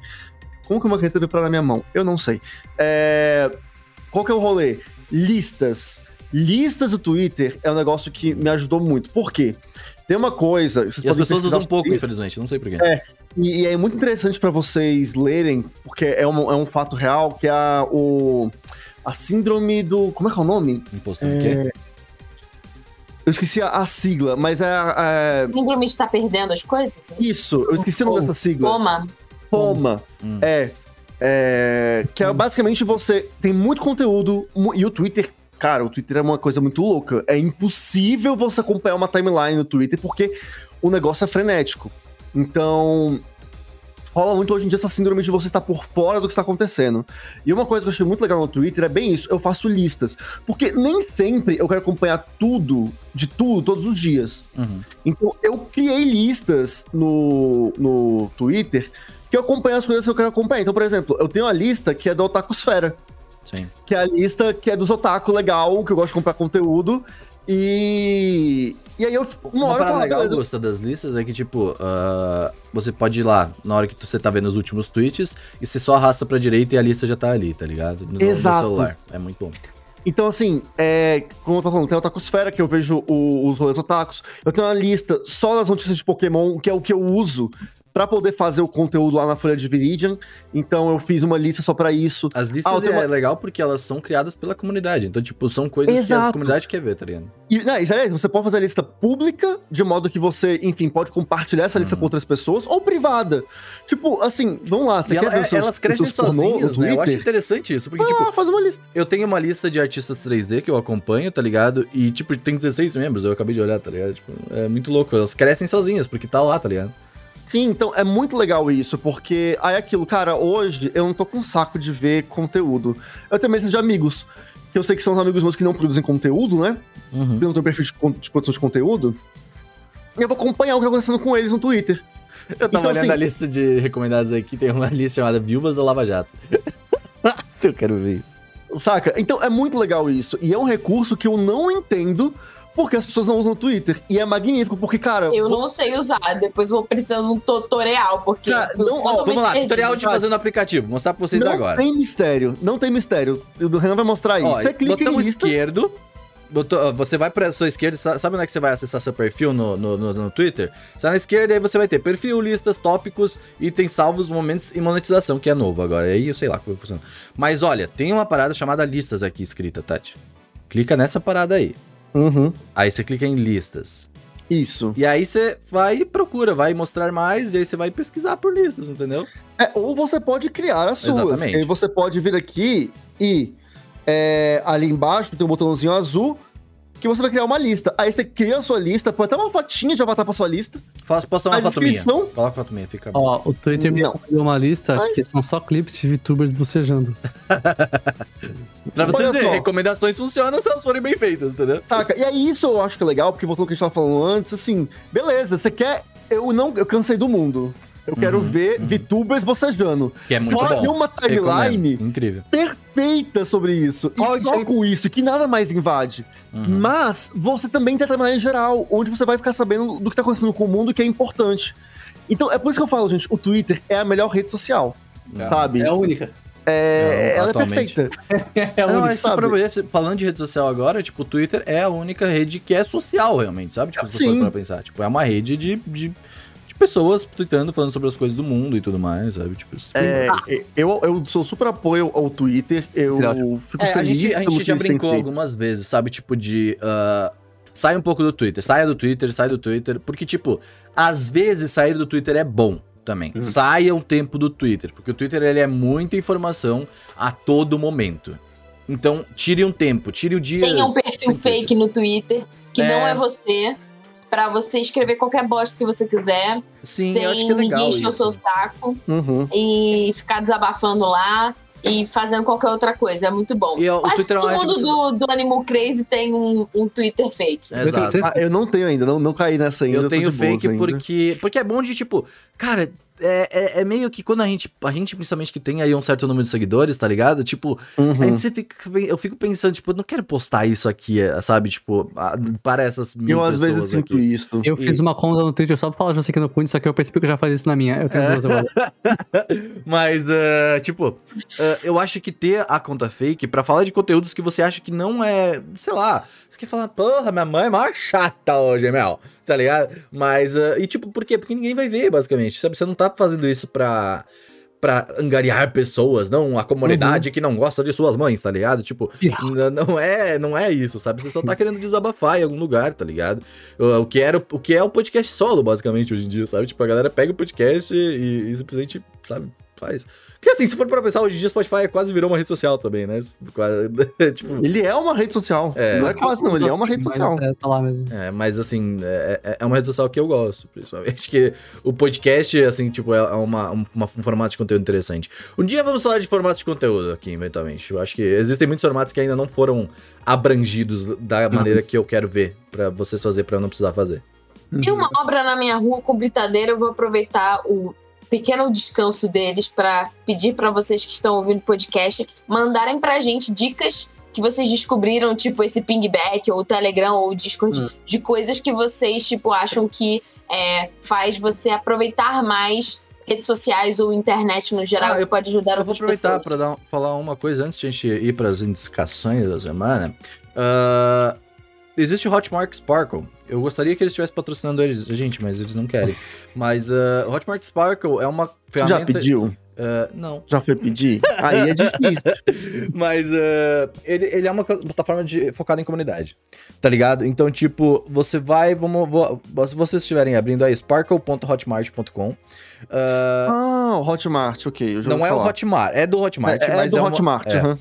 como que uma caneta veio pra na minha mão? Eu não sei. É, qual que é o rolê? Listas. Listas do Twitter é um negócio que me ajudou muito. Por quê? Tem uma coisa. Vocês E as pessoas usam pouco, sobre isso. infelizmente, não sei porquê. É. E, e é muito interessante pra vocês lerem, porque é um, é um fato real, que é a, o, a síndrome do. Como é que é o nome? Imposto do quê? Eu esqueci a, a sigla, mas é, é- Síndrome de estar perdendo as coisas? Isso, eu esqueci o nome dessa sigla. Toma. Poma. Hum. É. é, que é basicamente você tem muito conteúdo e o Twitter. Cara, o Twitter é uma coisa muito louca. É impossível você acompanhar uma timeline no Twitter porque o negócio é frenético. Então, rola muito hoje em dia essa síndrome de você estar por fora do que está acontecendo. E uma coisa que eu achei muito legal no Twitter é bem isso, eu faço listas. Porque nem sempre eu quero acompanhar tudo, de tudo, todos os dias. Uhum. Então eu criei listas no, no Twitter que eu acompanho as coisas que eu quero acompanhar. Então, por exemplo, eu tenho uma lista que é da Otakusfera, Sim. que é a lista que é dos otaku legal, que eu gosto de comprar conteúdo. E. E aí eu. Uma, Uma hora eu falo, legal, beleza, gosta das listas, é que, tipo, ah, você pode ir lá na hora que tu- você tá vendo os últimos tweets e você só arrasta pra direita e a lista já tá ali, tá ligado? No, no Exato. celular. É muito bom. Então, assim, é, como eu tô falando, tem a Otakusfera, que eu vejo o- os rolês otakus. Eu tenho uma lista só das notícias de Pokémon, que é o que eu uso pra poder fazer o conteúdo lá na Folha de Viridian. Então, eu fiz uma lista só pra isso. As Ah, listas tenho é uma- legal porque elas são criadas pela comunidade. Então, tipo, são coisas que a Exato. comunidade quer ver, tá ligado? E, não, isso é, você pode fazer a lista pública, de modo que você, enfim, pode compartilhar essa lista Uhum. com outras pessoas, ou privada. Tipo, assim, vamos lá, você E quer ela- ver os seus, elas crescem seus sozinhas, né? Eu acho interessante isso. Porque, Ah, tipo, faz uma lista. eu tenho uma lista de artistas 3D que eu acompanho, tá ligado? E, tipo, tem 16 membros, eu acabei de olhar, tá ligado? Tipo, é muito louco. Elas crescem sozinhas, porque tá lá, tá ligado? Sim, então é muito legal isso, porque aí é aquilo, cara, hoje eu não tô com saco de ver conteúdo. Eu tenho mesmo de amigos, que eu sei que são os amigos meus que não produzem conteúdo, né? Uhum. Eu não tenho perfil de produção de conteúdo. E eu vou acompanhar o que tá acontecendo com eles no Twitter. Eu tava Então, olhando assim- a lista de recomendados aqui, tem uma (laughs) lista chamada Viúvas da Lava Jato. (laughs) eu quero ver isso. Saca? Então é muito legal isso. E é um recurso que eu não entendo porque as pessoas não usam o Twitter. E é magnífico, porque, cara. Eu não sei usar, depois vou precisar de um tutorial, porque. Cara, não, ó, Vamos lá, perdi. tutorial de fazer no aplicativo. Vou mostrar pra vocês não agora. tem mistério, não tem mistério. O Renan vai mostrar aí. Ó, Você clica botão em listas. esquerdo. Botou, você vai pra sua esquerda, sa- sabe onde é que você vai acessar seu perfil no, no, no, no Twitter? Você vai na esquerda aí você vai ter perfil, listas, tópicos, itens salvos, momentos e monetização, que é novo agora. Aí eu sei lá como funciona. Mas olha, tem uma parada chamada listas aqui escrita, Tati. Clica nessa parada aí. Uhum. Aí você clica em listas. Isso. E aí você vai e procura, vai mostrar mais, e aí você vai pesquisar por listas, entendeu? É, ou você pode criar as suas. Exatamente. Aí você pode vir aqui e é, ali embaixo tem um botãozinho azul que você vai criar uma lista. Aí você cria a sua lista, põe até uma fotinha de avatar pra sua lista. Faço, posso tomar A uma foto minha. Coloca foto minha, fica bom. Ó, o Twitter me deu uma lista Mas- que são só clipes de VTubers bocejando. (laughs) Pra vocês verem, recomendações funcionam se elas forem bem feitas, entendeu? Saca? E aí isso eu acho que é legal, porque voltando ao que a gente tava falando antes, assim, beleza, você quer. Eu não. Eu cansei do mundo. Eu quero Uhum, ver uhum. VTubers bocejando. Que é muito Só bom. tem uma timeline. Incrível. perfeita sobre isso. E só com isso, que nada mais invade. Uhum. Mas você também tem a timeline geral, onde você vai ficar sabendo do que tá acontecendo com o mundo, que é importante. Então, é por isso que eu falo, gente, o Twitter é a melhor rede social, É. sabe? É a única. É, Não, ela atualmente. é perfeita. (laughs) É a Não, única. esse- falando de rede social agora, tipo, o Twitter é a única rede que é social, realmente, sabe? Tipo, se você Sim. for pra pensar. Tipo, é uma rede de, de, de pessoas tweetando, falando sobre as coisas do mundo e tudo mais, sabe? Tipo, É, isso. eu, eu sou super apoio ao Twitter, eu Filhote. fico É, a feliz gente, a gente já brincou algumas vezes, sabe? Tipo, de. ah, sai um pouco do Twitter, saia do Twitter, sai do Twitter. Porque, tipo, às vezes sair do Twitter é bom também. Uhum. Saia um tempo do Twitter. Porque o Twitter ele é muita informação a todo momento. Então, tire um tempo, tire o dia. Tenha um perfil fake no Twitter, que não É. é você, pra você escrever qualquer bosta que você quiser, Sim, sem eu acho que é legal ninguém encher o seu saco Uhum. e ficar desabafando lá e fazendo qualquer outra coisa. É muito bom. E, ó, Quase é todo mundo do, do Animal Crazy tem um, um Twitter fake. Exato. Ah, eu não tenho ainda, não, não caí nessa ainda. Eu tô tenho fake ainda. porque, porque é bom de, tipo, cara, é, é, é meio que quando a gente, a gente, principalmente que tem aí um certo número de seguidores, tá ligado? Tipo, Uhum. aí você fica, eu fico pensando, tipo, eu não quero postar isso aqui, é, sabe? Tipo, para essas mil Eu às vezes pessoas sinto aqui. isso. Eu fiz uma conta no Twitter só pra falar José aqui no Cunha, só que eu percebi que eu já fazia isso na minha. Eu tenho É. duas agora. (laughs) Mas, ah, tipo, ah, eu acho que ter a conta fake pra falar de conteúdos que você acha que não é, sei lá, você quer falar, porra, minha mãe é mó chata hoje, Mel, tá ligado? Mas, ah, e tipo, por quê? Porque ninguém vai ver, basicamente, sabe? Você não tá fazendo isso pra, pra angariar pessoas, não a comunidade que não gosta de suas mães, tá ligado? Tipo, n- não é, não é isso, sabe? Você só tá querendo desabafar em algum lugar, tá ligado? O, o que, era, o que é o podcast solo, basicamente, hoje em dia, sabe? Tipo, a galera pega o podcast e, e simplesmente, sabe, faz. Porque assim, se for pra pensar, hoje em dia Spotify quase virou uma rede social também, né? (laughs) Tipo, Ele é uma rede social. É. Não é quase, não. Ele é uma rede social. é, tá lá mesmo. é, mas assim, é, é- é uma rede social que eu gosto, principalmente. (laughs) Que o podcast, assim, tipo, é uma, um, uma- um formato de conteúdo interessante. Um dia vamos falar de formatos de conteúdo aqui, eventualmente. Eu acho que existem muitos formatos que ainda não foram abrangidos da maneira que eu quero ver, pra vocês fazer, pra eu não precisar fazer. E uma obra na minha rua com britadeira, eu vou aproveitar o pequeno descanso deles para pedir para vocês que estão ouvindo o podcast mandarem pra gente dicas que vocês descobriram, tipo esse pingback, ou o Telegram, ou o Discord, Hum. de coisas que vocês, tipo, acham que é, faz você aproveitar mais redes sociais ou internet no geral, Ah, eu- pode ajudar Eu vou outras aproveitar pessoas. para dar, falar uma coisa antes de a gente ir para as indicações da semana. Ah, existe o Hotmart Sparkle. Eu gostaria que eles estivessem patrocinando eles, gente, mas eles não querem. Mas o Hotmart Sparkle é uma Você já ferramenta. pediu? Ah, não. Já foi pedir? Aí é difícil. (laughs) Mas ah, ele, ele é uma plataforma de, focada em comunidade. Tá ligado? Então, tipo, você vai. Vamos, vou- se vocês estiverem abrindo aí, sparkle.hotmart.com. ah, Ah, o Hotmart, ok. Não é o falar. Hotmart, é do Hotmart, É, é do é uma- Hotmart, é. aham.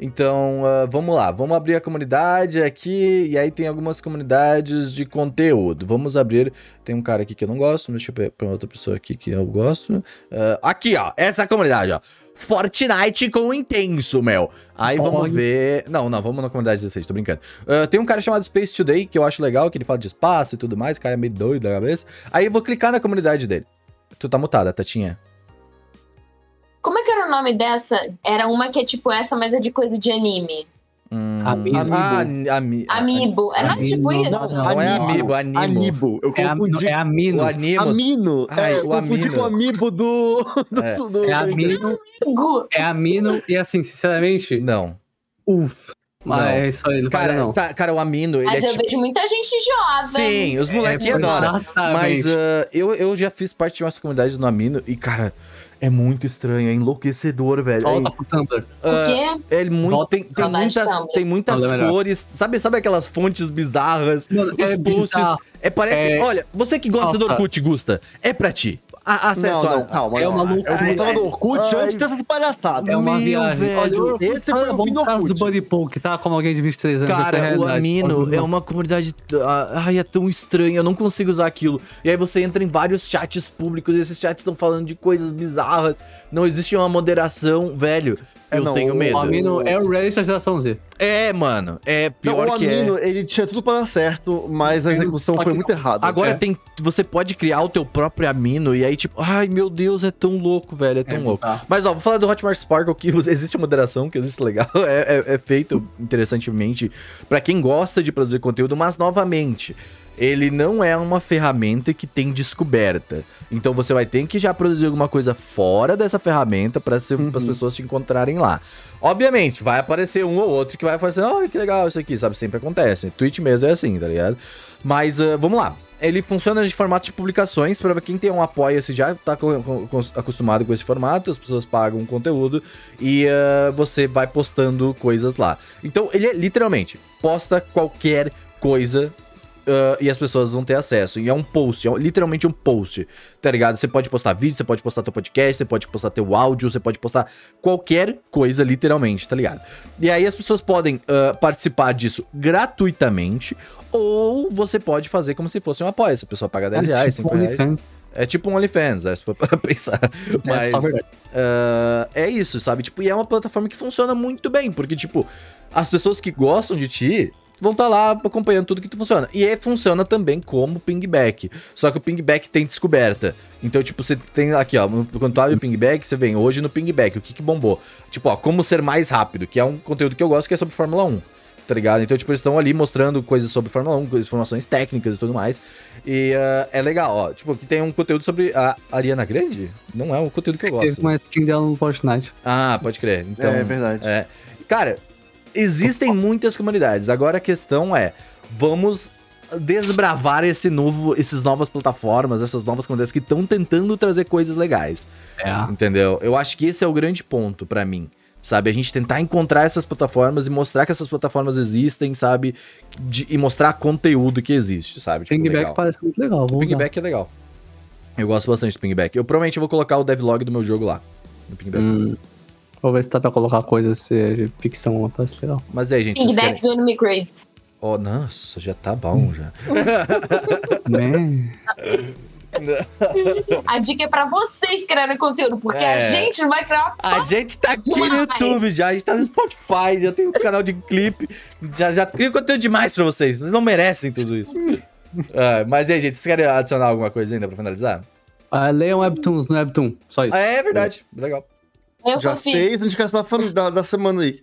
Então, ah, vamos lá, vamos abrir a comunidade aqui, e aí tem algumas comunidades de conteúdo. Vamos abrir, tem um cara aqui que eu não gosto, deixa eu ver pra outra pessoa aqui que eu gosto. Ah, aqui, ó, essa comunidade, ó. Fortnite com intenso, meu. Aí vamos Olha. ver. Não, não, vamos na comunidade 16, tô brincando. Ah, tem um cara chamado Space Today, que eu acho legal, que ele fala de espaço e tudo mais, o cara é meio doido da cabeça. Aí eu vou clicar na comunidade dele. Tu tá mutada, Tatinha? Como é que era o nome dessa? Era uma que é tipo essa, mas é de coisa de anime. Hum, Amiibo. Ah, ami, Amiibo. É, não é tipo Amiibo. isso? Não, Não, é amiibo, animo. Anibo. Eu É, a, confundi. é amino. O animo. Amino. Ai, é, o eu confundi amino. com o amiibo do. (laughs) do, É. do- É amino. É amino. E assim, sinceramente, Não. uff. Mas Não. é isso aí, não Cara, cara, não. tá- cara, o amino, ele Mas é eu tipo... vejo muita gente jovem. Sim, os moleques É, adoram. Mas ah, eu, eu já fiz parte de umas comunidades no Amino e, cara, é muito estranho, é enlouquecedor, velho. Volta pro Tumblr. Por quê? É, é muito, Volta- tem, tem muitas, tem muitas é melhor. cores. Sabe, sabe aquelas fontes bizarras? Mano, os é posts. bizarro. É, parece. É- Olha, você que gosta do Nossa. Orkut, Gusta, é pra ti. A, acesso Não, não, calma. É não. uma loucura. Eu tava no Orkut Ai. antes dessa palhaçada. É uma Meu, viagem. velho. Olha, eu Esse foi é o bom fim do caso do. Buddy Poke, tá? Como alguém de 23 anos. essa é Cara, o realidade. Amino é uma comunidade. ah, Ai, é tão estranho, eu não consigo usar aquilo. E aí você entra em vários chats públicos e esses chats estão falando de coisas bizarras. Não existe uma moderação, velho. É, eu não, tenho o medo. O Amino é o Reddit da geração Z. É, mano. É Não, pior o que é. Amino, ele tinha tudo pra dar certo, mas a execução foi muito não. errada. Agora É. tem. Você pode criar o teu próprio amino e aí, tipo, ai meu Deus, é tão louco, velho. É tão É louco. bizarro. Mas ó, vou falar do Hotmart Sparkle que (laughs) existe a moderação, que existe legal. (laughs) É, é- é feito interessantemente pra quem gosta de produzir conteúdo, mas novamente. Ele não é uma ferramenta que tem descoberta. Então você vai ter que já produzir alguma coisa fora dessa ferramenta para as Uhum. pessoas te encontrarem lá. Obviamente, vai aparecer um ou outro que vai aparecer, olha que legal isso aqui, sabe? Sempre acontece. Twitch mesmo é assim, tá ligado? Mas ah, vamos lá. Ele funciona de formato de publicações, para quem tem um apoia-se já tá co- co- co- acostumado com esse formato, as pessoas pagam conteúdo e ah, você vai postando coisas lá. Então, ele é literalmente posta qualquer coisa ah, e as pessoas vão ter acesso. E é um post, é um- literalmente um post, tá ligado? Você pode postar vídeo, você pode postar teu podcast, você pode postar teu áudio, você pode postar qualquer coisa, literalmente, tá ligado? E aí as pessoas podem ah, participar disso gratuitamente, ou você pode fazer como se fosse um apoio. Se a pessoa paga 10 reais, tipo 5 reais. OnlyFans. É tipo um OnlyFans, é, se for (laughs) pra pensar. Mas É verdade. ah, é isso, sabe? Tipo, e é uma plataforma que funciona muito bem, porque, tipo, as pessoas que gostam de ti vão estar lá acompanhando tudo que tu funciona. E é, funciona também como pingback. Só que o pingback tem descoberta. Então, tipo, você tem aqui, ó, no- quando tu abre o pingback, você vem hoje no pingback, o que que bombou? Tipo, ó, como ser mais rápido, que é um conteúdo que eu gosto, que é sobre Fórmula 1. Tá ligado? Então, tipo, eles estão ali mostrando coisas sobre Fórmula 1, coisas- informações técnicas e tudo mais. E ah, é legal, ó. Tipo, aqui tem um conteúdo sobre a Ariana Grande? Não é um conteúdo que eu Teve gosto. uma skin dela no Fortnite. Ah, pode crer. Então, é verdade. é. Cara, existem muitas comunidades. Agora a questão é, vamos desbravar esse novo, essas novas plataformas, essas novas comunidades que estão tentando trazer coisas legais. É. Entendeu? Eu acho que esse é o grande ponto pra mim. Sabe, a gente tentar encontrar essas plataformas e mostrar que essas plataformas existem, sabe? De- e mostrar conteúdo que existe, sabe? Tipo, Pingback legal. parece muito legal. O Vou usar. Pingback é legal. Eu gosto bastante do Pingback. Eu provavelmente vou colocar o devlog do meu jogo lá. No Pingback. Hum, vou ver se dá pra colocar coisas de ficção lá, parece legal. Mas aí, gente, vocês querem... Do Me Crazy. Oh, nossa, já tá bom já. (laughs) né? A dica é pra vocês criarem conteúdo, porque É. a gente não vai criar A gente tá aqui no Demais. YouTube já, a gente tá no Spotify, já tem um canal de clipe, já, já cria conteúdo demais pra vocês. Vocês não merecem tudo isso. Ah, mas aí, gente, vocês querem adicionar alguma coisa ainda pra finalizar? Ah, leiam Webtoons no Webtoon, só isso. Ah, é verdade, legal. Eu Já fez a indicação da, da, da semana aí.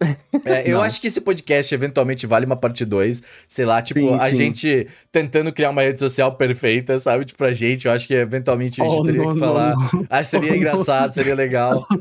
É, eu Não. acho que esse podcast eventualmente vale uma parte 2. Sei lá, tipo, Sim, a sim. gente tentando criar uma rede social perfeita, sabe? Tipo, pra gente, eu acho que eventualmente a gente Oh, teria não, que não, falar. não. Acho que seria Oh, engraçado, seria legal. (laughs)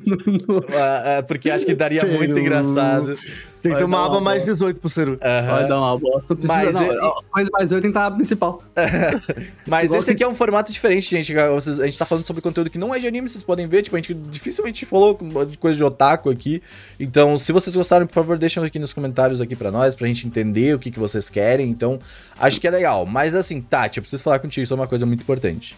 Ah, ah, porque acho que daria muito engraçado. Tem que ter uma aba mais boa. 18 pro Ceru. Aham. Vai dar uma bosta. Precisa, Mas não. Coisa mais oito tem que estar na principal. (laughs) Mas Igual esse que- aqui é um formato diferente, gente. Vocês- A gente tá falando sobre conteúdo que não é de anime, vocês podem ver. Tipo, a gente dificilmente falou de coisa de otaku aqui. Então, se vocês gostaram, por favor, deixem aqui nos comentários aqui pra nós, pra gente entender o que, que vocês querem. Então, acho que é legal. Mas assim, Tati, eu preciso falar contigo sobre uma coisa muito importante.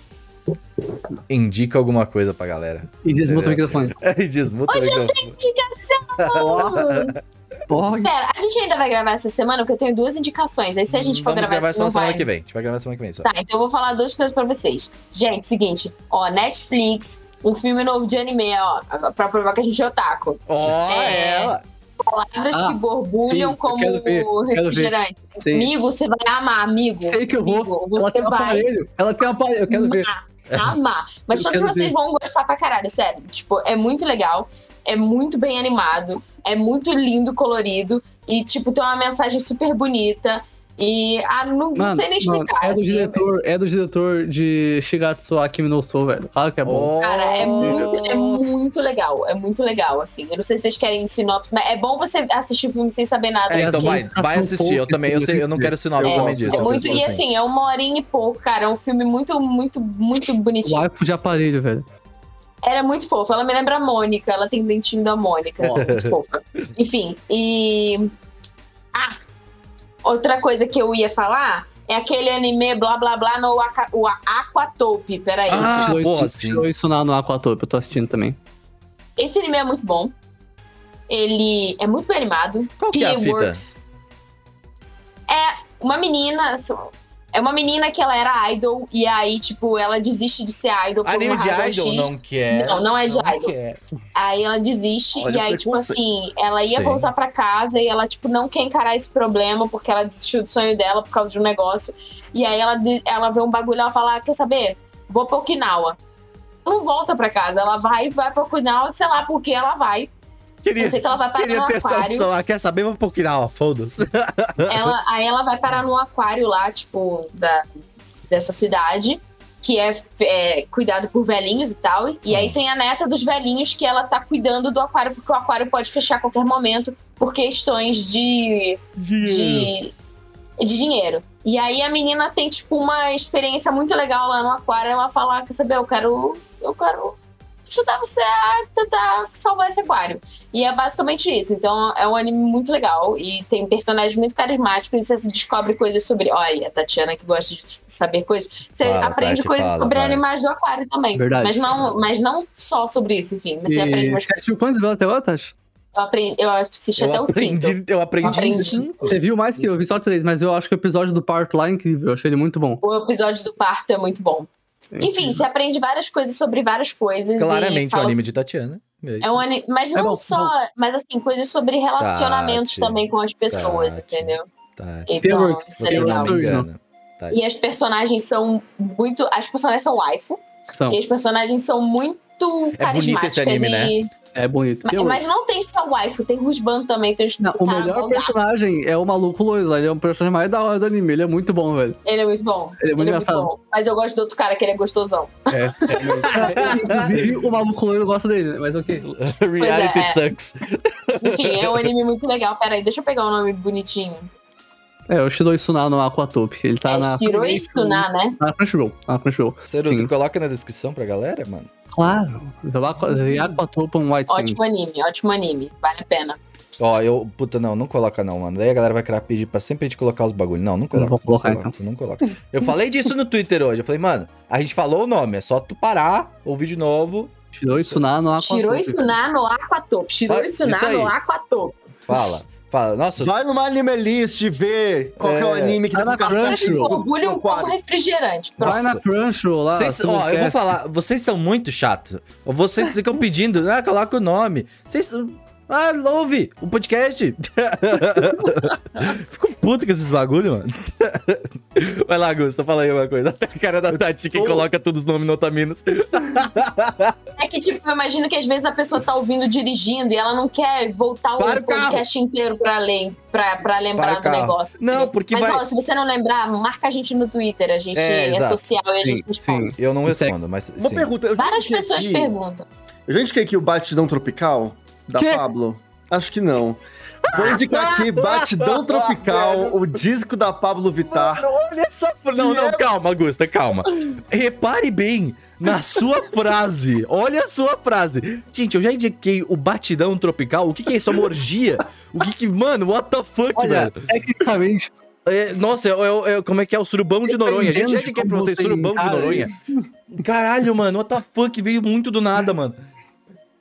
Indica alguma coisa pra galera. E desmuta o microfone. (laughs) E desmuta o microfone. Indicação. (laughs) Porra, Pera, a gente ainda vai gravar essa semana, porque eu tenho duas indicações. Aí se a gente for Vamos gravar, gravar essa só semana vai. que vem. A gente vai gravar semana que vem só. Tá, então eu vou falar duas coisas pra vocês. Gente, seguinte, ó, Netflix, um filme novo de anime, ó, pra provar que a gente é otaku. Ó, É. ela! Palavras Ah, que borbulham sim, como ver, refrigerante. Amigo, você vai amar, amigo. sei que eu vou. Amigo, Ela tem um vai. aparelho. Ela tem um aparelho. Eu quero ver. Amar. Mas todos vocês ver. vão gostar pra caralho, sério. Tipo, é muito legal, é muito bem animado, é muito lindo, colorido e, tipo, tem uma mensagem super bonita. E, ah, não, não Mano, sei nem mano, explicar. é do assim, diretor, é do diretor de Shigatsu Akimi no Sou, velho. Claro que é bom. Cara, é muito, é muito legal. É muito legal, assim. Eu não sei se vocês querem sinopse, mas é bom você assistir o filme sem saber nada. É, então vai, vai assistir. Eu também, eu, assim, sei, eu não quero sinopse Eu também gosto. disso. É muito, e assim. é uma horinha e pouco, cara. É um filme muito, muito, muito bonitinho. Waifu de aparelho, velho. Ela é muito fofa. Ela me lembra a Mônica. Ela tem o dentinho da Mônica. assim, muito fofa. Enfim, e. Ah! Outra coisa que eu ia falar é aquele anime blá blá blá no Aka- o Aquatope. Peraí. Ah, isso, sim. tirou isso na, no Aquatope, eu tô assistindo também. Esse anime é muito bom. Ele é muito bem animado. Qual que é a fita? É uma menina. É uma menina que ela era idol e aí, tipo, ela desiste de ser idol por Anime uma de razão idol X. não quer. Não, não é de não idol. quer. Aí ela desiste Olha e aí, tipo assim, ela ia Sim. voltar pra casa e ela, tipo, não quer encarar esse problema porque ela desistiu do sonho dela por causa de um negócio. E aí ela, ela vê um bagulho e ela fala: ah, quer saber? Vou pra Okinawa. Não volta pra casa, ela vai vai pra Okinawa, sei lá por que ela vai. Queria, Eu sei que ela vai parar no ter essa aquário. Ah, quer saber? Vou pro Okinawa, foda-se. (laughs) Ela, aí ela vai parar num aquário lá, tipo, da, dessa cidade, que é, é cuidado por velhinhos e tal. E Hum. aí tem a neta dos velhinhos que ela tá cuidando do aquário, porque o aquário pode fechar a qualquer momento por questões de, de, de dinheiro. E aí a menina tem, tipo, uma experiência muito legal lá no aquário. Ela fala, "Ah, quer saber, eu quero. Eu quero ajudar você a tentar salvar esse aquário. E é basicamente isso. Então é um anime muito legal e tem personagens muito carismáticos e você descobre coisas sobre. Olha, a Tatiana que gosta de saber coisas. Você Fala, aprende Tati, coisas fala, sobre vai. animais do aquário também. Verdade. Mas não, mas não só sobre isso, enfim. Você aprende E umas você coisas. assistiu quantos até Tati? Eu, aprendi, eu assisti Eu até o quinto. aprendi, eu aprendi, Aprendi. sim. Você viu mais que eu, vi só três, mas eu acho que o episódio do parto lá é incrível, eu achei ele muito bom. O episódio do parto é muito bom. Enfim, você aprende várias coisas sobre várias coisas. e Claramente o anime de Tatiana. É um anime, mas não bom, só, mas assim, coisas sobre relacionamentos Tati, também com as pessoas, Tati. entendeu? Tá. Então, isso é legal. E as personagens são muito. As personagens são waifu. São, E as personagens são muito bonito carismáticas. esse anime, né? É bonito. mas, mas não tem só waifu, tem Rusban também. Tem os... Não, o melhor personagem é o maluco loiro ele é um personagem mais da hora do anime, ele é muito bom, velho. Ele é muito bom. Ele é muito engraçado. bom. Mas eu gosto do outro cara, que ele é gostosão. É, (laughs) Inclusive, o maluco loiro gosta dele, né? mas ok. Reality é. sucks. Enfim, é um anime muito legal. Peraí, deixa eu pegar o nome bonitinho. É, o Shiroi Suna no Aquatope, ele tá é na... Shiroi Suna, né? Na Crunchyroll, na Crunchyroll. Tu coloca na descrição pra galera, mano? Claro, The Aqua- The Aquatope on White Sand. Ótimo anime, ótimo anime. Vale a pena. Ó, eu. Puta, não, não coloca não, mano. Daí a galera vai querer pedir pra sempre a gente colocar os bagulhos. Não, não coloca. vou colocar, não coloca, não coloca. Eu falei disso no Twitter hoje. Eu falei, mano, a gente falou o nome, é só tu parar, ouvir de novo. Shiroi Suna no Aquatope. Shiroi Suna no Aquatope. Shiroi Vai, Suna isso aí. no Aquatope. Fala. Fala. Nossa, Vai numa Animalist e vê qual que é o É. anime que tá na Crunchyroll. orgulho como quadro. refrigerante. Vai na Crunchyroll lá. Vocês, ó, eu vou falar, vocês são muito chatos. Vocês ficam pedindo, ah, coloca o nome. Vocês. Ah, ouve o podcast. (laughs) Fico puto com esses bagulho, mano. Vai lá, Gusta, fala aí uma coisa. Até a cara da Tati que coloca todos os nomes no Otaminas. É que, tipo, eu imagino que às vezes a pessoa tá ouvindo dirigindo e ela não quer voltar o Para o carro. podcast inteiro pra, ler, pra, pra Para lembrar o do negócio. Não, porque Mas, vai- ó, se você não lembrar, marca a gente no Twitter. A gente É, é, social e a Sim, gente responde. Eu não é- respondo, mas. Uma sim. pergunta. Várias pessoas aqui- perguntam. Eu já indiquei aqui o Batidão Tropical da Quê? Pablo? Acho que não. Vou indicar aqui (laughs) Batidão Tropical, (laughs) o disco da Pablo Vittar. Mano, olha essa. Não, não, calma, Gusta, calma. Repare bem na sua (laughs) frase. Olha a sua frase. Gente, eu já indiquei o batidão tropical. O que, que é isso? Uma orgia? O que que. Mano, what the fuck, Olha, velho? tecnicamente, É, nossa, eu- eu- eu- como é que é o surubão de Noronha? A gente já indiquei pra vocês você surubão de Noronha. Caralho, mano, what the fuck? Veio muito do nada, mano.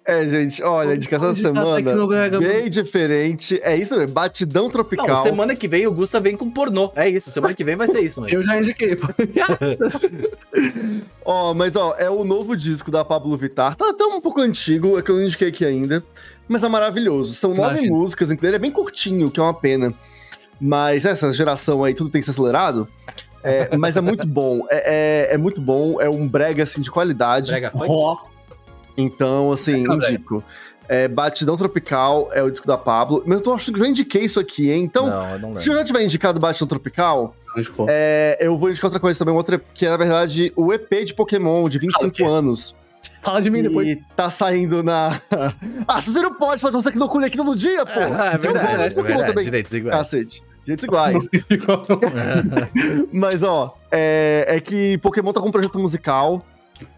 É, gente, olha, a indicação da tá semana, bem diferente. É isso mesmo, Batidão Não, Tropical. semana que vem o Gusta vem com pornô. É isso, semana que vem vai ser isso, mano. eu já indiquei. (laughs) Ó, mas ó, é o novo disco da Pablo Vittar. Tá até um pouco antigo, é que eu não indiquei aqui ainda. Mas é maravilhoso. São nove músicas, inclusive ele é bem curtinho, que é uma pena. Mas essa geração aí, tudo tem que ser acelerado. É, mas é muito bom. É, é, é muito bom. É um brega, assim, de qualidade. Brega funk? Então, assim, brega. indico. É, Batidão Tropical é o disco da Pablo. Mas eu tô achando que já indiquei isso aqui, hein? Então, não, eu não se eu já tiver indicado Batidão Tropical, é, eu vou indicar outra coisa também, outra, que é, na verdade, o EP de Pokémon de 25 Ah, anos. Fala de mim depois. E tá saindo na. (laughs) ah, se você não pode fazer você que não colhe aqui todo dia, pô! Ah, é Você não verdade, é colhe verdade. também. Direitos iguais. Cacete. Jeitos iguais. (laughs) Mas, ó, é, é que Pokémon tá com um projeto musical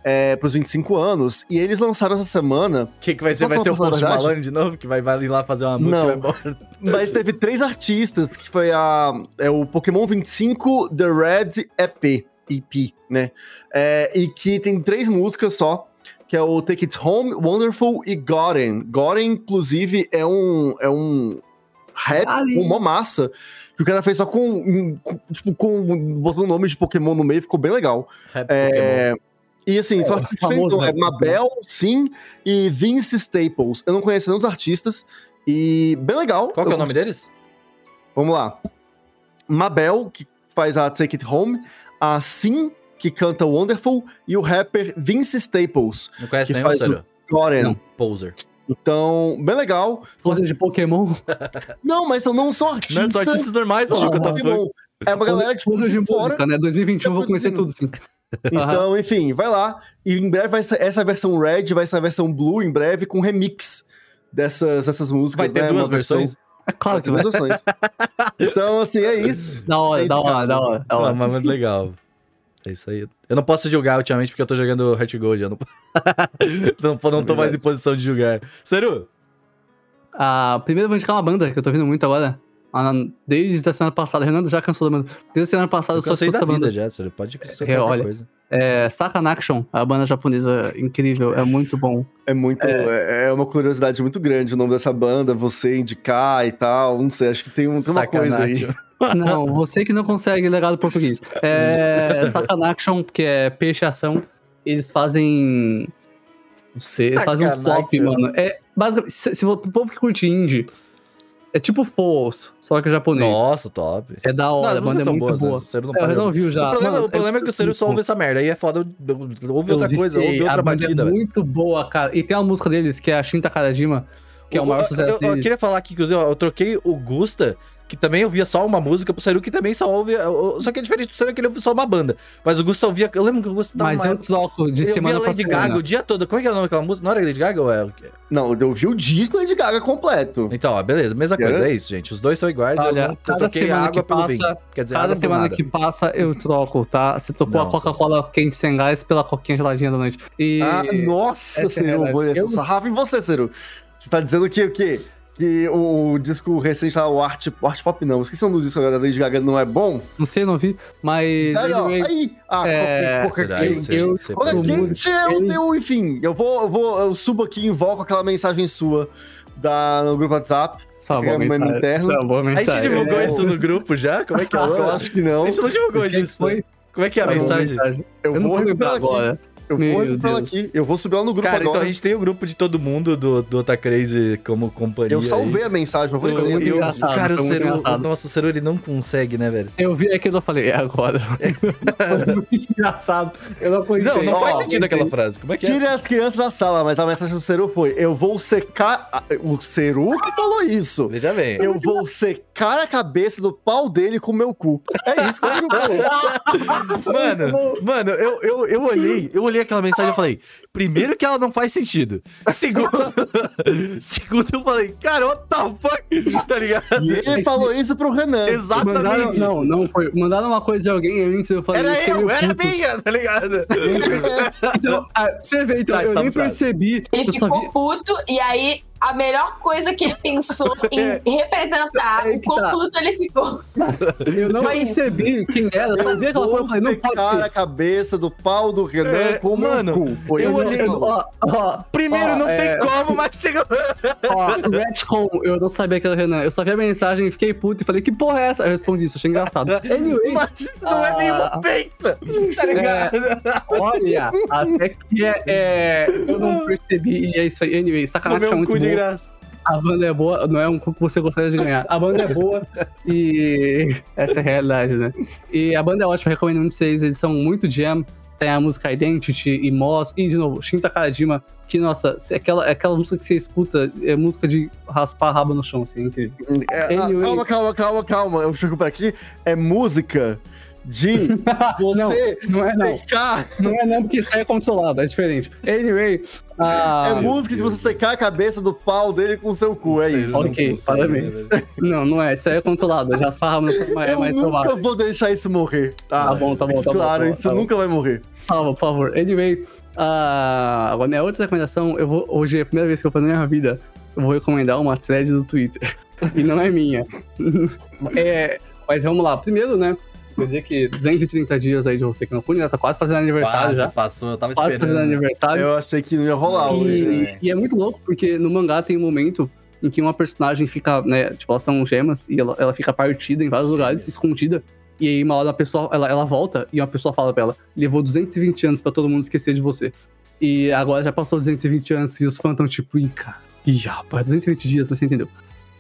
é, pros 25 anos, e eles lançaram essa semana, O que, que vai ser? Vai ser o Post? Malone de novo? Que vai, vai ir lá fazer uma música Não. e vai embora. (laughs) mas teve três artistas, que foi a, é o Pokémon 25 The Red EP, EP, né? É, e que tem três músicas só, que é o Take It Home, Wonderful e Gotten. Gotten, inclusive, é um, é um rap Ali. com uma massa, que o cara fez só com, com tipo, com, botando o nome de Pokémon no meio, ficou bem legal. Rap Pokémon. É, e assim, só É, que famoso, diferente, é né? Mabel, Sim e Vince Staples. Eu não conheço nenhum dos artistas. E bem legal. Qual que é o nome deles? Vamos lá. Mabel, que faz a Take It Home. A Sim, que canta Wonderful. E o rapper Vince Staples, Não conhece Que nenhum, faz o- sério? Goren. Não. Poser. Então, bem legal. Coisa de Pokémon. (laughs) Não, mas são- não são artistas. Não, são artistas normais, de Tá. É uma galera, tipo, Coisa de de fora. música, né? 2021 eu vou conhecer tudo, sim. Então, enfim, vai lá. E em breve vai ser essa versão Red, vai ser a versão Blue em breve com remix dessas, dessas músicas. Vai ter né? duas Uma versão- versões? É claro que vai. Duas versões. então, assim, é isso. Da hora, da hora, da hora. Da Não, hora. mas muito legal. É isso aí. Eu não posso julgar ultimamente porque eu tô jogando Heart Gold. Eu não, (laughs) não, não tô mais em posição de julgar. Seru, Ah, primeiro eu vou indicar uma banda que eu tô ouvindo muito agora. Ah, Desde a semana passada, Renan já cansou da banda. Desde a semana passada eu, eu só escuto da essa banda. vida já, Seru. Pode escutar É, qualquer olha. coisa. É Sakanaction, a banda japonesa incrível, é muito bom. É muito. É, é uma curiosidade muito grande o nome dessa banda, você indicar e tal. Não sei, acho que tem, um- tem uma coisa aí. (laughs) Não, você que não consegue legal do português. É (laughs) Sakanaction, que é peixe ação, eles fazem. Não sei, eles fazem uns pop, mano. É, basicamente, se, se o povo que curte indie, é tipo Pulse, só que japonês. Nossa, top. É da Não, hora, as banda músicas é muito boas, né? boa. O Seru não É, o ouviu já. O problema, Mano, o problema é, que o Seru só ouve essa merda. Aí é foda. Ouve outra eu coisa, ouve outra banda batida, É muito boa, cara. E tem uma música deles, que é a Shinta Karajima, que é o maior Eu- sucesso eu, eu, deles. queria falar aqui, inclusive, ó, eu troquei o Gusta, que também ouvia só uma música, pro Seru, que também só ouve. eu- Só que é diferente do Seru, que ele ouve só uma banda. Mas o Gusta ouvia. Eu lembro que o Gusta tava Mas uma época- troco de eu semana ouvia Lady. Gaga o dia todo. Como é que é o nome daquela música? Não era Lady Gaga ou é o quê? Não, eu vi o disco Lady Gaga completo. Então, ó, beleza, mesma coisa, é isso, gente. Os dois são iguais, Olha, eu não eu cada troquei a semana água que pelo passa- vinho. Quer dizer, Cada semana nada. que passa, eu troco, tá? Você trocou a Coca-Cola quente sem gás pela coquinha geladinha da noite. E... Ah, nossa, essa é Seru. descer Eu- sarrafo em você, Seru. Você tá dizendo que o quê? Que o, o disco recente lá, o Art, Art Pop não, esqueci o nome do disco agora da Lady Gaga, não é bom? Não sei, não vi, mas... Aí, ó, anyway, aí. Ah, é, Coca quente. isso? eu Coca quente, eu enfim, eu vou, eu vou, eu subo aqui e invoco aquela mensagem sua da, no grupo WhatsApp. Isso é uma é mensagem. interno. Isso é uma boa A gente mensagem. divulgou É. isso no grupo já? Como é que é? Eu A acho que não. gente não divulgou O que disso. foi? Como é que é a boa mensagem? Eu, Eu não vou lembrar aqui. Eu Meu vou Deus. aqui. Eu vou subir lá no grupo Cara, agora. então a gente tem o grupo de todo mundo do, do Ota Crazy como companhia. Eu salvei aí. a mensagem, mas vou Eu, eu, engraçado, cara, o Seru, o Seru ele não consegue, né, velho? Eu vi aquilo e falei, é agora. (laughs) foi muito engraçado. Eu não conheci. Não, não Ó, faz sentido aquela frase. Como é que é? Tire as crianças da sala, mas a mensagem do Seru foi: Eu vou secar. a- O Seru que falou isso. Veja bem. Eu vou secar a cabeça do pau dele com o meu cu. É isso que o Seru falou. (laughs) Mano, mano, eu, eu, eu olhei, eu olhei aquela mensagem e falei, primeiro que ela não faz sentido. Segundo, (laughs) segundo eu falei, cara, what the fuck? Tá ligado? E ele falou isso pro Renan. Mandaram, Exatamente. não, não foi. Mandaram uma coisa de alguém antes, eu falei. Era eu, meio era puto. minha, tá ligado? (laughs) Então, ah, pra você vê, então, Tá, eu tá nem fraco. percebi. Ele eu só ficou vi. puto e aí a melhor coisa que ele pensou (laughs) em representar É o tá. quão puto ele ficou. Eu não Foi percebi quem era. Eu só vi aquela coisa e falei, não pode secar a ser. cabeça do pau do Renan É, com o mano, meu cu. Foi eu isso olhei-. Ó, ó, Primeiro, ó, não é, tem como, mas segundo. (laughs) Ó, retcon, eu não sabia que era o Renan. Eu só vi a mensagem, fiquei puto e falei, que porra é essa? Eu respondi isso, achei engraçado. (laughs) Anyway, Mas isso não é Ah. nenhuma ofensa, tá ligado? olha, até que é, é, eu não percebi e é isso aí. Anyway, sacanagem é muito de graça. A banda é boa, não é um cu que você gostaria de ganhar. A banda é boa e (laughs) essa é a realidade, né? E a banda é ótima, recomendo muito vocês. Eles são muito jam. Tem a música Identity e Moss. E, de novo, Shinta Karajima, que, nossa, é aquela, é aquela música que você escuta, é música de raspar a raba no chão, assim, incrível. É, ah, Anyway. Calma, calma, calma, calma. Eu chego por aqui. É música de (laughs) você Não, não é não. secar. Não é não, porque isso aí é consolado, é diferente. Anyway, a... é música de você secar a cabeça do pau dele com o seu cu, é isso. Ok, parabéns. né? Não, não é, isso aí é controlado. Já as farras é mais, eu nunca vou deixar isso morrer, tá? Tá bom, tá bom, tá bom. claro, tá bom, isso tá bom. nunca vai morrer. Salva, por favor. Anyway, ah, agora minha outra recomendação, eu vou, hoje é a primeira vez que eu faço na minha vida, eu vou recomendar uma thread do Twitter. (laughs) e não é minha. (laughs) É, mas vamos lá. Primeiro, né, quer dizer que 230 dias aí de você que não pune, né, tá quase fazendo aniversário Passa, já. passou, eu tava Quase fazendo esperando. aniversário. Eu achei que não ia rolar hoje. E, né? e é muito louco, porque no mangá tem um momento em que uma personagem fica, né, tipo, elas são gemas e ela, ela fica partida em vários lugares, escondida. E aí uma hora a pessoa, ela, ela volta e uma pessoa fala pra ela, levou 220 anos pra todo mundo esquecer de você. E agora já passou 220 anos e os fãs estão tipo, ih, cara, ih, rapaz, 220 dias, mas você entendeu.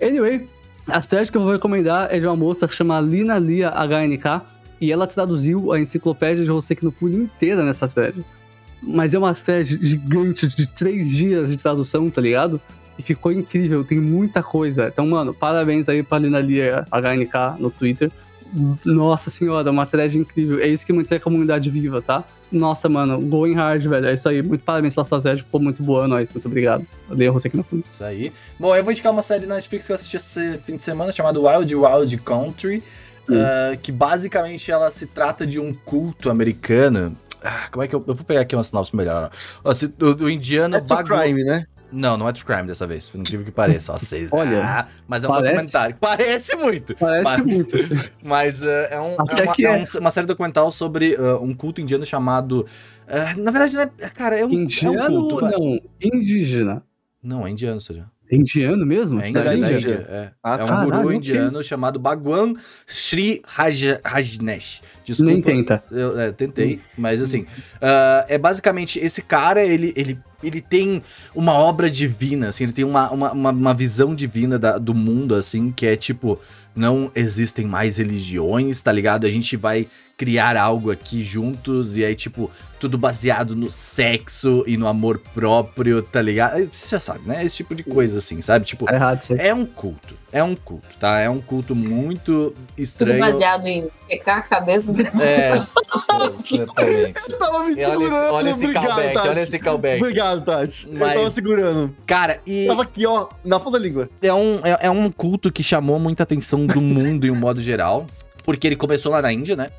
Anyway, a thread que eu vou recomendar é de uma moça que chama Lina Lia HNK, e ela traduziu a enciclopédia de que no pulo inteira nessa thread. Mas é uma thread gigante de três dias de tradução, tá ligado? E ficou incrível, tem muita coisa. Então, mano, parabéns aí pra Lina Lia HNK no Twitter. Nossa senhora, uma thread incrível. É isso que mantém a comunidade viva, tá? Nossa, mano, going hard, velho. É isso aí. Muito parabéns pela sua thread, ficou muito boa, é nóis. Muito obrigado. Odeio você que não foi. Isso aí. Bom, eu vou indicar uma série na Netflix que eu assisti esse fim de semana chamada Wild Wild Country. ah, que basicamente ela se trata de um culto americano. Ah, como é que eu. Eu vou pegar aqui uma sinopse melhor. ó. O, o indiano É true Bagu- crime, né? Não, não é True Crime dessa vez, por incrível que pareça. Ó, vocês. Olha, ah, mas é um parece. documentário. Parece muito. Parece Mas- muito. (laughs) assim. Mas eh, é, um, é, uma, é é. um- uma série documental sobre ah, um culto indiano chamado. ah, na verdade, não é. Cara, é um, é um Indiano, culto. não. Indígena. Não, é indiano, seria. É indiano mesmo? É Da Índia? Índia. É, Ah, é um caralho, guru ok. indiano chamado Bhagwan Sri Raj, Rajneesh. Desculpa. Nem tenta. Eu é, tentei, mas assim, ah, é basicamente esse cara, ele, ele, ele tem uma obra divina, assim, ele tem uma, uma, uma, uma visão divina da- do mundo, assim, que é tipo, não existem mais religiões, tá ligado? A gente vai criar algo aqui juntos e aí, tipo, tudo baseado no sexo e no amor próprio, tá ligado? Você já sabe, né? Esse tipo de coisa, assim, sabe? Tipo, Tá errado é um culto, é um culto, tá? É um culto muito Tudo estranho. baseado em secar a cabeça do. É, (laughs) exatamente. Eu tava me E olha esse, segurando. olha esse obrigado, callback, Tati. olha esse callback. Obrigado, Tati. Mas- Eu tava segurando. Cara, e Tava aqui, ó, na ponta da língua. é um, é, é um culto que chamou muita atenção do mundo em um modo geral. Porque ele começou lá na Índia, né?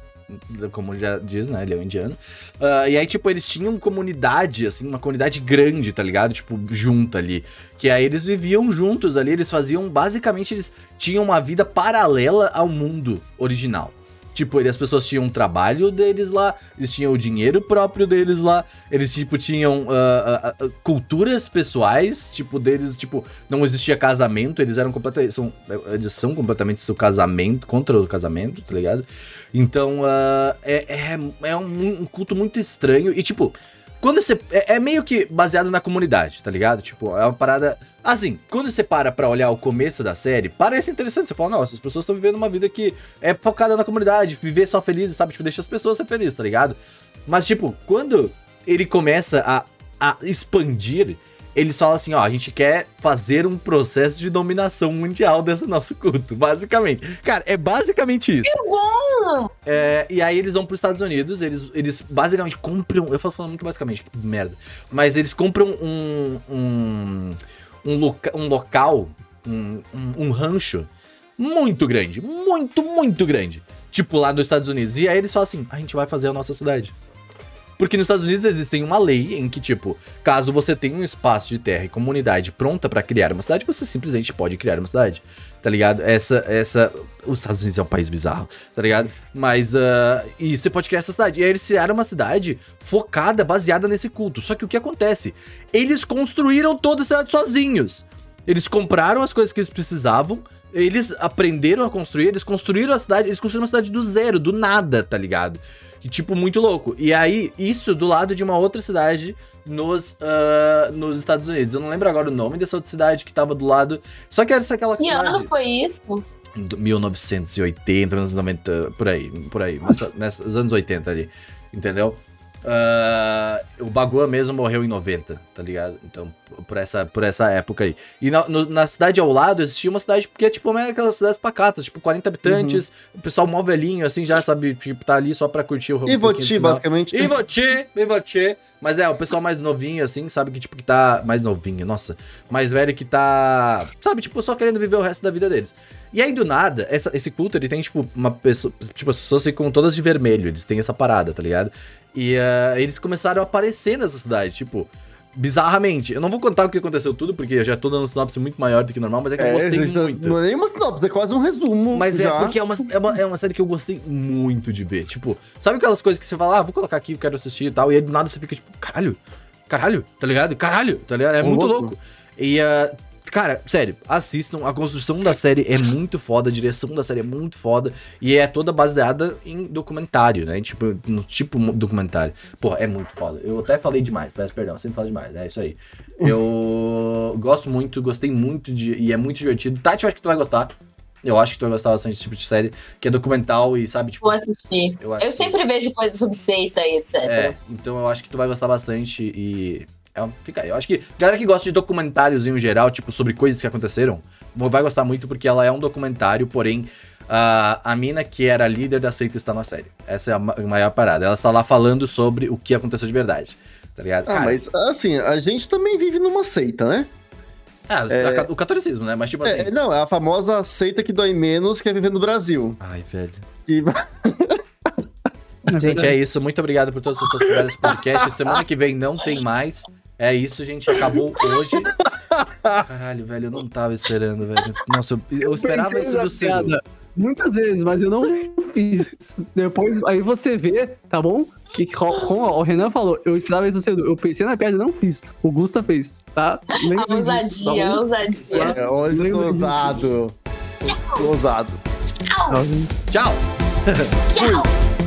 Como já diz, né? Ele é um indiano. Ah, e aí, tipo, eles tinham comunidade, assim, uma comunidade grande, tá ligado? Tipo, junta ali. Que aí eles viviam juntos ali, eles faziam. Basicamente, eles tinham uma vida paralela ao mundo original. Tipo, as pessoas tinham um trabalho deles lá, eles tinham o dinheiro próprio deles lá, eles, tipo, tinham ah, ah, ah, culturas pessoais, tipo, deles, tipo, não existia casamento, eles eram completamente. São, eles são completamente seu casamento, contra o casamento, tá ligado? Então, ah, é, é, é um, um culto muito estranho e, tipo, quando você. É, é meio que baseado na comunidade, tá ligado? Tipo, é uma parada. Assim, quando você para pra olhar o começo da série, parece interessante. Você fala, não, essas pessoas estão vivendo uma vida que é focada na comunidade, viver só felizes, sabe? Tipo, deixa as pessoas ser felizes, tá ligado? Mas, tipo, quando ele começa a, a expandir, eles falam assim, ó, a gente quer fazer um processo de dominação mundial desse nosso culto, basicamente. Cara, é basicamente isso. É, e aí eles vão pros Estados Unidos, eles, eles basicamente compram. Eu falo falando muito basicamente, que merda. Mas eles compram um. um, um, loca, um local, um, um, um rancho muito grande. Muito, muito grande. Tipo lá nos Estados Unidos. E aí eles falam assim: a gente vai fazer a nossa cidade. Porque nos Estados Unidos existem uma lei em que, tipo, caso você tenha um espaço de terra e comunidade pronta pra criar uma cidade, você simplesmente pode criar uma cidade. Tá ligado? Essa, essa. Os Estados Unidos é um país bizarro, tá ligado? Mas. ah, e você pode criar essa cidade. E aí eles criaram uma cidade focada, baseada nesse culto. Só que o que acontece? Eles construíram toda a cidade sozinhos. Eles compraram as coisas que eles precisavam. Eles aprenderam a construir, eles construíram a cidade, eles construíram uma cidade do zero, do nada, tá ligado? Que tipo, muito louco. E aí, isso do lado de uma outra cidade nos, ah, nos Estados Unidos. Eu não lembro agora o nome dessa outra cidade que tava do lado. Só que era essa aquela Que cidade. ano foi isso? do- 1980, anos 90, por aí, por aí, nessa, nessa- nos anos 80 ali, entendeu? Ah, o Bagua mesmo morreu em 90, tá ligado? Então, por essa, por essa época aí. E na, no- na cidade ao lado existia uma cidade que é tipo uma aquelas cidades pacatas, tipo 40 habitantes, o pessoal mó velhinho, assim, já sabe, tipo, tá ali só pra curtir o um E pouquinho do Voti, final. basicamente. E Voti, e Voti. Mas é, o pessoal mais novinho, assim, sabe? Que, tipo, que tá. Mais novinho, nossa. Mais velho que tá. Sabe, tipo, só querendo viver o resto da vida deles. E aí, do nada, essa- esse culto, ele tem, tipo, uma pessoa. Tipo, as pessoas ficam todas de vermelho. Eles têm essa parada, tá ligado? E ah, eles começaram a aparecer nessa cidade, tipo. Bizarramente. Eu não vou contar o que aconteceu tudo, porque eu já tô dando um sinopse muito maior do que normal, mas é que eu gostei muito. Não é nem uma sinopse, é quase um resumo. Mas já. é porque é uma, é, uma, é uma série que eu gostei muito de ver. Tipo, sabe aquelas coisas que você fala, ah, vou colocar aqui, quero assistir e tal, e aí do nada você fica tipo, caralho, caralho, tá ligado? Caralho, tá ligado? É Ô, muito louco. louco. E, ah, cara, sério, assistam. A construção da série é muito foda, a direção da série é muito foda, e é toda baseada em documentário, né? Tipo, no tipo documentário. Porra, é muito foda. Eu até falei demais, peço perdão, sempre falo demais, é isso aí. Eu (laughs) gosto muito, gostei muito de. E é muito divertido. Tati, eu acho que tu vai gostar. Eu acho que tu vai gostar bastante desse tipo de série, que é documental e sabe, tipo. Vou assistir. Eu, Eu que- sempre vejo coisas sobre seita e etc. É, então eu acho que tu vai gostar bastante e. É, um- fica aí. Eu acho que galera que gosta de documentários em geral, tipo, sobre coisas que aconteceram, vai gostar muito porque ela é um documentário, porém. A, a mina que era a líder da seita está na série. Essa é a ma- maior parada. Ela está lá falando sobre o que aconteceu de verdade. Tá ligado? Ah, Cara, mas assim, a gente também vive numa seita, né? ah, o catolicismo, né? Mas tipo assim. É, não, é a famosa seita que dói menos que é viver no Brasil. Ai, velho. E (laughs) Gente, é isso. Muito obrigado por todas as pessoas que viram esse podcast. Semana que vem não tem mais. É isso, gente. Acabou hoje. Caralho, velho, eu não tava esperando, velho. Nossa, eu, eu esperava Pensei isso do Ciro. piada Muitas vezes, mas eu não fiz. Depois, aí você vê, tá bom? Que como o Renan falou, eu esperava isso cedo. Eu pensei na piada e não fiz. O Gusta fez, tá? Lembrem A disso, ousadia, tá ousadia. é, Lembra ousado. Ousado. Tchau, Tchau! tchau. (laughs)